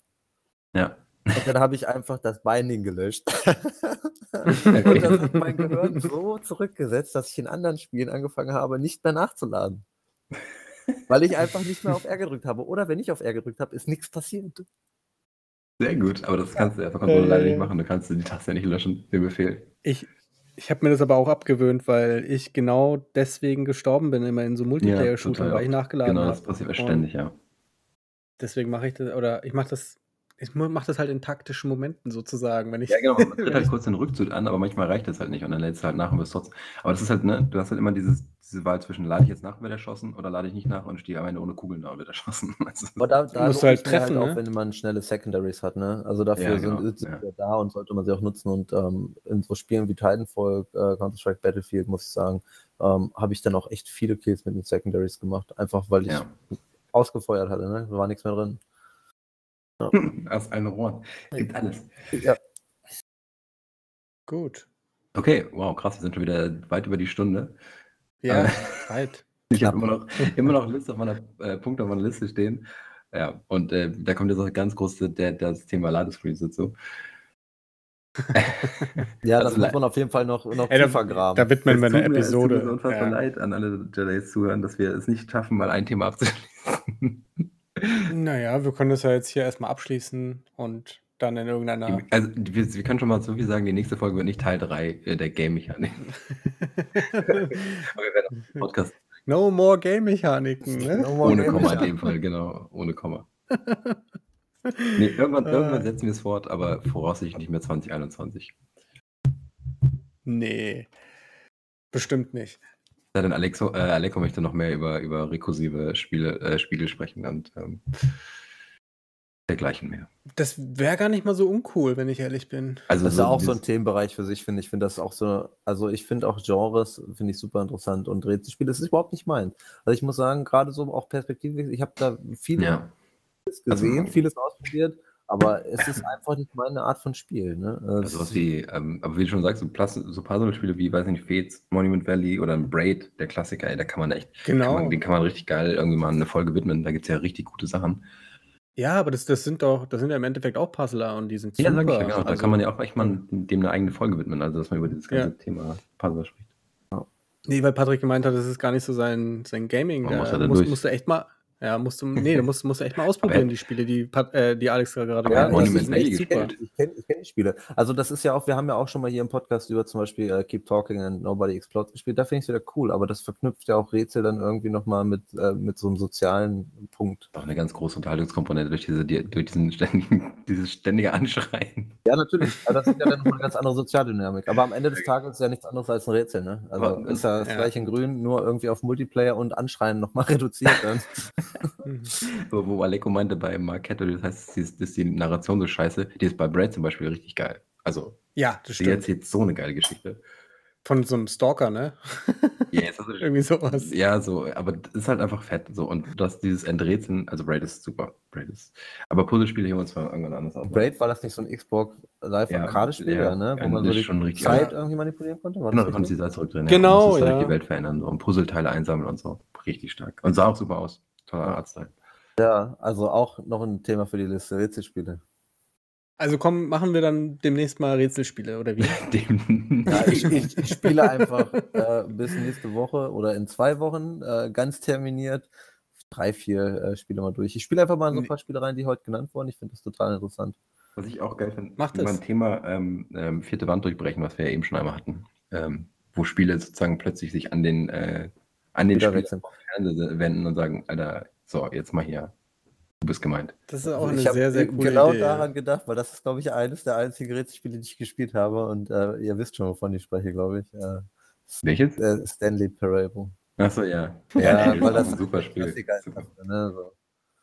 ja. Und dann habe ich einfach das Binding gelöscht. [laughs] Und das hat mein Gehirn so zurückgesetzt, dass ich in anderen Spielen angefangen habe, nicht mehr nachzuladen. Weil ich einfach nicht mehr auf R gedrückt habe. Oder wenn ich auf R gedrückt habe, ist nichts passiert. Sehr gut, aber das kannst du ja per Konsole leider nicht machen. Du kannst die Taste ja nicht löschen, den Befehl. Ich, ich habe mir das aber auch abgewöhnt, weil ich genau deswegen gestorben bin, immer in so Multiplayer-Shootern, total weil ich nachgeladen Genau, habe. das passiert ständig, ja. Deswegen mache ich das, oder ich mache das, ich mache das halt in taktischen Momenten sozusagen, wenn ich. Ja, genau. Man [laughs] tritt halt kurz den Rückzug an, aber manchmal reicht das halt nicht und dann lädst du halt nach und wirst trotzdem. Aber das ist halt, ne, du hast halt immer dieses, diese Wahl zwischen lade ich jetzt nach und werde erschossen oder lade ich nicht nach und stehe am Ende ohne Kugeln da und wird erschossen. [laughs] Also, Aber da, da musst du halt mir treffen, auch, ne? wenn man schnelle Secondaries hat, ne? Also dafür Ja, sind, genau, sind ja. wir da und sollte man sie auch nutzen. Und ähm, in so Spielen wie Titanfall, äh, Counter-Strike Battlefield, muss ich sagen, ähm, habe ich dann auch echt viele Kills mit den Secondaries gemacht. Einfach weil ich ja. ausgefeuert hatte, ne? Da war nichts mehr drin. [laughs] Aus einem Rohr. Gibt alles. Ja. Gut. Okay, wow, krass, wir sind schon wieder weit über die Stunde. Ja, Äh, Zeit. [laughs] Ich habe immer noch, immer noch Liste auf meiner äh, Punkte auf meiner Liste stehen. Ja, und äh, da kommt jetzt auch ganz groß der, das Thema Ladescreens dazu. [laughs] Ja, Also das muss le- man auf jeden Fall noch, noch Ey, da- tiefer graben. Da widmen wir eine mir- Es tut Episode. mir so unfassbar ja. leid an alle Jedis zuhören, dass wir es nicht schaffen, mal ein Thema abzuschließen. Naja, wir können das ja jetzt hier erstmal abschließen und dann in irgendeiner. Also, wir, wir können schon mal so viel sagen, die nächste Folge wird nicht Teil 3 äh, der Game-Mechanik. [laughs] Aber wir werden auch einen Podcast no more Game-Mechaniken, ne? No more ohne Game Komma in dem Fall, genau, ohne Komma. [laughs] Nee, irgendwann, Äh. irgendwann setzen wir es fort, aber voraussichtlich nicht mehr 2021. Nee. Bestimmt nicht. Ja, denn Alexo, äh, Aleko möchte noch mehr über, über rekursive Spiele, äh, Spiele sprechen und ähm, dergleichen mehr. Das wäre gar nicht mal so uncool, wenn ich ehrlich bin. Also Das ist ja auch so ein Themenbereich für sich, finde ich. Ich finde das auch so, also ich finde auch Genres, finde ich super interessant und Rätselspiele, das ist überhaupt nicht mein. Also ich muss sagen, gerade so auch Perspektiven, ich habe da viele Ja, gesehen, Also- vieles ausprobiert, aber es ist einfach nicht meine Art von Spiel. Ne? also Es- was wie, ähm, aber wie du schon sagst, so, so Puzzle-Spiele wie, weiß nicht, Fates, Monument Valley oder ein Braid, der Klassiker, ey, da kann man echt, kann Genau. man, den kann man richtig geil irgendwie mal eine Folge widmen, da gibt es ja richtig gute Sachen. Ja, aber das, das sind doch, das sind ja im Endeffekt auch Puzzler und die sind Ja, super. sag ich ja, genau, da Also- kann man ja auch echt mal dem eine eigene Folge widmen, also dass man über dieses ganze Ja. Thema Puzzle spricht. Nee, weil Patrick gemeint hat, das ist gar nicht so sein, sein Gaming. Man Da muss ja da muss, musst du echt mal, ja, musst du, nee, da musst, musst du echt mal ausprobieren, Aber- die Spiele, die, äh, die Alex gerade genannt er hat. Ich kenne ich kenn die Spiele. Also das ist ja auch, wir haben ja auch schon mal hier im Podcast über zum Beispiel äh, Keep Talking and Nobody Explodes gespielt. Da finde ich es wieder cool, aber das verknüpft ja auch Rätsel dann irgendwie nochmal mit, äh, mit so einem sozialen Punkt. Auch eine ganz große Unterhaltungskomponente durch, diese, die, durch diesen ständigen, [laughs] dieses ständige Anschreien. Ja, natürlich. Aber das ist ja dann nochmal eine ganz andere Sozialdynamik. Aber am Ende des Tages ist ja nichts anderes als ein Rätsel, ne? Also Aber- ist ja das Ja. gleiche in Grün, nur irgendwie auf Multiplayer und Anschreien nochmal [laughs] reduziert dann. [laughs] Mhm. Wo, Aleko meinte bei Marquette, das heißt, die ist, ist die Narration so scheiße, die ist bei Braid zum Beispiel richtig geil. Also, Ja, das die stimmt. erzählt so eine geile Geschichte. Von so einem Stalker, ne? [laughs] Ja, hast du [laughs] Irgendwie sowas. Ja, so, aber das ist halt einfach fett. So, und das, dieses Enträtseln, also Braid ist super. Braid ist. Aber Puzzlespiele hier uns mal irgendwann anders auf. Braid war das nicht so ein Xbox Live Arcade-Spiel, ja, ja, ne? Wo man das so die schon richtig- Zeit ja. irgendwie manipulieren konnte. War Genau, das da konntest du die? Salz zurückdrehen. Genau, ja. Und ja. die Welt verändern so, und Puzzleteile einsammeln und so. Richtig stark. Und sah auch super aus. Toller Artstyle. Ja, also auch noch ein Thema für die Liste, Rätselspiele. Also komm, machen wir dann demnächst mal Rätselspiele, oder wie? [laughs] Dem, Ja, ich, ich, ich spiele einfach äh, bis nächste Woche oder in zwei Wochen äh, ganz terminiert drei, vier äh, Spiele mal durch. Ich spiele einfach mal in so ein paar Spiele rein, die heute genannt wurden. Ich finde das total interessant. Was ich auch geil finde, Macht es. beim Thema ähm, ähm, vierte Wand durchbrechen, was wir ja eben schon einmal hatten, ähm, wo Spiele sozusagen plötzlich sich an den, äh, an den Spieler wenden und sagen, Alter, so, jetzt mal hier, du bist gemeint. Das ist auch Also eine ich habe sehr, sehr coole genau Idee. daran gedacht, weil das ist, glaube ich, eines der einzigen Rätselspiele, die ich gespielt habe. Und äh, ihr wisst schon, wovon ich spreche, glaube ich. Äh, Welches? äh, Stanley Parable. Achso, ja. Ja, nee, weil ist das ein super Spiel. Ne, so.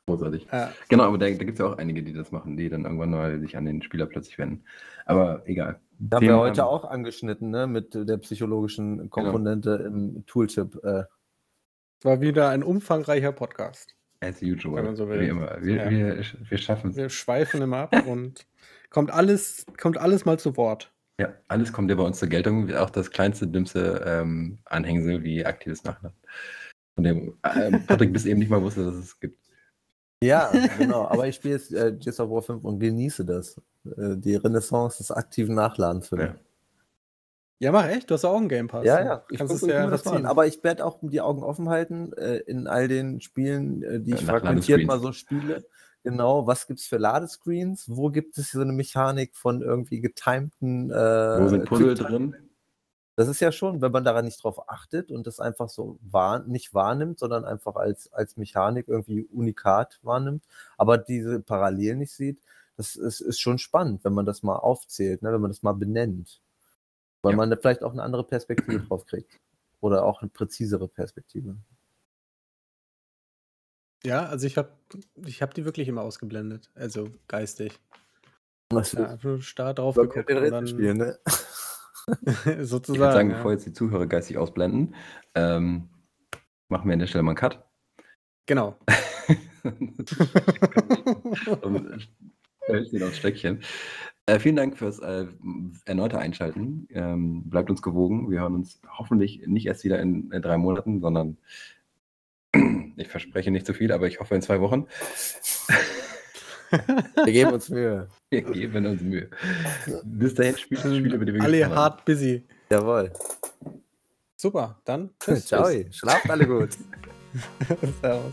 großartig. Ja. Genau, aber da, da gibt es ja auch einige, die das machen, die dann irgendwann mal sich an den Spieler plötzlich wenden. Aber egal. Da haben wir heute auch angeschnitten, ne, mit der psychologischen Komponente im Tooltip. Äh, War wieder ein umfangreicher Podcast. As usual. Wenn man so will. Wie immer. Wir, Ja. wir, wir schaffen es. Wir schweifen immer ab und kommt alles, kommt alles mal zu Wort. Ja, alles kommt ja bei uns zur Geltung, auch das kleinste, dümmste ähm, Anhängsel wie aktives Nachladen. Von dem ähm, Patrick bis eben nicht mal wusste, dass es gibt. ja, genau. Aber ich spiele jetzt äh, Gears of War 5 und genieße das. Äh, die Renaissance des aktiven Nachladens für mich. Ja. Ja, mach echt, du hast auch einen Game Pass. Ja, ja, ich Kannst gucke es ja mir das mal an. Aber ich werde auch die Augen offen halten äh, in all den Spielen, äh, die Ja, ich fragmentiert mal so spiele. Genau, was gibt es für Ladescreens? Wo gibt es so eine Mechanik von irgendwie getimten äh, Wo sind Puzzle drin? Das ist ja schon, wenn man daran nicht drauf achtet und das einfach so wahr, nicht wahrnimmt, sondern einfach als, als Mechanik irgendwie unikat wahrnimmt, aber diese Parallelen nicht sieht, das ist, ist schon spannend, wenn man das mal aufzählt, ne, wenn man das mal benennt. Weil Ja. man da vielleicht auch eine andere Perspektive drauf kriegt. Oder auch eine präzisere Perspektive. Ja, also ich habe ich hab die wirklich immer ausgeblendet. Also geistig. Was Ja, starr drauf geguckt. könnte Und dann, spielen, ne? [laughs] sozusagen. Ich würde sagen, ja. bevor jetzt die Zuhörer geistig ausblenden, ähm, machen wir an der Stelle mal einen Cut. Genau. [laughs] und [laughs] Hölzchen aufs Stöckchen. Äh, vielen Dank fürs äh, erneute Einschalten. Ähm, bleibt uns gewogen. Wir hören uns hoffentlich nicht erst wieder in, in drei Monaten, sondern [clears throat] ich verspreche nicht zu viel, aber ich hoffe in zwei Wochen. [laughs] Wir geben uns Mühe. Wir geben uns Mühe. Bis dahin spielt das Spiel, über die wir Alle hart busy. Jawohl. Super, dann [laughs] tschüss. Ciao. Schlaft alle gut. [laughs] Servus.